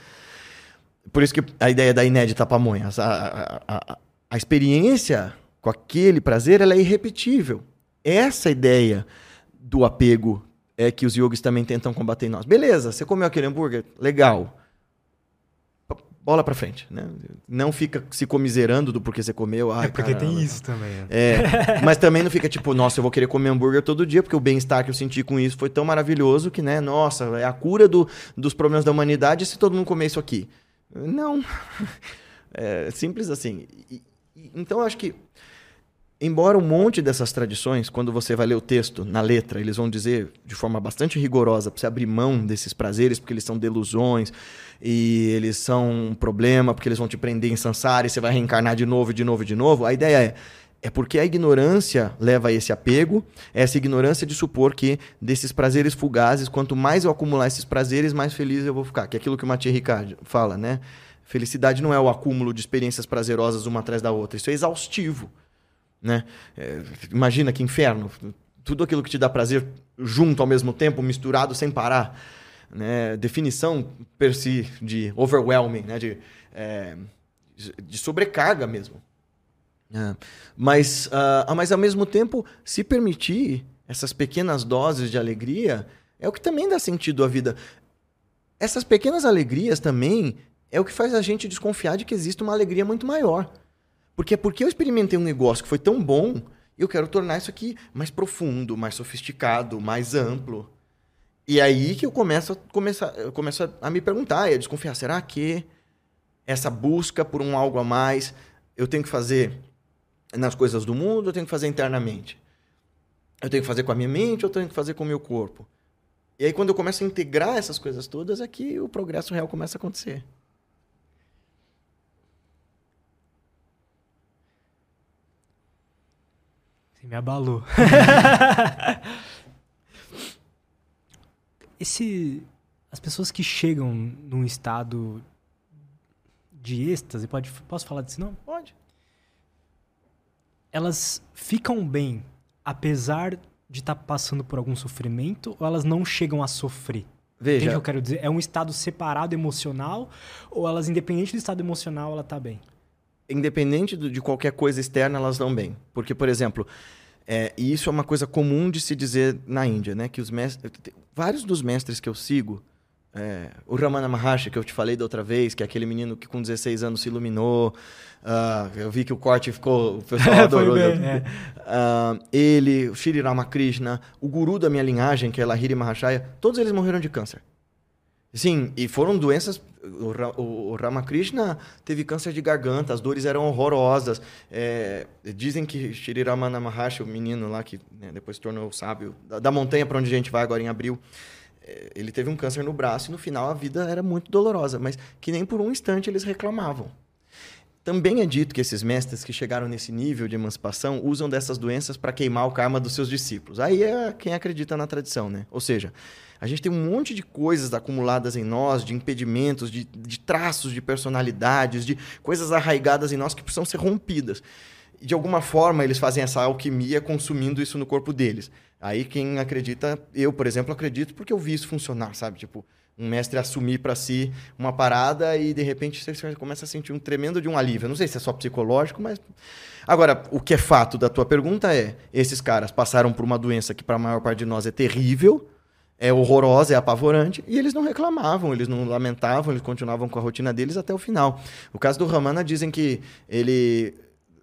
Por isso que a ideia da inédita pamonha, a, a, a, a experiência com aquele prazer, ela é irrepetível. Essa ideia do apego é que os yogis também tentam combater em nós. Beleza, você comeu aquele hambúrguer? Legal bola para frente, né? Não fica se comiserando do porquê você comeu. Ai, é porque caramba. tem isso também. Né? É, mas também não fica tipo, nossa, eu vou querer comer hambúrguer todo dia, porque o bem-estar que eu senti com isso foi tão maravilhoso que, né, nossa, é a cura do, dos problemas da humanidade se todo mundo comer isso aqui. Não. É simples assim. E, e, então eu acho que Embora um monte dessas tradições, quando você vai ler o texto na letra, eles vão dizer de forma bastante rigorosa para você abrir mão desses prazeres, porque eles são delusões e eles são um problema, porque eles vão te prender em sansara e você vai reencarnar de novo, de novo, de novo. A ideia é é porque a ignorância leva a esse apego, essa ignorância de supor que desses prazeres fugazes, quanto mais eu acumular esses prazeres, mais feliz eu vou ficar. Que é aquilo que o Mathieu Ricard fala, né? Felicidade não é o acúmulo de experiências prazerosas uma atrás da outra, isso é exaustivo. Né? É, imagina que inferno. Tudo aquilo que te dá prazer junto ao mesmo tempo, misturado sem parar. Né? Definição per si de overwhelming, né? de, é, de sobrecarga mesmo. É. Mas, uh, mas ao mesmo tempo, se permitir essas pequenas doses de alegria é o que também dá sentido à vida. Essas pequenas alegrias também é o que faz a gente desconfiar de que existe uma alegria muito maior. Porque é porque eu experimentei um negócio que foi tão bom, eu quero tornar isso aqui mais profundo, mais sofisticado, mais amplo. E aí que eu começo a, começar, eu começo a me perguntar e a desconfiar, será que essa busca por um algo a mais eu tenho que fazer nas coisas do mundo, eu tenho que fazer internamente? Eu tenho que fazer com a minha mente ou eu tenho que fazer com o meu corpo? E aí quando eu começo a integrar essas coisas todas é que o progresso real começa a acontecer. Você me abalou. Esse. As pessoas que chegam num estado de êxtase, pode, posso falar disso não? Pode. Elas ficam bem apesar de estar tá passando por algum sofrimento ou elas não chegam a sofrer? Veja. Que eu quero dizer? É um estado separado emocional ou elas, independente do estado emocional, ela tá bem? Independente de qualquer coisa externa, elas estão bem. Porque, por exemplo, é, e isso é uma coisa comum de se dizer na Índia, né? Que os mestres, vários dos mestres que eu sigo, é, o Ramana Maharshi, que eu te falei da outra vez, que é aquele menino que com 16 anos se iluminou. Uh, eu vi que o corte ficou. O pessoal adorou. bem, é. uh, ele, o Shri Ramakrishna, o guru da minha linhagem, que é Lahiri Mahashaya, todos eles morreram de câncer. Sim, e foram doenças. O, o, Ramakrishna teve câncer de garganta, as dores eram horrorosas. É, dizem que Shri Ramana Maharshi, o menino lá que né, depois se tornou sábio, da, da montanha para onde a gente vai agora em abril, é, ele teve um câncer no braço e no final a vida era muito dolorosa, mas que nem por um instante eles reclamavam. Também é dito que esses mestres que chegaram nesse nível de emancipação usam dessas doenças para queimar o karma dos seus discípulos. Aí é quem acredita na tradição, né? Ou seja, a gente tem um monte de coisas acumuladas em nós, de impedimentos, de, de traços de personalidades, de coisas arraigadas em nós que precisam ser rompidas. De alguma forma eles fazem essa alquimia consumindo isso no corpo deles. Aí quem acredita, eu, por exemplo, acredito porque eu vi isso funcionar, sabe? Tipo, um mestre assumir para si uma parada e de repente você começa a sentir um tremendo de um alívio. Eu não sei se é só psicológico, mas agora o que é fato da tua pergunta é: esses caras passaram por uma doença que para a maior parte de nós é terrível, é horrorosa, é apavorante, e eles não reclamavam, eles não lamentavam, eles continuavam com a rotina deles até o final. O caso do Ramana dizem que ele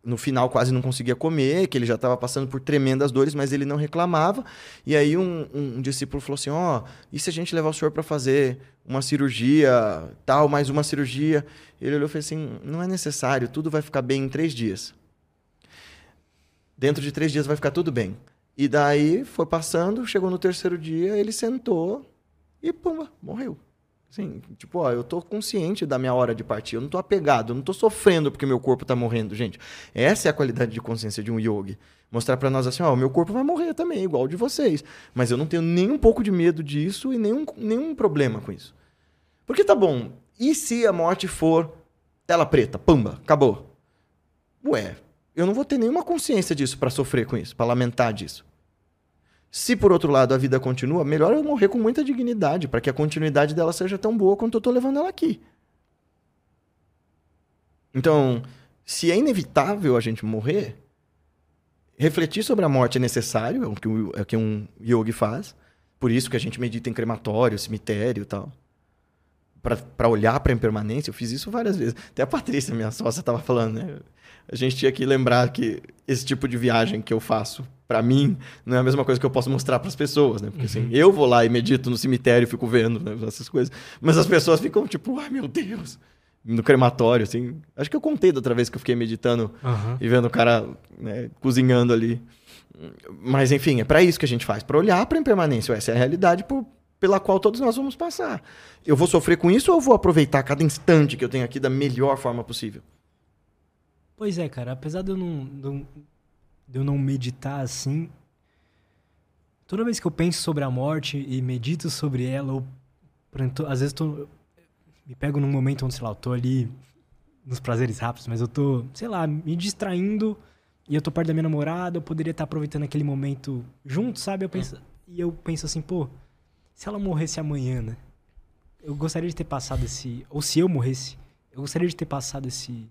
no final quase não conseguia comer, que ele já estava passando por tremendas dores, mas ele não reclamava. E aí um, um, discípulo falou assim: ó, oh, e se a gente levar o senhor para fazer uma cirurgia, tal, mais uma cirurgia? Ele olhou e falou assim: não é necessário, tudo vai ficar bem em três dias. Dentro de três dias vai ficar tudo bem. E daí foi passando, chegou no terceiro dia, ele sentou e pumba, morreu. Sim, tipo, ó, eu tô consciente da minha hora de partir, eu não tô apegado, eu não tô sofrendo porque meu corpo tá morrendo, gente. Essa é a qualidade de consciência de um yogi. Mostrar para nós assim, ó, meu corpo vai morrer também, igual o de vocês. Mas eu não tenho nem um pouco de medo disso e nenhum, nenhum problema com isso. Porque tá bom, e se a morte for tela preta, pumba, acabou? Ué, eu não vou ter nenhuma consciência disso para sofrer com isso, para lamentar disso. Se por outro lado a vida continua, melhor eu morrer com muita dignidade, para que a continuidade dela seja tão boa quanto eu estou levando ela aqui. Então, se é inevitável a gente morrer, refletir sobre a morte é necessário, é o que, é o que um yogi faz. Por isso que a gente medita em crematório, cemitério e tal. Para olhar para a impermanência, eu fiz isso várias vezes. Até a Patrícia, minha sócia, estava falando, né? A gente tinha que lembrar que esse tipo de viagem que eu faço para mim, não é a mesma coisa que eu posso mostrar para as pessoas, né? Porque assim, uhum. eu vou lá e medito no cemitério, fico vendo né, essas coisas, mas as pessoas ficam tipo, ai meu Deus, no crematório, assim. Acho que eu contei da outra vez que eu fiquei meditando uhum. e vendo o cara né, cozinhando ali. Mas enfim, é para isso que a gente faz, para olhar para a impermanência. Essa é a realidade por, pela qual todos nós vamos passar. Eu vou sofrer com isso ou eu vou aproveitar cada instante que eu tenho aqui da melhor forma possível? Pois é, cara. Apesar de eu não, de eu não meditar assim, toda vez que eu penso sobre a morte e medito sobre ela, ou às vezes tô, me pego num momento onde, sei lá, eu tô ali nos prazeres rápidos, mas eu tô, sei lá, me distraindo e eu tô perto da minha namorada, eu poderia estar aproveitando aquele momento junto, sabe? Eu penso, hum. E eu penso assim, pô, se ela morresse amanhã, né? Eu gostaria de ter passado esse. Ou se eu morresse, eu gostaria de ter passado esse.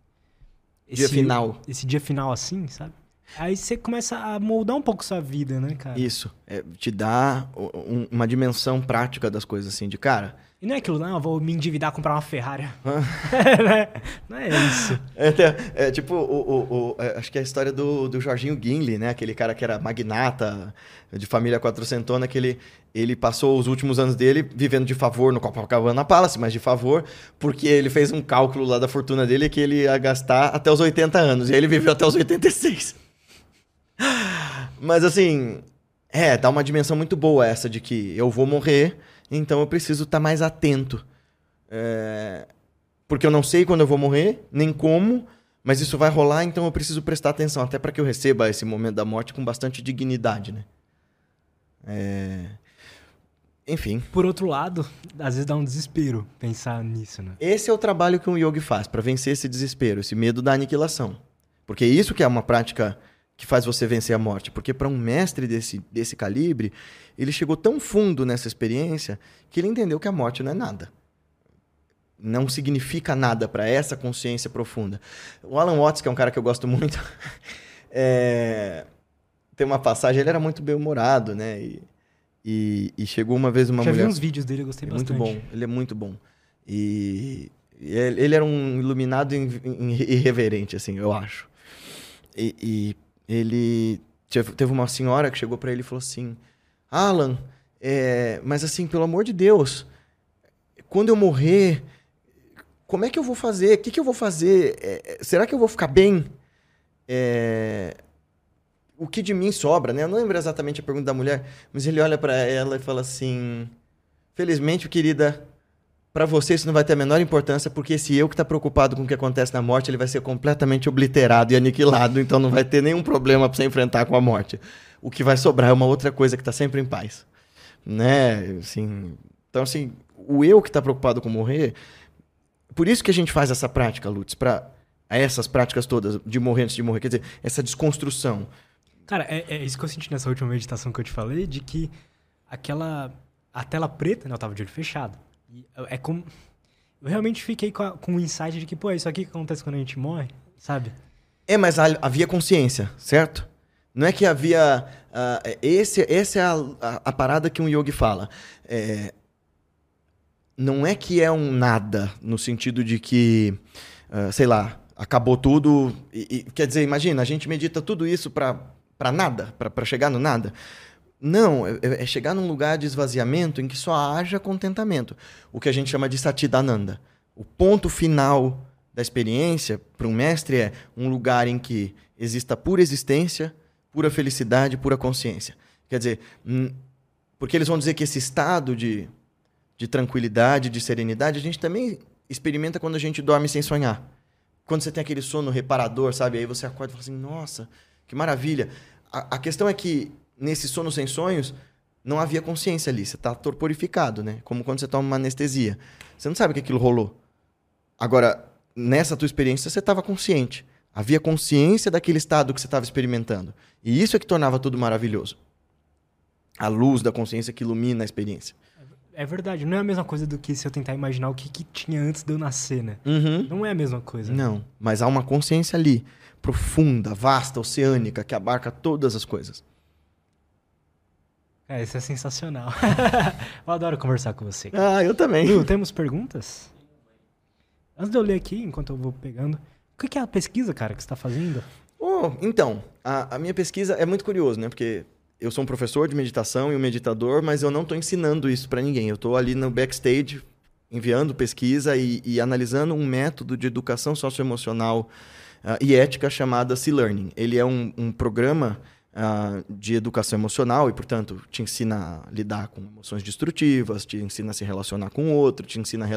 esse dia final. Esse dia final assim, sabe? Aí você começa a moldar um pouco sua vida, né, cara? Isso. É, te dá um, uma dimensão prática das coisas, assim, de cara. E não é aquilo, não, vou me endividar comprar uma Ferrari. não é isso. É, é tipo, o, o, o, é, acho que é a história do, do Jorginho Gimli, né? Aquele cara que era magnata de família quatrocentona, que ele, ele passou os últimos anos dele vivendo de favor no Copacabana Palace, mas de favor, porque ele fez um cálculo lá da fortuna dele que ele ia gastar até os 80 anos. E aí ele viveu até os 86. Mas assim, é, dá uma dimensão muito boa essa de que eu vou morrer, então eu preciso estar tá mais atento. É, porque eu não sei quando eu vou morrer, nem como, Mas isso vai rolar, então eu preciso prestar atenção, até para que eu receba esse momento da morte com bastante dignidade, né? É... Enfim. Por outro lado, às vezes dá um desespero pensar nisso, né? Esse é o trabalho que um yogi faz para vencer esse desespero, esse medo da aniquilação. Porque isso que é uma prática que faz você vencer a morte. Porque para um mestre desse, desse calibre, ele chegou tão fundo nessa experiência que ele entendeu que a morte não é nada. Não significa nada para essa consciência profunda. O Alan Watts, que é um cara que eu gosto muito, é... tem uma passagem, ele era muito bem-humorado, né? E e, e chegou uma vez uma Já mulher. vi uns vídeos dele, eu gostei é bastante. Muito bom, ele é muito bom. E, e ele era um iluminado irreverente, assim, eu acho. E, e ele teve uma senhora que chegou para ele e falou assim: Alan, é, mas assim, pelo amor de Deus, quando eu morrer, como é que eu vou fazer? O que, que eu vou fazer? É, será que eu vou ficar bem? É, o que de mim sobra, né? Eu não lembro exatamente a pergunta da mulher, mas ele olha para ela e fala assim: Felizmente, querida, para você isso não vai ter a menor importância, porque esse eu que está preocupado com o que acontece na morte, ele vai ser completamente obliterado e aniquilado, então não vai ter nenhum problema para você enfrentar com a morte. O que vai sobrar é uma outra coisa que está sempre em paz, né? Assim, então assim, o eu que está preocupado com morrer, por isso que a gente faz essa prática, Lutz, para essas práticas todas de morrer antes de morrer, quer dizer, essa desconstrução. Cara, é, é, isso que eu senti nessa última meditação que eu te falei, de que aquela. A tela preta, né? Eu tava de olho fechado. É como. Eu realmente fiquei com, a, com o insight de que, pô, é isso aqui que acontece quando a gente morre, sabe? É, mas havia consciência, certo? Não é que havia. Uh, esse, essa é a, a, a, parada que um yogi fala. É, não é que é um nada, no sentido de que, uh, sei lá, acabou tudo. E, e, quer dizer, imagina, a gente medita tudo isso para nada, para chegar no nada. Não, é, é, é, chegar num lugar de esvaziamento em que só haja contentamento. O que a gente chama de satidananda. O ponto final da experiência para um mestre é um lugar em que exista pura existência, pura felicidade, pura consciência. Quer dizer, porque eles vão dizer que esse estado de, de tranquilidade, de serenidade, a gente também experimenta quando a gente dorme sem sonhar. Quando você tem aquele sono reparador, sabe? Aí você acorda e fala assim: nossa, que maravilha. A, a questão é que nesse sono sem sonhos não havia consciência ali. Você está torporificado, né? Como quando você toma uma anestesia. Você não sabe que aquilo rolou. Agora, nessa tua experiência, você estava consciente. Havia consciência daquele estado que você estava experimentando. E isso é que tornava tudo maravilhoso. A luz da consciência que ilumina a experiência. É verdade, não é a mesma coisa do que se eu tentar imaginar o que, que tinha antes de eu nascer, né? Uhum. Não é a mesma coisa. Não, mas há uma consciência ali profunda, vasta, oceânica, que abarca todas as coisas. É, isso é sensacional. eu adoro conversar com você. Ah, eu também. Lu, temos perguntas? Antes de eu ler aqui, enquanto eu vou pegando, o que é a pesquisa, cara, que você está fazendo? Oh, então, a, a, minha pesquisa é muito curioso, né? Porque eu sou um professor de meditação e um meditador, mas eu não estou ensinando isso para ninguém. Eu estou ali no backstage enviando pesquisa e, e analisando um método de educação socioemocional uh, e ética chamada C-Learning. Ele é um, um programa uh, de educação emocional e, portanto, te ensina a lidar com emoções destrutivas, te ensina a se relacionar com o outro, te ensina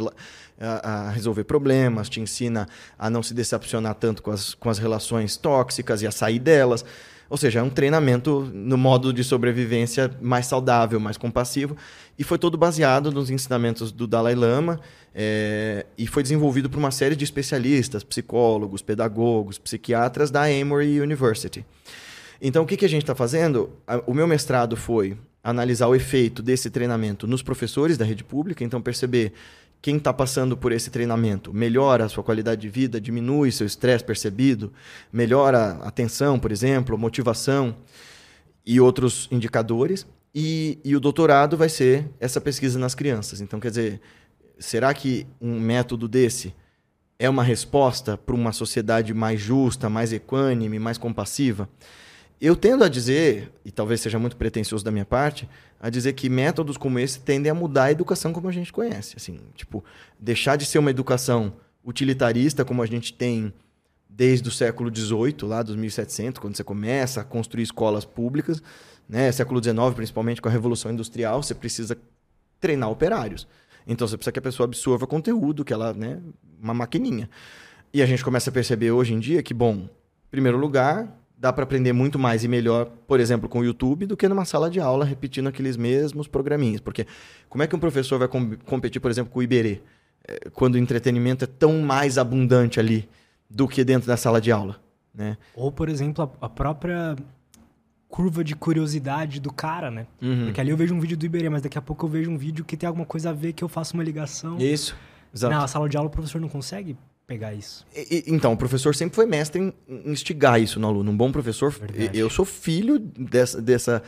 a, a, resolver problemas, te ensina a não se decepcionar tanto com as, com as relações tóxicas e a sair delas. Ou seja, é um treinamento no modo de sobrevivência mais saudável, mais compassivo. E foi todo baseado nos ensinamentos do Dalai Lama é, e foi desenvolvido por uma série de especialistas, psicólogos, pedagogos, psiquiatras da Emory University. Então, o que, que a gente está fazendo? O meu mestrado foi analisar o efeito desse treinamento nos professores da rede pública, então perceber quem está passando por esse treinamento melhora a sua qualidade de vida, diminui seu estresse percebido, melhora a atenção, por exemplo, motivação e outros indicadores. E, e o doutorado vai ser essa pesquisa nas crianças. Então, quer dizer, será que um método desse é uma resposta para uma sociedade mais justa, mais equânime, mais compassiva? Eu tendo a dizer, e talvez seja muito pretensioso da minha parte, a dizer que métodos como esse tendem a mudar a educação como a gente conhece. Assim, tipo, deixar de ser uma educação utilitarista como a gente tem desde o século XVIII, lá dos 1700, quando você começa a construir escolas públicas, né? século XIX, principalmente com a Revolução Industrial, você precisa treinar operários. Então você precisa que a pessoa absorva conteúdo, que ela, né, uma maquininha. E a gente começa a perceber hoje em dia que, bom, em primeiro lugar, dá para aprender muito mais e melhor, por exemplo, com o YouTube, do que numa sala de aula repetindo aqueles mesmos programinhas. Porque como é que um professor vai com competir, por exemplo, com o Iberê, eh, quando o entretenimento é tão mais abundante ali do que dentro da sala de aula? Né? Ou, por exemplo, a, a própria curva de curiosidade do cara, né? Uhum. Porque ali eu vejo um vídeo do Iberê, mas daqui a pouco eu vejo um vídeo que tem alguma coisa a ver que eu faço uma ligação. Isso. Exato. Na sala de aula o professor não consegue pegar isso. E- então, o professor sempre foi mestre em, instigar isso no aluno. Um bom professor, Verdade. eu sou filho dessa, dessa,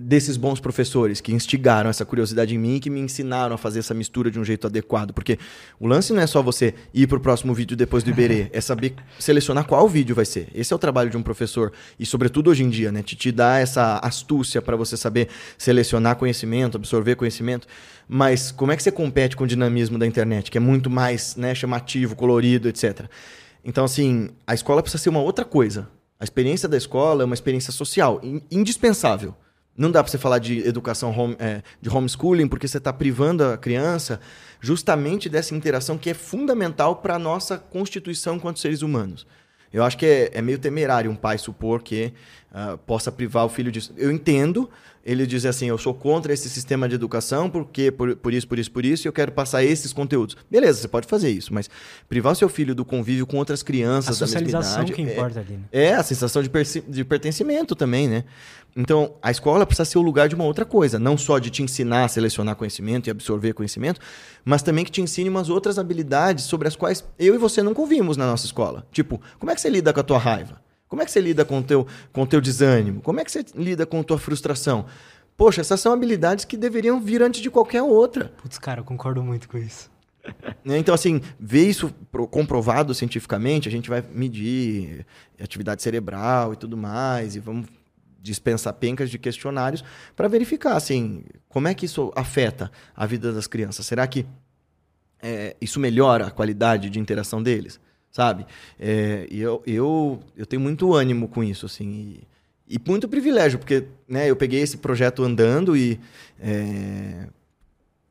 desses bons professores que instigaram essa curiosidade em mim e que me ensinaram a fazer essa mistura de um jeito adequado. Porque o lance não é só você ir pro próximo vídeo depois do Iberê, é saber selecionar qual vídeo vai ser. Esse é o trabalho de um professor. E, sobretudo, hoje em dia, né? Te, te dá essa astúcia para você saber selecionar conhecimento, absorver conhecimento. Mas como é que você compete com o dinamismo da internet, que é muito mais né, chamativo, colorido, etc. Então, assim, a escola precisa ser uma outra coisa. A experiência da escola é uma experiência social, in- indispensável. Não dá para você falar de educação home, é, de homeschooling porque você está privando a criança justamente dessa interação que é fundamental para a nossa constituição enquanto seres humanos. Eu acho que é, é meio temerário um pai supor que ah, possa privar o filho disso. Eu entendo ele dizer assim, eu sou contra esse sistema de educação porque por, por isso, por isso, por isso, e eu quero passar esses conteúdos. Beleza, você pode fazer isso, mas privar o seu filho do convívio com outras A crianças da mesma socialização idade... que é- importa ali, né? é, a sensação de, de pertencimento também, né? Então, a escola precisa ser o lugar de uma outra coisa. Não só de te ensinar a selecionar conhecimento e absorver conhecimento, mas também que te ensine umas outras habilidades sobre as quais eu e você nunca ouvimos na nossa escola. Tipo, como é que você lida com a tua raiva? Como é que você lida com o teu, com o teu desânimo? Como é que você lida com a tua frustração? Poxa, essas são habilidades que deveriam vir antes de qualquer outra. Putz, cara, eu concordo muito com isso. Né? Então, assim, ver isso pro- comprovado cientificamente, a gente vai medir atividade cerebral e tudo mais, e vamos dispensar pencas de questionários para verificar, assim, como é que isso afeta a vida das crianças. Será que é, isso melhora a qualidade de interação deles, sabe? É, eu, eu, eu tenho muito ânimo com isso, assim, e, e muito privilégio, porque né, eu peguei esse projeto andando e... é,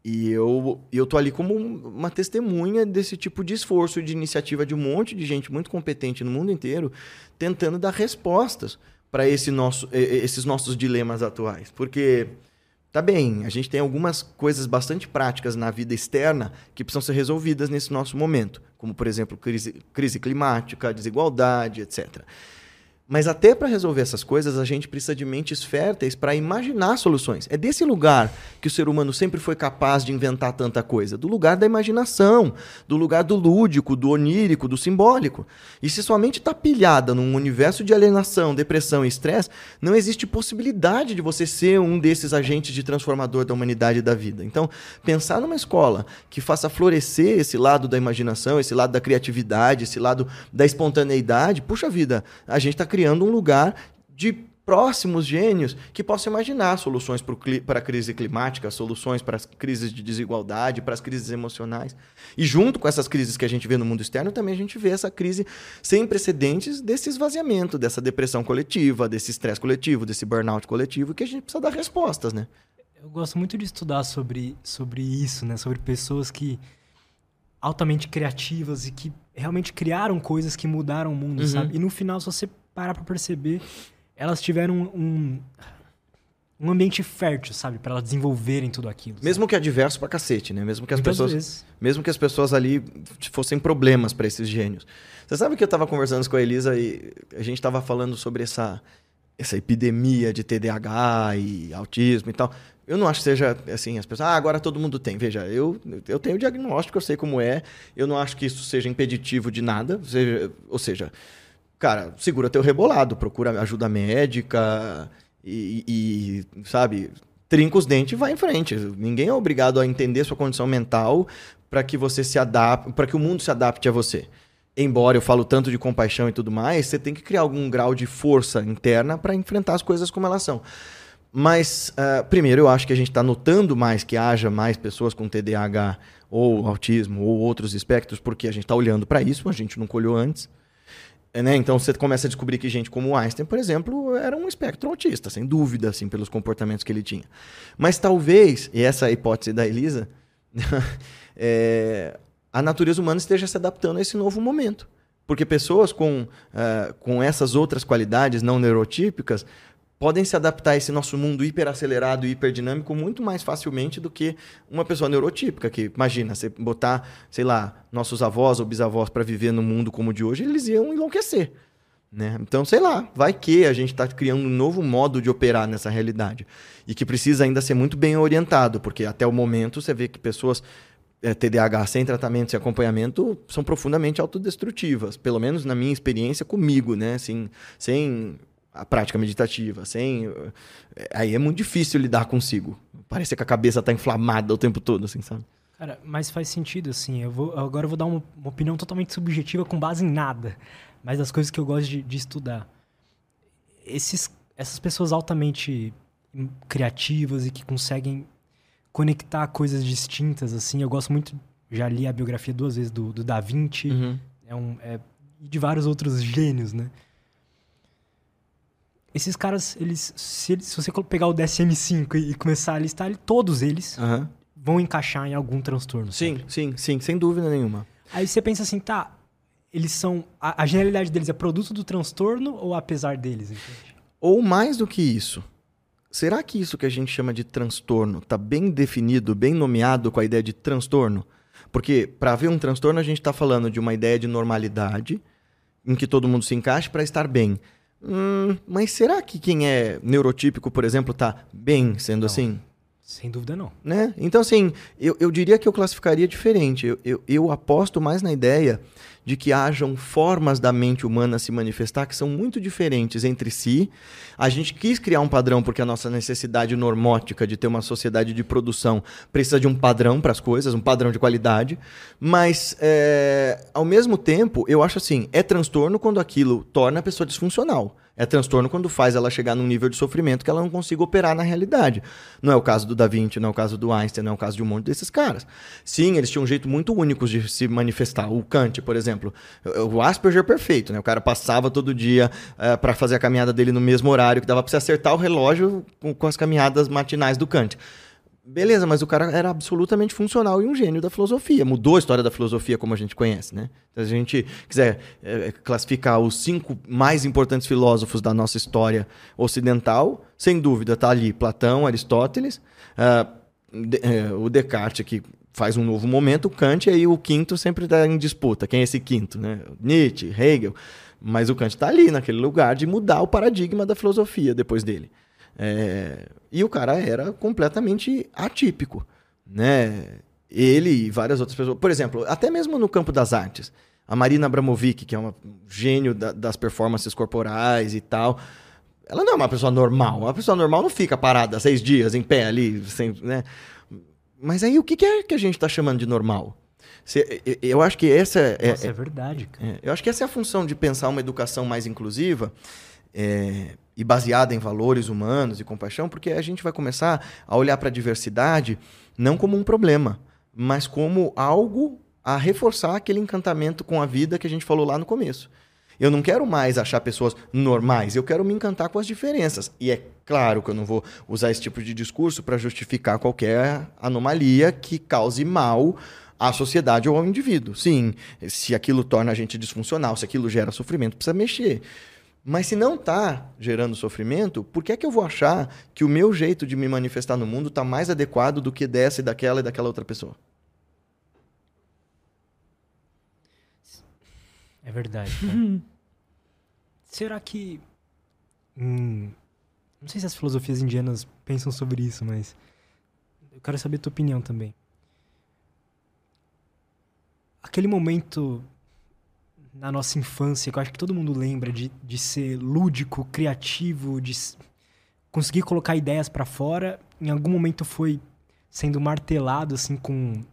e eu, eu tô ali como um- uma testemunha desse tipo de esforço, de iniciativa de um monte de gente muito competente no mundo inteiro, tentando dar respostas para esse nosso, esses nossos dilemas atuais. Porque, tá bem, a gente tem algumas coisas bastante práticas na vida externa que precisam ser resolvidas nesse nosso momento, como, por exemplo, crise, crise climática, desigualdade, etc. Mas até para resolver essas coisas, a gente precisa de mentes férteis para imaginar soluções. É desse lugar que o ser humano sempre foi capaz de inventar tanta coisa, do lugar da imaginação, do lugar do lúdico, do onírico, do simbólico. E se sua mente está pilhada num universo de alienação, depressão e estresse, não existe possibilidade de você ser um desses agentes de transformador da humanidade e da vida. Então, pensar numa escola que faça florescer esse lado da imaginação, esse lado da criatividade, esse lado da espontaneidade, puxa vida, a gente está criando um lugar de próximos gênios que possam imaginar soluções para a crise climática, soluções para as crises de desigualdade, para as crises emocionais. E junto com essas crises que a gente vê no mundo externo, também a gente vê essa crise sem precedentes desse esvaziamento, dessa depressão coletiva, desse estresse coletivo, desse burnout coletivo, que a gente precisa dar respostas, né? Eu gosto muito de estudar sobre, sobre isso, né? Sobre pessoas que altamente criativas e que realmente criaram coisas que mudaram o mundo, Uhum. sabe? E no final, se você parar pra perceber, elas tiveram um, um ambiente fértil, sabe? Pra elas desenvolverem tudo aquilo. sabe? Mesmo que adverso pra cacete, né? Mesmo que as Muitas pessoas vezes. Mesmo que as pessoas ali fossem problemas para esses gênios. Você sabe que eu estava conversando com a Elisa e a gente estava falando sobre essa, essa epidemia de TDAH e autismo e tal. Eu não acho que seja assim, as pessoas, ah, agora todo mundo tem. Veja, eu, eu tenho diagnóstico, eu sei como é. Eu não acho que isso seja impeditivo de nada. Seja, ou seja, cara, segura teu rebolado, procura ajuda médica e, e, sabe, trinca os dentes e vai em frente. Ninguém é obrigado a entender sua condição mental para que você se adapte, para que o mundo se adapte a você. Embora eu falo tanto de compaixão e tudo mais, você tem que criar algum grau de força interna para enfrentar as coisas como elas são. Mas, ah, primeiro, eu acho que a gente está notando mais que haja mais pessoas com TDAH ou autismo ou outros espectros, porque a gente está olhando para isso, a gente nunca olhou antes. Né? Então você começa a descobrir que gente como Einstein, por exemplo, era um espectro autista, sem dúvida, assim, pelos comportamentos que ele tinha. Mas talvez, e essa é a hipótese da Elisa, é, a natureza humana esteja se adaptando a esse novo momento. Porque pessoas com, uh, com essas outras qualidades não neurotípicas podem se adaptar a esse nosso mundo hiperacelerado e hiperdinâmico muito mais facilmente do que uma pessoa neurotípica, que imagina, você botar, sei lá, nossos avós ou bisavós para viver no mundo como o de hoje, eles iam enlouquecer. Né? Então, sei lá, vai que a gente está criando um novo modo de operar nessa realidade. E que precisa ainda ser muito bem orientado, porque até o momento você vê que pessoas é, TDAH sem tratamento, sem acompanhamento, são profundamente autodestrutivas. Pelo menos na minha experiência comigo, né? Assim, sem a prática meditativa, sem. Eh, aí é muito difícil lidar consigo. Parece que a cabeça está inflamada o tempo todo, assim, sabe? Cara, mas faz sentido, assim. Eu vou, agora eu vou dar uma, uma opinião totalmente subjetiva com base em nada, mas das coisas que eu gosto de, de estudar. Esses, essas pessoas altamente criativas e que conseguem conectar coisas distintas, assim. Eu gosto muito, já li a biografia duas vezes do, do Da Vinci, uhum. é um, é, e de vários outros gênios, né? Esses caras, eles se, se você pegar o DSM-5 e, e, começar a listar, todos eles uhum. vão encaixar em algum transtorno. Sim, sabe? sim, sim, sem dúvida nenhuma. Aí você pensa assim, tá, eles são. A, a genialidade deles é produto do transtorno ou apesar deles? Entende? Ou mais do que isso. Será que isso que a gente chama de transtorno está bem definido, bem nomeado com a ideia de transtorno? Porque para haver um transtorno, a gente está falando de uma ideia de normalidade, em que todo mundo se encaixe para estar bem. Hum, mas será que quem é neurotípico, por exemplo, está bem sendo não, assim? Sem dúvida não. Né? Então, assim, eu, eu diria que eu classificaria diferente. Eu, eu, eu aposto mais na ideia de que hajam formas da mente humana se manifestar que são muito diferentes entre si. A gente quis criar um padrão porque a nossa necessidade normótica de ter uma sociedade de produção precisa de um padrão para as coisas, um padrão de qualidade. Mas, é, ao mesmo tempo, eu acho assim: é transtorno quando aquilo torna a pessoa disfuncional. É transtorno quando faz ela chegar num nível de sofrimento que ela não consiga operar na realidade. Não é o caso do Da Vinci, não é o caso do Einstein, não é o caso de um monte desses caras. Sim, eles tinham um jeito muito único de se manifestar. O Kant, por exemplo. O Asperger é perfeito, né? O cara passava todo dia é, para fazer a caminhada dele no mesmo horário, que dava para você acertar o relógio com, com as caminhadas matinais do Kant. Beleza, mas o cara era absolutamente funcional e um gênio da filosofia. Mudou a história da filosofia como a gente conhece, né? Se a gente quiser é, classificar os cinco mais importantes filósofos da nossa história ocidental, sem dúvida tá ali Platão, Aristóteles, uh, de, uh, o Descartes que faz um novo momento, Kant, e aí o quinto sempre está em disputa. Quem é esse quinto, né? Nietzsche, Hegel. Mas o Kant está ali, naquele lugar de mudar o paradigma da filosofia depois dele. É, e o cara era completamente atípico, né? Ele e várias outras pessoas. Por exemplo, até mesmo no campo das artes. A Marina Abramovic, que é um gênio da, das performances corporais e tal, ela não é uma pessoa normal. Uma pessoa normal não fica parada seis dias em pé ali, sem, né? Mas aí o que é que a gente está chamando de normal? eu acho que essa é, Nossa, é, é verdade. É, eu acho que essa é a função de pensar uma educação mais inclusiva. É, e baseada em valores humanos e compaixão, porque a gente vai começar a olhar para a diversidade não como um problema, mas como algo a reforçar aquele encantamento com a vida que a gente falou lá no começo. Eu não quero mais achar pessoas normais, eu quero me encantar com as diferenças. E é claro que eu não vou usar esse tipo de discurso para justificar qualquer anomalia que cause mal à sociedade ou ao indivíduo. Sim, se aquilo torna a gente disfuncional, se aquilo gera sofrimento, precisa mexer. Mas se não está gerando sofrimento, por que é que eu vou achar que o meu jeito de me manifestar no mundo está mais adequado do que dessa e daquela e daquela outra pessoa? É verdade. Será que. Hum, não sei se as filosofias indianas pensam sobre isso, mas. Eu quero saber a tua opinião também. Aquele momento na nossa infância, que eu acho que todo mundo lembra de, de ser lúdico, criativo, de conseguir colocar ideias para fora, em algum momento foi sendo martelado assim com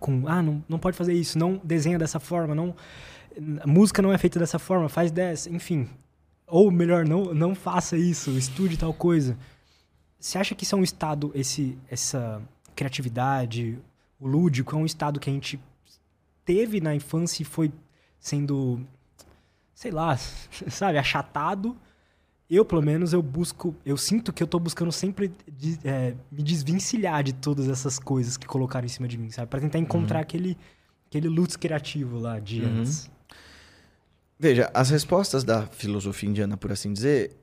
com ah, não, não pode fazer isso, não desenha dessa forma, não música não é feita dessa forma, faz dessa, enfim. Ou melhor, não não faça isso, estude tal coisa. Você acha que isso é um estado esse essa criatividade, o lúdico é um estado que a gente teve na infância e foi sendo, sei lá, sabe, achatado. Eu, pelo menos, eu busco, eu sinto que eu tô buscando sempre de, é, me desvencilhar de todas essas coisas que colocaram em cima de mim, sabe? Pra tentar encontrar uhum. aquele, aquele lutz criativo lá de uhum. antes. Veja, as respostas da filosofia indiana, por assim dizer,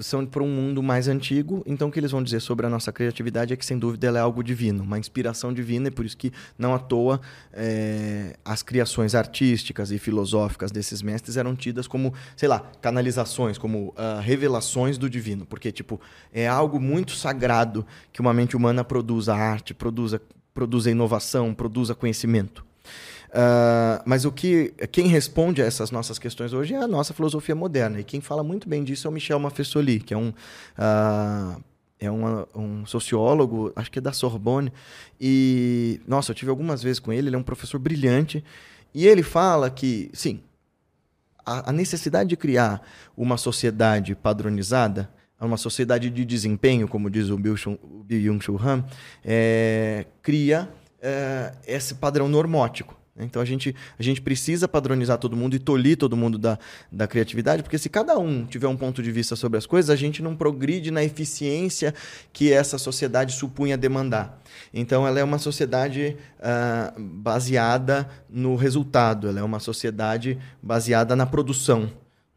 são para um mundo mais antigo. Então, o que eles vão dizer sobre a nossa criatividade é que, sem dúvida, ela é algo divino, uma inspiração divina, e por isso que, não à toa, é, as criações artísticas e filosóficas desses mestres eram tidas como, sei lá, canalizações, como uh, revelações do divino. Porque, tipo, é algo muito sagrado que uma mente humana produza arte, produza, produza inovação, produza conhecimento. Uh, mas o que quem responde a essas nossas questões hoje é a nossa filosofia moderna. E quem fala muito bem disso é o Michel Maffesoli, que é um, uh, é um, sociólogo, acho que é da Sorbonne. E, nossa, eu tive algumas vezes com ele, ele é um professor brilhante. E ele fala que, sim, a, a necessidade de criar uma sociedade padronizada, uma sociedade de desempenho, como diz o Byung-Chul Han, é, cria é, esse padrão normótico. Então a gente, a gente precisa padronizar todo mundo e tolir todo mundo da, da criatividade, porque se cada um tiver um ponto de vista sobre as coisas, a gente não progride na eficiência que essa sociedade supunha demandar. Então ela é uma sociedade uh, baseada no resultado, ela é uma sociedade baseada na produção.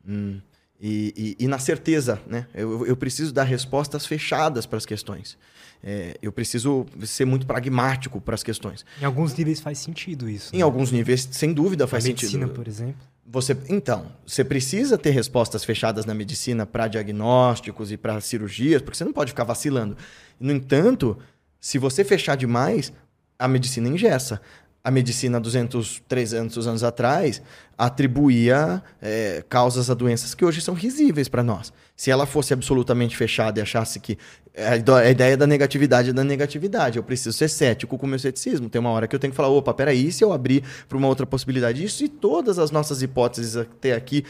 Hum. E, e, e, na certeza, né? Eu, eu preciso dar respostas fechadas para as questões. É, eu preciso ser muito pragmático para as questões. Em alguns níveis faz sentido isso. Em né? alguns níveis, sem dúvida, faz na sentido. medicina, por exemplo. Você, então, você precisa ter respostas fechadas na medicina para diagnósticos e para cirurgias, porque você não pode ficar vacilando. No entanto, se você fechar demais, a medicina engessa a medicina 200, 300 anos atrás atribuía é, causas a doenças que hoje são risíveis para nós. Se ela fosse absolutamente fechada e achasse que a ideia da negatividade é da negatividade, eu preciso ser cético com o meu ceticismo. Tem uma hora que eu tenho que falar, opa, peraí, se eu abrir para uma outra possibilidade? Isso e todas as nossas hipóteses até aqui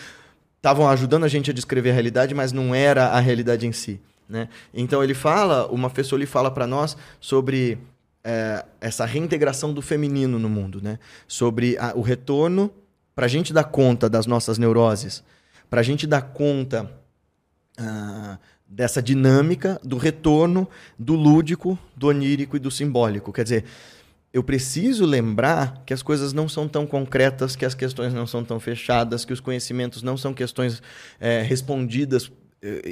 estavam ajudando a gente a descrever a realidade, mas não era a realidade em si. Né? Então ele fala, uma pessoa ele fala para nós sobre é, essa reintegração do feminino no mundo, né? Sobre a, o retorno para a gente dar conta das nossas neuroses, para a gente dar conta uh, dessa dinâmica do retorno do lúdico, do onírico e do simbólico. Quer dizer, eu preciso lembrar que as coisas não são tão concretas, que as questões não são tão fechadas, que os conhecimentos não são questões é, respondidas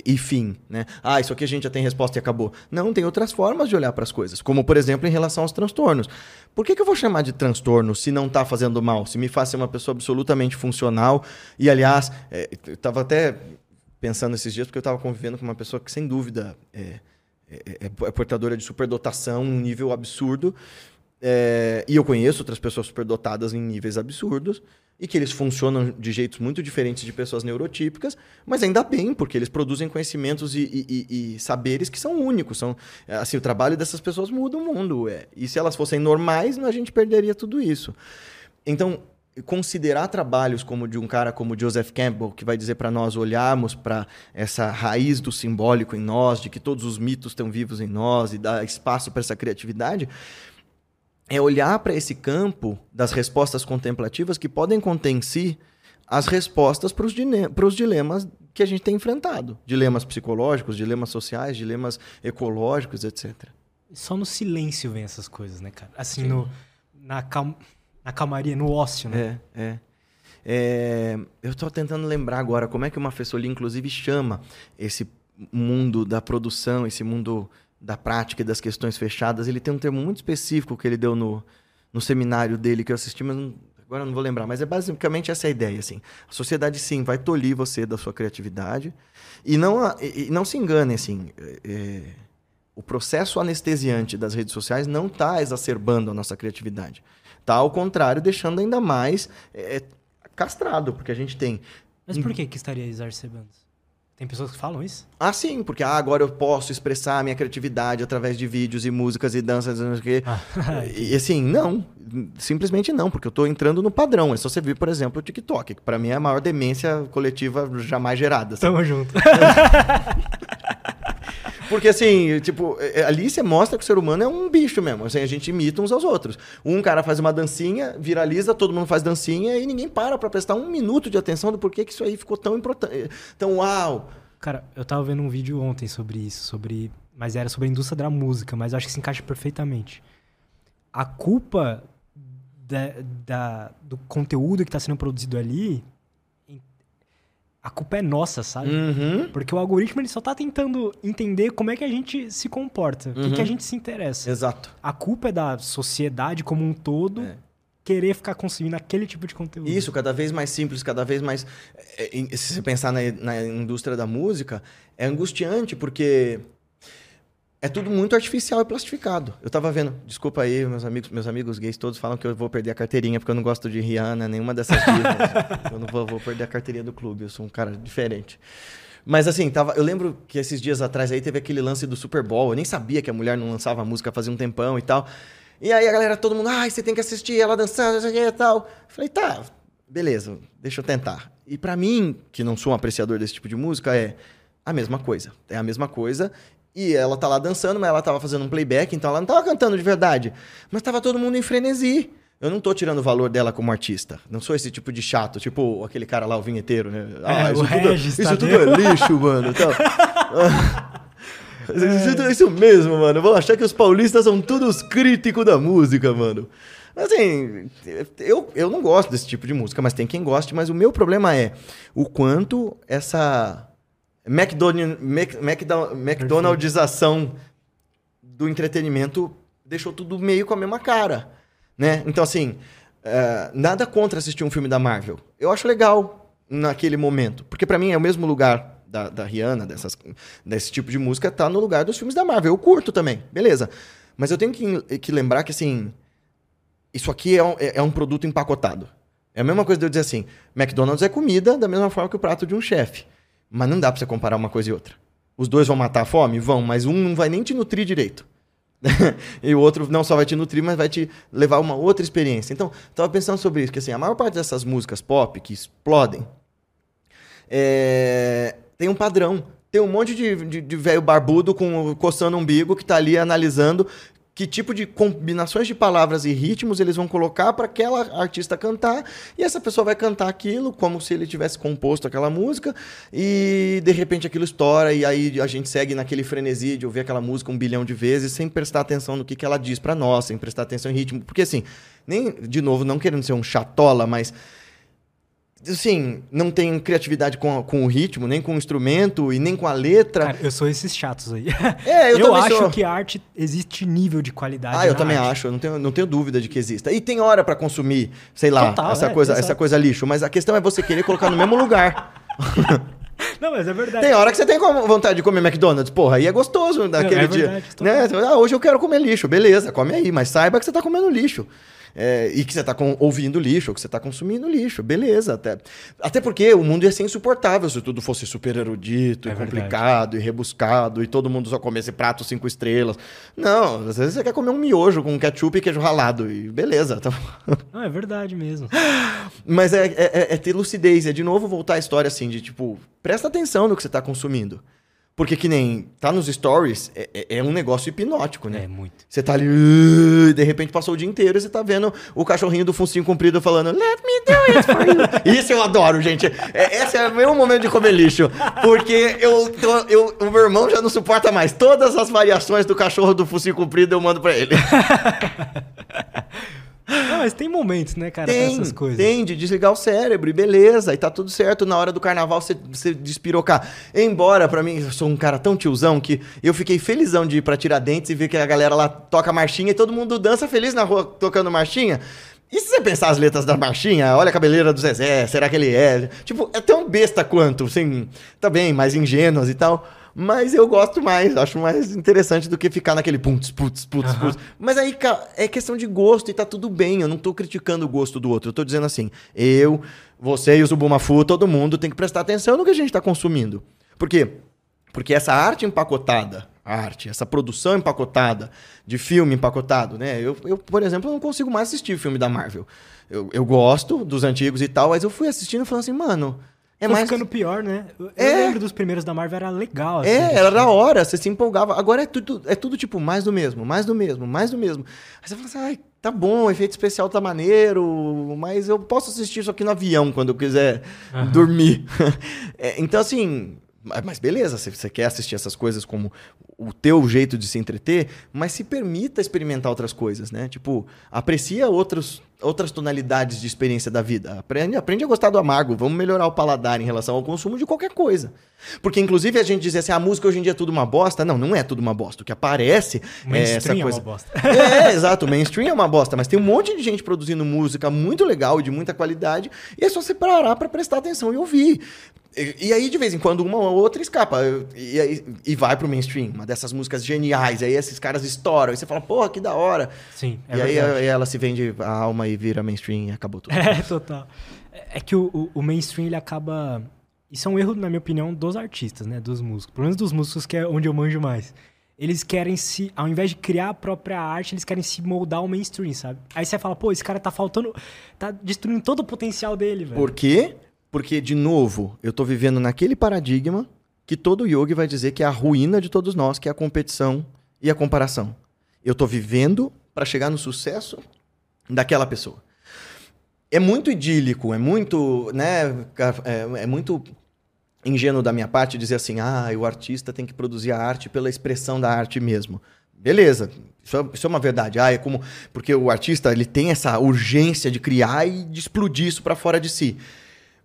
e fim, né? Ah, isso aqui a gente já tem resposta e acabou. Não, tem outras formas de olhar para as coisas, como por exemplo em relação aos transtornos. Por que, que eu vou chamar de transtorno se não está fazendo mal? Se me faz ser uma pessoa absolutamente funcional e, aliás, é, eu estava até pensando esses dias porque eu estava convivendo com uma pessoa que sem dúvida é, é, é, é portadora de superdotação, um nível absurdo, é, e eu conheço outras pessoas superdotadas em níveis absurdos e que eles funcionam de jeitos muito diferentes de pessoas neurotípicas, mas ainda bem, porque eles produzem conhecimentos e, e, e, saberes que são únicos. São, assim, o trabalho dessas pessoas muda o mundo. É. E se elas fossem normais, a gente perderia tudo isso. Então, considerar trabalhos como de um cara como Joseph Campbell, que vai dizer para nós olharmos para essa raiz do simbólico em nós, de que todos os mitos estão vivos em nós e dar espaço para essa criatividade, é olhar para esse campo das respostas contemplativas que podem conter em si as respostas para os dilemas que a gente tem enfrentado. Dilemas psicológicos, dilemas sociais, dilemas ecológicos, etc. Só no silêncio vem essas coisas, né, cara? Assim, no, na, cal, na calmaria, no ócio, né? É, é. é eu estou tentando lembrar agora como é que uma Fessoli, inclusive, chama esse mundo da produção, esse mundo da prática e das questões fechadas, ele tem um termo muito específico que ele deu no, no seminário dele que eu assisti, mas não, agora eu não vou lembrar. Mas é basicamente essa a ideia. Assim. A sociedade, sim, vai tolir você da sua criatividade. E não, e não se engane, assim. É, o processo anestesiante das redes sociais não está exacerbando a nossa criatividade. Está, ao contrário, deixando ainda mais é, castrado, porque a gente tem. Mas por que, que estaria exacerbando? Tem pessoas que falam isso? Ah, sim, porque ah, agora eu posso expressar a minha criatividade através de vídeos e músicas e danças, não sei o quê. Ah, e assim, não. Simplesmente não, porque eu estou entrando no padrão. É só você ver, por exemplo, o TikTok, que para mim é a maior demência coletiva jamais gerada. Assim. Tamo junto. Porque, assim, tipo, é, é, ali você mostra que o ser humano é um bicho mesmo. Assim, a gente imita uns aos outros. Um cara faz uma dancinha, viraliza, todo mundo faz dancinha e ninguém para pra prestar um minuto de atenção do porquê que isso aí ficou tão importante. Tão uau. Cara, eu tava vendo um vídeo ontem sobre isso, sobre. Mas era sobre a indústria da música, mas eu acho que se encaixa perfeitamente. A culpa da, da do conteúdo que está sendo produzido ali a culpa é nossa, sabe? Uhum. Porque o algoritmo ele só tá tentando entender como é que a gente se comporta, o que, Uhum. que a gente se interessa. Exato. A culpa é da sociedade como um todo É. querer ficar consumindo aquele tipo de conteúdo. Isso, cada vez mais simples, cada vez mais. é, Se você pensar na, na indústria da música, é angustiante, porque é tudo muito artificial e plastificado. Eu tava vendo, desculpa aí, meus amigos, meus amigos gays todos falam que eu vou perder a carteirinha porque eu não gosto de Rihanna, nenhuma dessas divas. eu não vou, vou perder a carteirinha do clube, eu sou um cara diferente. Mas assim, tava, eu lembro que esses dias atrás aí teve aquele lance do Super Bowl. Eu nem sabia que a mulher não lançava música fazia um tempão e tal. E aí a galera, todo mundo, ai, você tem que assistir ela dançando, não sei o que e tal. Eu falei, tá, beleza, deixa eu tentar. E pra mim, que não sou um apreciador desse tipo de música, é a mesma coisa. É a mesma coisa. E ela tá lá dançando, mas ela tava fazendo um playback, então ela não tava cantando de verdade. Mas tava todo mundo em frenesi. Eu não tô tirando o valor dela como artista. Não sou esse tipo de chato, tipo aquele cara lá, o vinheteiro, né? É, o isso, tudo, isso tá tudo é lixo, mano. Então, é isso mesmo, mano. Vão achar que os paulistas são todos críticos da música, mano. Assim, eu, eu não gosto desse tipo de música, mas tem quem goste. Mas o meu problema é o quanto essa McDonald, McDonaldização do entretenimento deixou tudo meio com a mesma cara, né? Então, assim, é, nada contra assistir um filme da Marvel. Eu acho legal naquele momento, porque pra mim é o mesmo lugar da, da Rihanna, dessas, desse tipo de música, tá no lugar dos filmes da Marvel. Eu curto também, beleza. Mas eu tenho que, que lembrar que, assim, isso aqui é um, é- é um produto empacotado. É a mesma coisa de eu dizer assim, McDonald's é comida da mesma forma que o prato de um chefe. Mas não dá pra você comparar uma coisa e outra. Os dois vão matar a fome? Vão, mas um não vai nem te nutrir direito. e o outro não só vai te nutrir, mas vai te levar a uma outra experiência. Então, tava pensando sobre isso, que assim, a maior parte dessas músicas pop que explodem é, tem um padrão. Tem um monte de, velho barbudo com, coçando o umbigo que tá ali analisando que tipo de combinações de palavras e ritmos eles vão colocar para aquela artista cantar e essa pessoa vai cantar aquilo como se ele tivesse composto aquela música e de repente aquilo estoura e aí a gente segue naquele frenesi de ouvir aquela música um bilhão de vezes sem prestar atenção no que, que ela diz para nós, sem prestar atenção em ritmo, porque assim, nem de novo não querendo ser um chatola, mas assim, não tem criatividade com, com o ritmo, nem com o instrumento e nem com a letra. Cara, eu sou esses chatos aí. É, eu eu também acho sou. que arte existe nível de qualidade. Ah, eu também arte. acho, eu não tenho, não tenho dúvida de que exista. E tem hora pra consumir, sei lá, Total, essa, é, coisa, exato. essa coisa lixo, mas a questão é você querer colocar no mesmo lugar. Não, mas é verdade. Tem hora que você tem vontade de comer McDonald's, porra, aí é gostoso daquele é dia. verdade, né? Ah, hoje eu quero comer lixo, beleza, come aí, mas saiba que você tá comendo lixo. É, e que você tá com- ouvindo lixo, ou que você tá consumindo lixo, beleza. Até, até porque o mundo ia ser insuportável se tudo fosse super erudito, É e complicado, e rebuscado, e todo mundo só comesse prato cinco estrelas. Não, às vezes você quer comer um miojo com ketchup e queijo ralado, e beleza. Tá... Não, é verdade mesmo. Mas é, é- é- é ter lucidez, é de novo voltar à história assim, de tipo, presta atenção no que você tá consumindo. Porque que nem tá nos stories, é, é- é um negócio hipnótico, né? É muito. Você tá ali, "Uh", de repente passou o dia inteiro e você tá vendo o cachorrinho do focinho comprido falando, let me do it for you. Isso eu adoro, gente. É, esse é o meu momento de comer lixo. Porque eu, tô- eu, o meu irmão já não suporta mais. Todas as variações do cachorro do focinho comprido eu mando pra ele. Não, mas tem momentos, né, cara, Tem, essas coisas. tem, de desligar o cérebro e beleza, e tá tudo certo na hora do carnaval você, você despirocar. Embora, pra mim, eu sou um cara tão tiozão que eu fiquei felizão de ir pra Tiradentes e ver que a galera lá toca marchinha e todo mundo dança feliz na rua tocando marchinha. E se você pensar as letras da marchinha, olha a cabeleira do Zezé, será que ele é? Tipo, é tão besta quanto, assim, tá bem, mais ingênuas e tal. Mas eu gosto mais, acho mais interessante do que ficar naquele putz, putz, putz, Aham. putz. Mas aí, cara, é questão de gosto e tá tudo bem. Eu não tô criticando o gosto do outro. Eu tô dizendo assim, eu, você e o Zubumafu, todo mundo tem que prestar atenção no que a gente tá consumindo. Por quê? Porque essa arte empacotada, a arte, essa produção empacotada, de filme empacotado, né? Eu, eu por exemplo, não consigo mais assistir filme da Marvel. Eu, eu gosto dos antigos e tal, mas eu fui assistindo e falando assim, mano, é Foi mais. ficando pior, né? Eu, É. lembro dos primeiros da Marvel, era legal. assim, É, era da hora, você se empolgava. Agora é tudo, é tudo tipo mais do mesmo, mais do mesmo, mais do mesmo. Aí você fala assim, ai, tá bom, o efeito especial tá maneiro, mas eu posso assistir isso aqui no avião quando eu quiser Aham. dormir. É, então, assim, Mas beleza, se você quer assistir essas coisas como o teu jeito de se entreter, mas se permita experimentar outras coisas, né? Tipo, aprecia outros, outras tonalidades de experiência da vida. Aprende, aprende a gostar do amargo. Vamos melhorar o paladar em relação ao consumo de qualquer coisa. Porque, inclusive, a gente dizer assim, a música hoje em dia é tudo uma bosta. Não, não é tudo uma bosta. O que aparece é essa coisa. É, uma bosta. é, exato. O mainstream é uma bosta. Mas tem um monte de gente produzindo música muito legal e de muita qualidade. E é só você parar pra prestar atenção e ouvir. E, e, aí, de vez em quando, uma ou outra escapa. E, e, vai pro mainstream. Uma dessas músicas geniais. Aí esses caras estouram. E você fala, porra, que da hora. Sim. É e aí, aí ela se vende a alma e vira mainstream e acabou tudo. É, total. É que o, o, o, mainstream, ele acaba. Isso é um erro, na minha opinião, dos artistas, né? Dos músicos. Pelo menos dos músicos, que é onde eu manjo mais. Eles querem se. Ao invés de criar a própria arte, eles querem se moldar ao mainstream, sabe? Aí você fala, pô, esse cara tá faltando. Tá destruindo todo o potencial dele, velho. Por quê? Porque, de novo, eu estou vivendo naquele paradigma que todo yogi vai dizer que é a ruína de todos nós, que é a competição e a comparação. Eu estou vivendo para chegar no sucesso daquela pessoa. É muito idílico, é muito, né, é, é muito ingênuo da minha parte dizer assim, ah, o artista tem que produzir a arte pela expressão da arte mesmo. Beleza, isso é, isso é, uma verdade. Ah, é como porque o artista ele tem essa urgência de criar e de explodir isso para fora de si.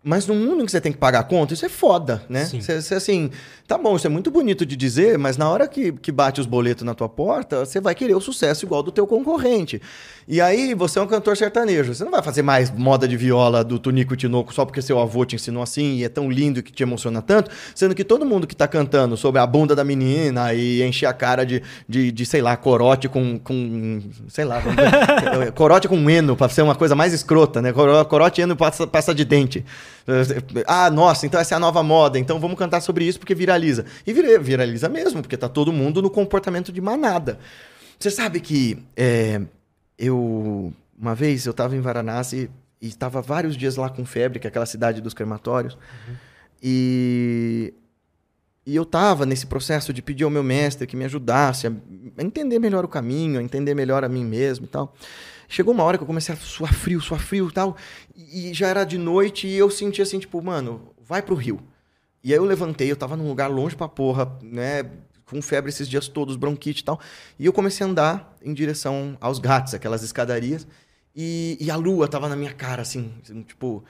Mas no mundo em que você tem que pagar a conta, isso é foda, né? Você, você, assim, tá bom, isso é muito bonito de dizer, mas na hora que, que bate os boletos na tua porta, você vai querer o sucesso igual do teu concorrente. E aí, você é um cantor sertanejo. Você não vai fazer mais moda de viola do Tunico Tinoco só porque seu avô te ensinou assim e é tão lindo que te emociona tanto, sendo que todo mundo que tá cantando sobre a bunda da menina e encher a cara de, de, de sei lá, corote com, com sei lá, corote com eno, pra ser uma coisa mais escrota, né? Corote eno passa, passa de dente. Ah, nossa, então essa é a nova moda, então vamos cantar sobre isso porque viraliza. E viraliza mesmo, porque tá todo mundo no comportamento de manada. Você sabe que é, eu. Uma vez eu estava em Varanasi e estava vários dias lá com febre, que é aquela cidade dos crematórios. Uhum. E, e eu estava nesse processo de pedir ao meu mestre que me ajudasse a entender melhor o caminho, a entender melhor a mim mesmo e tal. Chegou uma hora que eu comecei a suar frio, suar frio e tal. E já era de noite e eu senti assim, tipo, mano, vai pro rio. E aí eu levantei, eu tava num lugar longe pra porra, né? Com febre esses dias todos, bronquite e tal. E eu comecei a andar em direção aos gatos, aquelas escadarias. E, e a lua tava na minha cara, assim, tipo.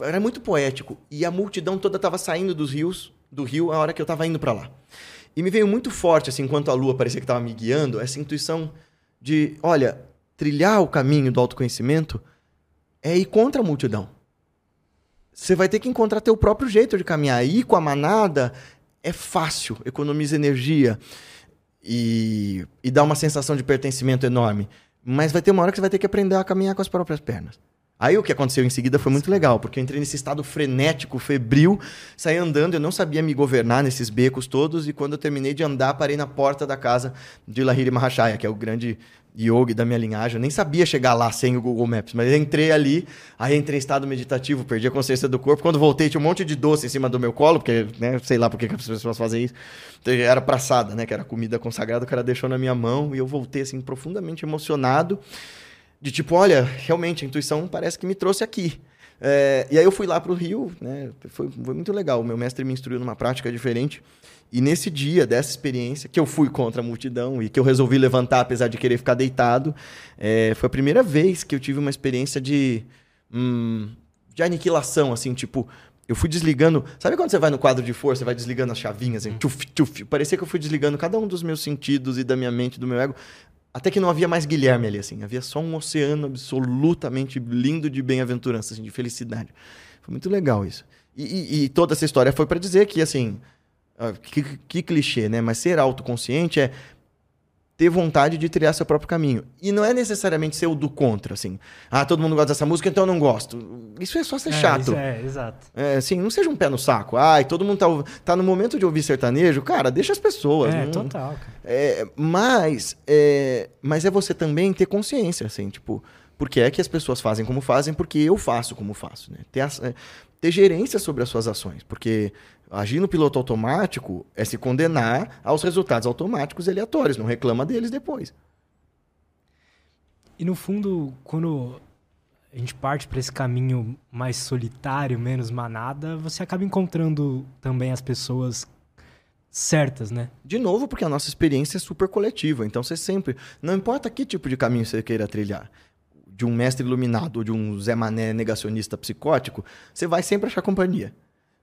Era muito poético. E a multidão toda tava saindo dos rios, do rio, a hora que eu tava indo para lá. E me veio muito forte, assim, enquanto a lua parecia que tava me guiando, essa intuição de: olha, trilhar o caminho do autoconhecimento é ir contra a multidão. Você vai ter que encontrar teu próprio jeito de caminhar. Ir com a manada é fácil, economiza energia e, e dá uma sensação de pertencimento enorme. Mas vai ter uma hora que você vai ter que aprender a caminhar com as próprias pernas. Aí o que aconteceu em seguida foi muito legal, porque eu entrei nesse estado frenético, febril, saí andando, eu não sabia me governar nesses becos todos, e quando eu terminei de andar, parei na porta da casa de Lahiri Mahachaya, que é o grande yogi da minha linhagem. Eu nem sabia chegar lá sem o Google Maps, mas entrei ali, aí entrei em estado meditativo, perdi a consciência do corpo. Quando voltei, tinha um monte de doce em cima do meu colo, porque, né, sei lá por que as pessoas fazem isso. Então, era praçada, né, que era comida consagrada, o cara deixou na minha mão e eu voltei, assim, profundamente emocionado. De tipo, olha, realmente, a intuição parece que me trouxe aqui. É, e aí eu fui lá para o Rio, né, foi, foi muito legal. Meu mestre me instruiu numa prática diferente. E nesse dia dessa experiência, que eu fui contra a multidão e que eu resolvi levantar apesar de querer ficar deitado, é, foi a primeira vez que eu tive uma experiência de, hum, de aniquilação, assim, tipo, eu fui desligando. Sabe quando você vai no quadro de força, você vai desligando as chavinhas, assim, tchuf, tchuf, parecia que eu fui desligando cada um dos meus sentidos e da minha mente, do meu ego, até que não havia mais Guilherme ali, assim, havia só um oceano absolutamente lindo de bem-aventurança, assim, de felicidade. Foi muito legal isso. E, e, e toda essa história foi para dizer que, assim, ah, que, que clichê, né? Mas ser autoconsciente é ter vontade de trilhar seu próprio caminho. E não é necessariamente ser o do contra, assim. Ah, todo mundo gosta dessa música, então eu não gosto. Isso é só ser é, chato. é, exato. É, assim, não seja um pé no saco. Ai, todo mundo tá, tá no momento de ouvir sertanejo. Cara, deixa as pessoas. É, não, total. Cara. É, mas, é, mas é você também ter consciência, assim, tipo... Porque é que as pessoas fazem como fazem, porque eu faço como faço, né? Ter, é, ter gerência sobre as suas ações. Porque Agir no piloto automático é se condenar aos resultados automáticos e aleatórios, não reclama deles depois. E no fundo, quando a gente parte para esse caminho mais solitário, menos manada, você acaba encontrando também as pessoas certas, né? De novo, porque a nossa experiência é super coletiva. Então você sempre. Não importa que tipo de caminho você queira trilhar. De um mestre iluminado ou de um Zé Mané negacionista psicótico, você vai sempre achar companhia.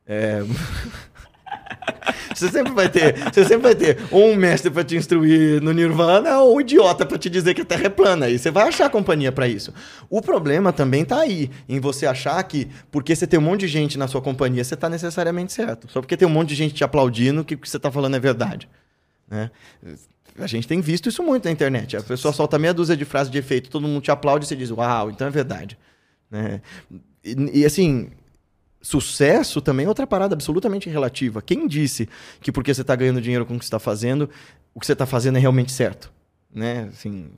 É... Você sempre vai ter, você sempre vai ter um mestre para te instruir no Nirvana ou um idiota para te dizer que a Terra é plana. E você vai achar companhia para isso. O problema também tá aí, em você achar que porque você tem um monte de gente na sua companhia, você tá necessariamente certo. Só porque tem um monte de gente te aplaudindo que o que você tá falando é verdade. Né? A gente tem visto isso muito na internet. A pessoa solta meia dúzia de frases de efeito, todo mundo te aplaude e você diz, uau, então é verdade. Né? E, e assim, Sucesso também é outra parada absolutamente relativa. Quem disse que porque você está ganhando dinheiro com o que você está fazendo, o que você está fazendo é realmente certo? Né? Assim,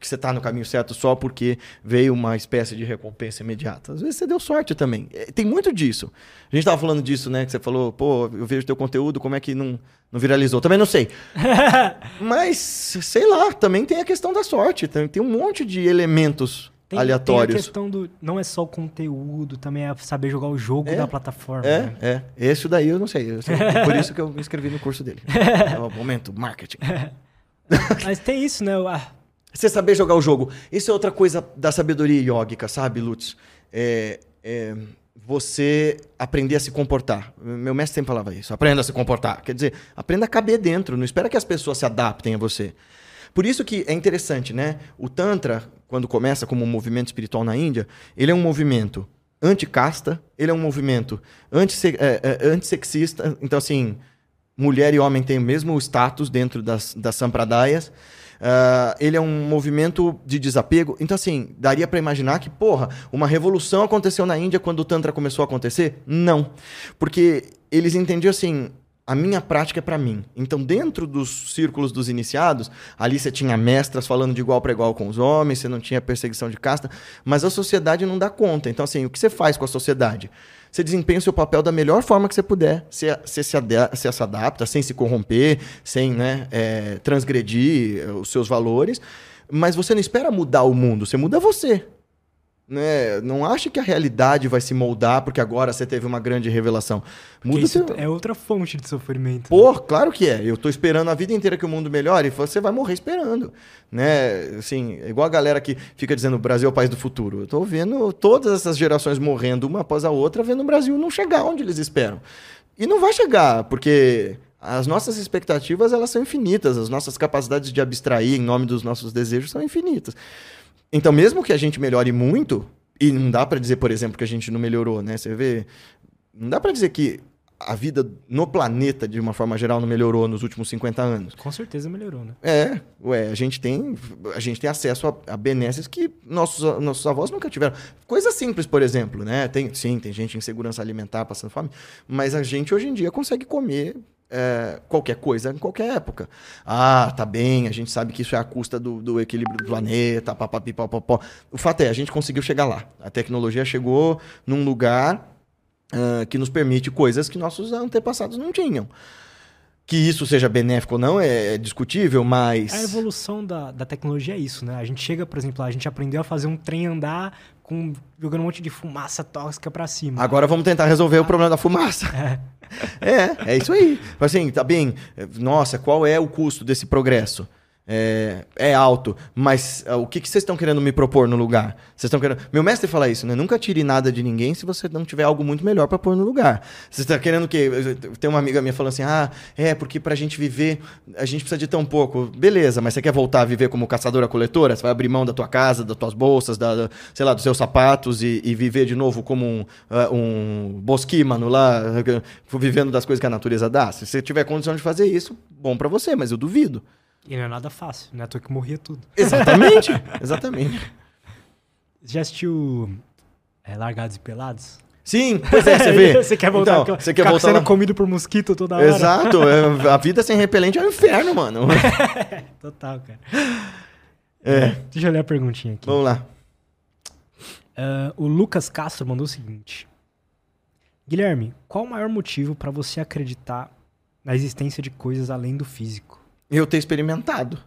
que você está no caminho certo só porque veio uma espécie de recompensa imediata. Às vezes você deu sorte também. É, tem muito disso. A gente estava falando disso, né? Que você falou, pô, eu vejo teu conteúdo, como é que não, não viralizou? Também não sei. Mas, sei lá, também tem a questão da sorte. Tem, tem um monte de elementos tem, aleatórios. Tem a questão do. Não é só o conteúdo, também é saber jogar o jogo é, da plataforma. É, né? é. Esse daí eu não sei. Eu sei por isso que eu me inscrevi no curso dele. É o momento, marketing. Mas tem isso, né? Ah. Você saber jogar o jogo. Isso é outra coisa da sabedoria yógica, sabe, Lutz? É, é, você aprender a se comportar. Meu mestre sempre falava isso. Aprenda a se comportar. Quer dizer, aprenda a caber dentro. Não espera que as pessoas se adaptem a você. Por isso que é interessante, né? O Tantra, quando começa como um movimento espiritual na Índia, ele é um movimento anticasta, ele é um movimento anti é, é, antissexista. Então, assim, mulher e homem têm o mesmo status dentro das, das sampradayas. Uh, ele é um movimento de desapego. Então, assim, daria para imaginar que, porra, uma revolução aconteceu na Índia quando o Tantra começou a acontecer? Não. Porque eles entendiam assim: a minha prática é para mim. Então, dentro dos círculos dos iniciados, ali você tinha mestras falando de igual para igual com os homens, você não tinha perseguição de casta, mas a sociedade não dá conta. Então, assim, o que você faz com a sociedade? Você desempenha o seu papel da melhor forma que você puder. Você, você, se, você se adapta sem se corromper, sem né, é, transgredir os seus valores, mas você não espera mudar o mundo, você muda você. Né? Não acha que a realidade vai se moldar porque agora você teve uma grande revelação. Muda isso seu... é outra fonte de sofrimento. Pô, né? claro que é. Eu tô esperando a vida inteira que o mundo melhore e você vai morrer esperando. Né? Assim, igual a galera que fica dizendo o Brasil é o país do futuro. Eu tô vendo todas essas gerações morrendo uma após a outra, vendo o Brasil não chegar onde eles esperam. E não vai chegar, porque as nossas expectativas elas são infinitas, as nossas capacidades de abstrair em nome dos nossos desejos são infinitas. Então, mesmo que a gente melhore muito, e não dá para dizer, por exemplo, que a gente não melhorou, né? Você vê, não dá para dizer que a vida no planeta, de uma forma geral, não melhorou nos últimos 50 anos. Com certeza melhorou, né? É, ué, a gente tem, a gente tem acesso a, a benesses que nossos, nossos avós nunca tiveram. Coisa simples, por exemplo, né? Tem, sim, tem gente em segurança alimentar passando fome, mas a gente hoje em dia consegue comer é, qualquer coisa em qualquer época. Ah, tá bem, a gente sabe que isso é a custa do, do equilíbrio do planeta, papapi, papapó. O fato é, a gente conseguiu chegar lá. A tecnologia chegou num lugar uh, que nos permite coisas que nossos antepassados não tinham. Que isso seja benéfico ou não é, é discutível, mas. A evolução da, da tecnologia é isso, né? A gente chega, por exemplo, a gente aprendeu a fazer um trem andar com, jogando um monte de fumaça tóxica para cima. Agora vamos tentar resolver ah. o problema da fumaça. É. é, é isso aí. Assim, tá bem. Nossa, qual é o custo desse progresso? É, é alto, mas uh, o que, que vocês estão querendo me propor no lugar? Vocês estão querendo. Meu mestre fala isso, né? Nunca tire nada de ninguém se você não tiver algo muito melhor para pôr no lugar. Você está querendo que. Tem uma amiga minha falando assim: ah, é, porque pra gente viver, a gente precisa de tão pouco. Beleza, mas você quer voltar a viver como caçadora-coletora? Você vai abrir mão da tua casa, das tuas bolsas, da, da sei lá, dos seus sapatos e, e viver de novo como um, uh, um bosquímano lá, vivendo das coisas que a natureza dá? Se você tiver condição de fazer isso, bom para você, mas eu duvido. E não é nada fácil, né? Tô que morria tudo. Exatamente, exatamente. Já assistiu é, Largados e Pelados? Sim, pois é, você vê. você quer voltar, então, você quer voltar sendo lá... comido por mosquito toda hora. Exato, é, a vida sem repelente é um inferno, mano. Total, cara. É. Deixa eu ler a perguntinha aqui. Vamos lá. Uh, o Lucas Castro mandou o seguinte: Guilherme, qual o maior motivo para você acreditar na existência de coisas além do físico? Eu ter experimentado.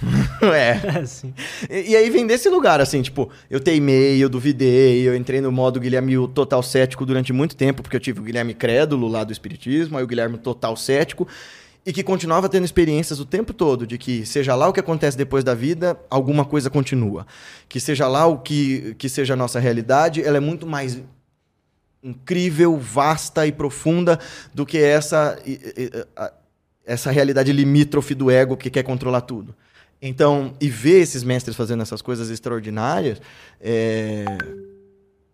é. Assim. E, e aí vem desse lugar, assim, tipo, eu teimei, eu duvidei, eu entrei no modo Guilherme o total cético durante muito tempo, porque eu tive o Guilherme crédulo lá do Espiritismo, aí o Guilherme total cético, e que continuava tendo experiências o tempo todo de que, seja lá o que acontece depois da vida, alguma coisa continua. Que seja lá o que, que seja a nossa realidade, ela é muito mais incrível, vasta e profunda do que essa, essa realidade limítrofe do ego que quer controlar tudo. Então, e ver esses mestres fazendo essas coisas extraordinárias, é,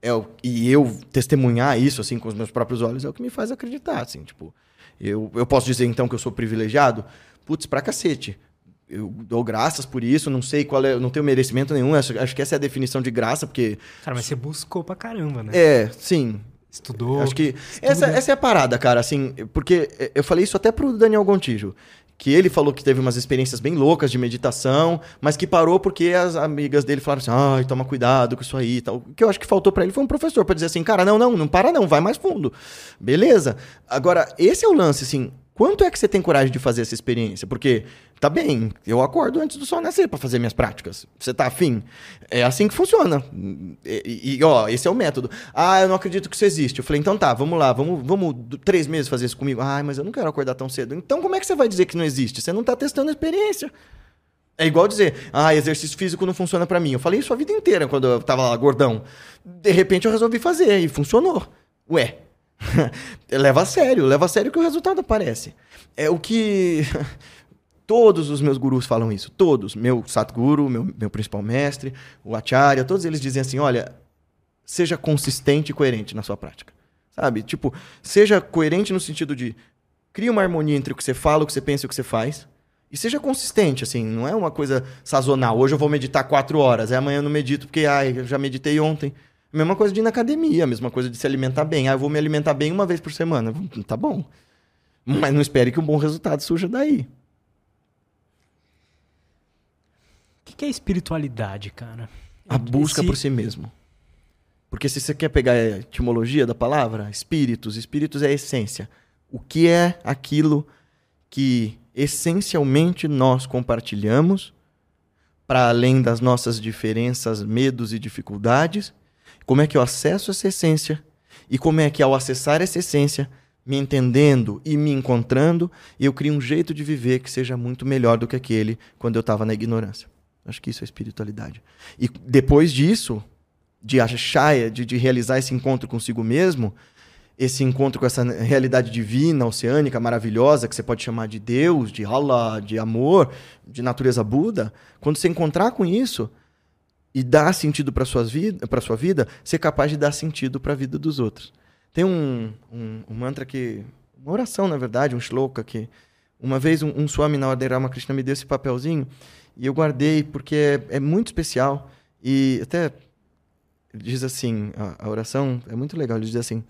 é e eu testemunhar isso assim com os meus próprios olhos é o que me faz acreditar, assim, tipo, eu, eu posso dizer então que eu sou privilegiado? Putz, pra cacete. Eu dou graças por isso, não sei qual é, não tenho merecimento nenhum, acho, acho que essa é a definição de graça, porque... Cara, mas você buscou pra caramba, né? É, sim, Estudou. Acho que essa, essa é a parada, cara, assim, porque eu falei isso até pro Daniel Gontijo, que ele falou que teve umas experiências bem loucas de meditação, mas que parou porque as amigas dele falaram assim: "Ai, toma cuidado com isso aí", tal. O que eu acho que faltou para ele foi um professor para dizer assim: "Cara, não, não, não para não, vai mais fundo". Beleza? Agora, esse é o lance assim, Quanto é que você tem coragem de fazer essa experiência? Porque, tá bem, eu acordo antes do sol nascer para fazer minhas práticas. Você tá afim? É assim que funciona. E, e, ó, esse é o método. Ah, eu não acredito que isso existe. Eu falei, então tá, vamos lá, vamos, vamos três meses fazer isso comigo. Ah, mas eu não quero acordar tão cedo. Então como é que você vai dizer que não existe? Você não tá testando a experiência. É igual dizer, ah, exercício físico não funciona para mim. Eu falei isso a vida inteira quando eu tava lá gordão. De repente eu resolvi fazer e funcionou. Ué, leva a sério, leva a sério que o resultado aparece. É o que todos os meus gurus falam isso, todos, meu Satguru, meu, meu principal mestre, o Acharya, todos eles dizem assim, olha, seja consistente e coerente na sua prática. Sabe? Tipo, seja coerente no sentido de cria uma harmonia entre o que você fala, o que você pensa e o que você faz. E seja consistente, assim, não é uma coisa sazonal. Hoje eu vou meditar quatro horas, amanhã eu não medito porque, ai, eu já meditei ontem. Mesma coisa de ir na academia, mesma coisa de se alimentar bem. Ah, eu vou me alimentar bem uma vez por semana. Tá bom. Mas não espere que um bom resultado surja daí. O que, que é espiritualidade, cara? A busca Esse... por si mesmo. Porque se você quer pegar a etimologia da palavra, espíritos, espíritos é a essência. O que é aquilo que essencialmente nós compartilhamos para além das nossas diferenças, medos e dificuldades como é que eu acesso essa essência e como é que ao acessar essa essência, me entendendo e me encontrando, eu crio um jeito de viver que seja muito melhor do que aquele quando eu estava na ignorância. Acho que isso é espiritualidade. E depois disso, de achar, de, de realizar esse encontro consigo mesmo, esse encontro com essa realidade divina, oceânica, maravilhosa, que você pode chamar de Deus, de Allah, de amor, de natureza Buda, quando você encontrar com isso, e dar sentido para sua vida, para sua vida, ser capaz de dar sentido para a vida dos outros. Tem um, um, um, mantra que, uma oração na verdade, um shloka que uma vez um, um Swami na Ordem Ramakrishna me deu esse papelzinho e eu guardei porque é, é muito especial e até diz assim, a, a, oração é muito legal, ele diz assim,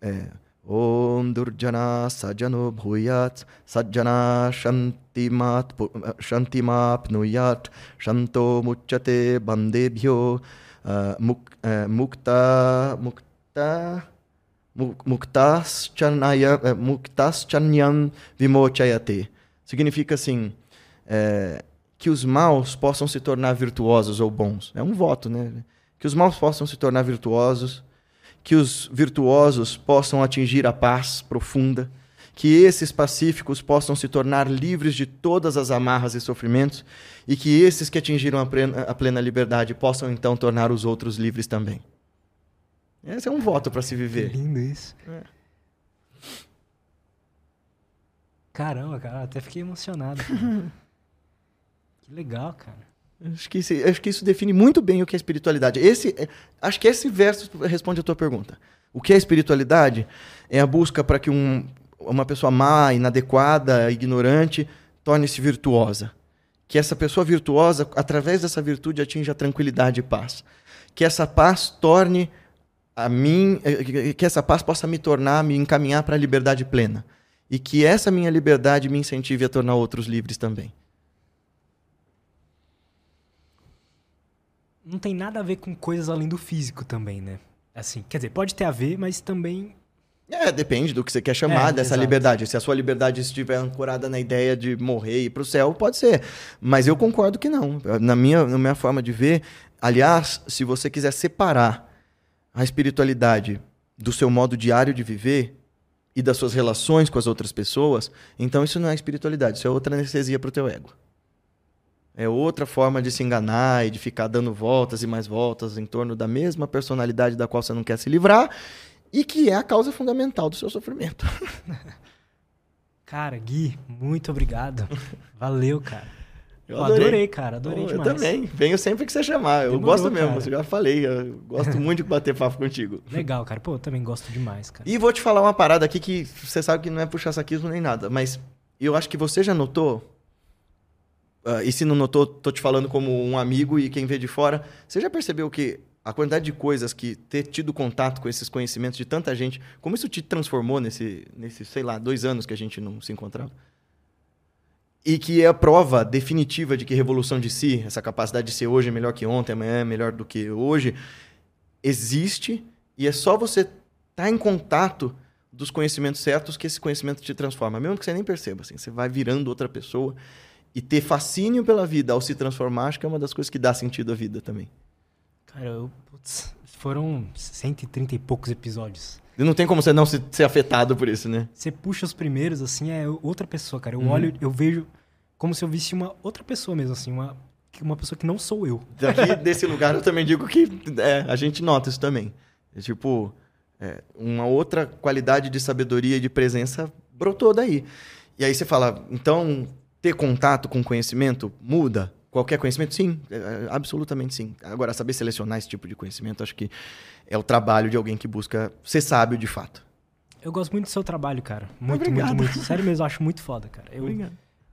é, Om Durjana Sajano Bhuyat Sajjana Shantimat Shantimapnuyat Shanto Muchate Bandebhyo uh, muk, uh, Mukta Mukta Muktaschanyam Vimochayate Significa assim que os maus possam se tornar virtuosos ou bons. É um voto, né? Que os maus possam se tornar virtuosos que os virtuosos possam atingir a paz profunda, que esses pacíficos possam se tornar livres de todas as amarras e sofrimentos, e que esses que atingiram a plena, a plena liberdade possam então tornar os outros livres também. Esse é um voto para se viver. Que lindo isso. É. Caramba, cara, até fiquei emocionado. que legal, cara. Acho que, esse, acho que isso define muito bem o que é espiritualidade. Esse, é, acho que esse verso responde a tua pergunta. O que é espiritualidade? É a busca para que um, uma pessoa má, inadequada, ignorante, torne-se virtuosa. Que essa pessoa virtuosa, através dessa virtude, atinja tranquilidade e paz. Que essa paz torne a mim, eh, que essa paz possa me tornar, me encaminhar para a liberdade plena. E que essa minha liberdade me incentive a tornar outros livres também. Não tem nada a ver com coisas além do físico também, né? Assim, quer dizer, pode ter a ver, mas também É, depende do que você quer chamar É, dessa exato. liberdade. Se a sua liberdade estiver ancorada na ideia de morrer e ir pro céu, pode ser. Mas eu concordo que não. Na minha, na minha forma de ver, aliás, se você quiser separar a espiritualidade do seu modo diário de viver e das suas relações com as outras pessoas, então isso não é espiritualidade, isso é outra anestesia pro teu ego. É outra forma de se enganar e de ficar dando voltas e mais voltas em torno da mesma personalidade da qual você não quer se livrar e que é a causa fundamental do seu sofrimento. Cara, Gui, muito obrigado. Valeu, cara. Eu Pô, adorei, cara. Adorei Eu demais. também. Venho sempre que você chamar. Eu Demorou, gosto mesmo. cara. Eu já falei. Eu gosto muito de bater papo contigo. Legal, cara. Pô, eu também gosto demais, cara. E vou te falar uma parada aqui que você sabe que não é puxar saquismo nem nada, mas eu acho que você já notou. Ah, e se não notou, tô te falando como um amigo e quem vê de fora. Você já percebeu que a quantidade de coisas que ter tido contato com esses conhecimentos de tanta gente, como isso te transformou nesse, nesse sei lá, dois anos que a gente não se encontrava? E que é a prova definitiva de que revolução de si, essa capacidade de ser hoje melhor que ontem, amanhã é melhor do que hoje, existe e é só você estar em contato dos conhecimentos certos que esse conhecimento te transforma, mesmo que você nem perceba, assim, você vai virando outra pessoa e ter fascínio pela vida ao se transformar, acho que é uma das coisas que dá sentido à vida também. Cara, eu, putz, foram 130 e poucos episódios. E não tem como você não se, ser afetado por isso, né? Você puxa os primeiros, assim, é outra pessoa, cara. Eu Uhum. olho, eu vejo como se eu visse uma outra pessoa mesmo, assim, uma, uma pessoa que não sou eu. Daqui desse lugar eu também digo que é, a gente nota isso também. É tipo, é, uma outra qualidade de sabedoria e de presença brotou daí. E aí você fala, então, ter contato com conhecimento muda? Qualquer conhecimento? Sim, é, é, absolutamente sim. Agora, saber selecionar esse tipo de conhecimento, acho que é o trabalho de alguém que busca ser sábio de fato. Eu gosto muito do seu trabalho, cara. Muito, Obrigado. muito, muito. Sério mesmo, eu acho muito foda, cara. Eu,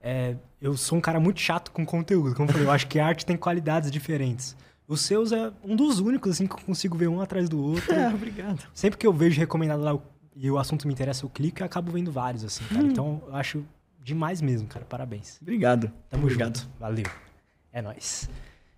é, eu sou um cara muito chato com conteúdo. Como eu falei, eu acho que a arte tem qualidades diferentes. Os seus é um dos únicos, assim, que eu consigo ver um atrás do outro. É, obrigado. Sempre que eu vejo recomendado lá e o assunto me interessa, eu clico e acabo vendo vários, assim, Hum. cara. Então, eu acho demais mesmo, cara. Parabéns. Obrigado. Tamo obrigado. junto. Valeu. É nóis.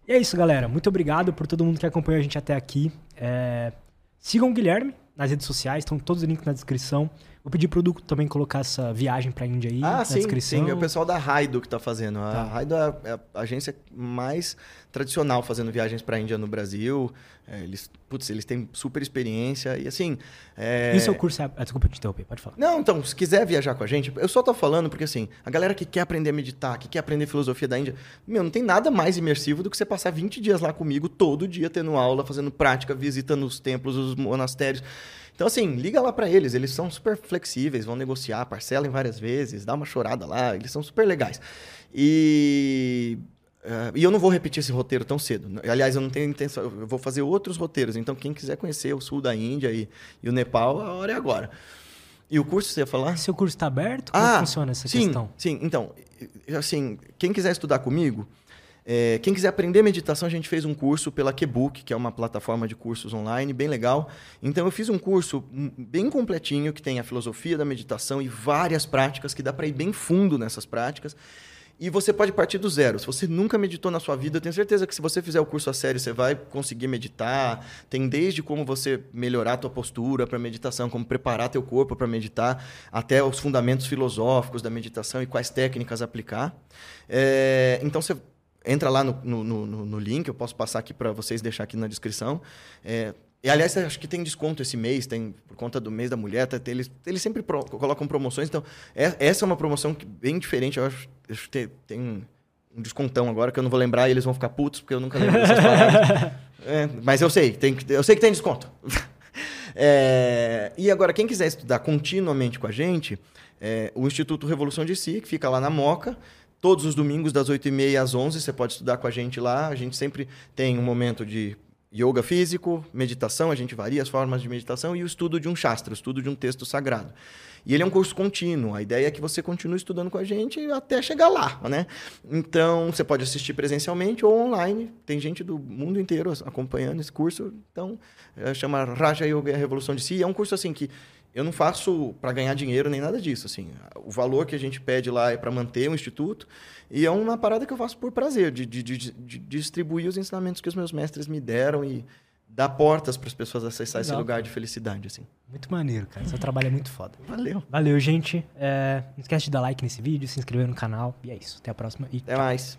E é isso, galera. Muito obrigado por todo mundo que acompanhou a gente até aqui. É, Sigam o Guilherme nas redes sociais, estão todos os links na descrição. Vou pedir pro Duco também colocar essa viagem pra Índia aí Ah, na sim, descrição. sim. É o pessoal da Raido que está fazendo. A Tá. Raido é a- é a agência mais tradicional fazendo viagens para a Índia no Brasil. É, eles, putz, eles têm super experiência. E assim. é- E o seu curso é... Ah, desculpa te interromper, pode falar. Não, então, se quiser viajar com a gente, eu só tô falando porque, assim, a galera que quer aprender a meditar, que quer aprender filosofia da Índia, meu, não tem nada mais imersivo do que você passar 20 dias lá comigo, todo dia tendo aula, fazendo prática, visitando os templos, os monastérios. Então, assim, liga lá pra eles, eles são super flexíveis, vão negociar, parcelem várias vezes, dá uma chorada lá, eles são super legais. E. eh, e eu não vou repetir esse roteiro tão cedo. Aliás, eu não tenho intenção. Eu vou fazer outros roteiros. Então, quem quiser conhecer o sul da Índia e, e o Nepal, a hora é agora. E o curso, você ia falar? Seu curso está aberto? Como Ah, funciona essa sim, questão? Sim, então, assim, quem quiser estudar comigo, é, quem quiser aprender meditação, a gente fez um curso pela Kebook, que é uma plataforma de cursos online, bem legal. Então, eu fiz um curso hum, bem completinho, que tem a filosofia da meditação e várias práticas, que dá para ir bem fundo nessas práticas. E você pode partir do zero. Se você nunca meditou na sua vida, eu tenho certeza que se você fizer o curso a sério, você vai conseguir meditar. Tem desde como você melhorar a tua postura para meditação, como preparar teu corpo para meditar, até os fundamentos filosóficos da meditação e quais técnicas aplicar. É, então você entra lá no, no, no- no link, eu posso passar aqui para vocês, deixar aqui na descrição. É, e, aliás, acho que tem desconto esse mês, tem por conta do mês da mulher, tá, eles, eles sempre pro- colocam promoções. Então, é- essa é uma promoção que- bem diferente. Eu acho, acho que tem, um, descontão agora que eu não vou lembrar e eles vão ficar putos, porque eu nunca lembro dessas palavras. É, mas eu sei, tem, eu sei que tem desconto. É, e agora, quem quiser estudar continuamente com a gente, é, o Instituto Revolução de Si, que fica lá na Moca, todos os domingos das 8h30 às 11 você pode estudar com a gente lá. A gente sempre tem um momento de yoga físico, meditação, a gente varia as formas de meditação e o estudo de um shastra, o estudo de um texto sagrado. E ele é um curso contínuo. A ideia é que você continue estudando com a gente até chegar lá, né? Então, você pode assistir presencialmente ou online. Tem gente do mundo inteiro acompanhando esse curso. Então, é, chama Raja Yoga e a Revolução de Si. É um curso assim que eu não faço para ganhar dinheiro nem nada disso, assim. O valor que a gente pede lá é para manter o instituto e é uma parada que eu faço por prazer, de, de, de, de distribuir os ensinamentos que os meus mestres me deram e dar portas para as pessoas acessar esse lugar de felicidade, assim. Muito maneiro, cara. Seu trabalho é muito foda. Valeu. Valeu, gente. É, não esquece de dar like nesse vídeo, se inscrever no canal. E é isso. Até a próxima e Até mais.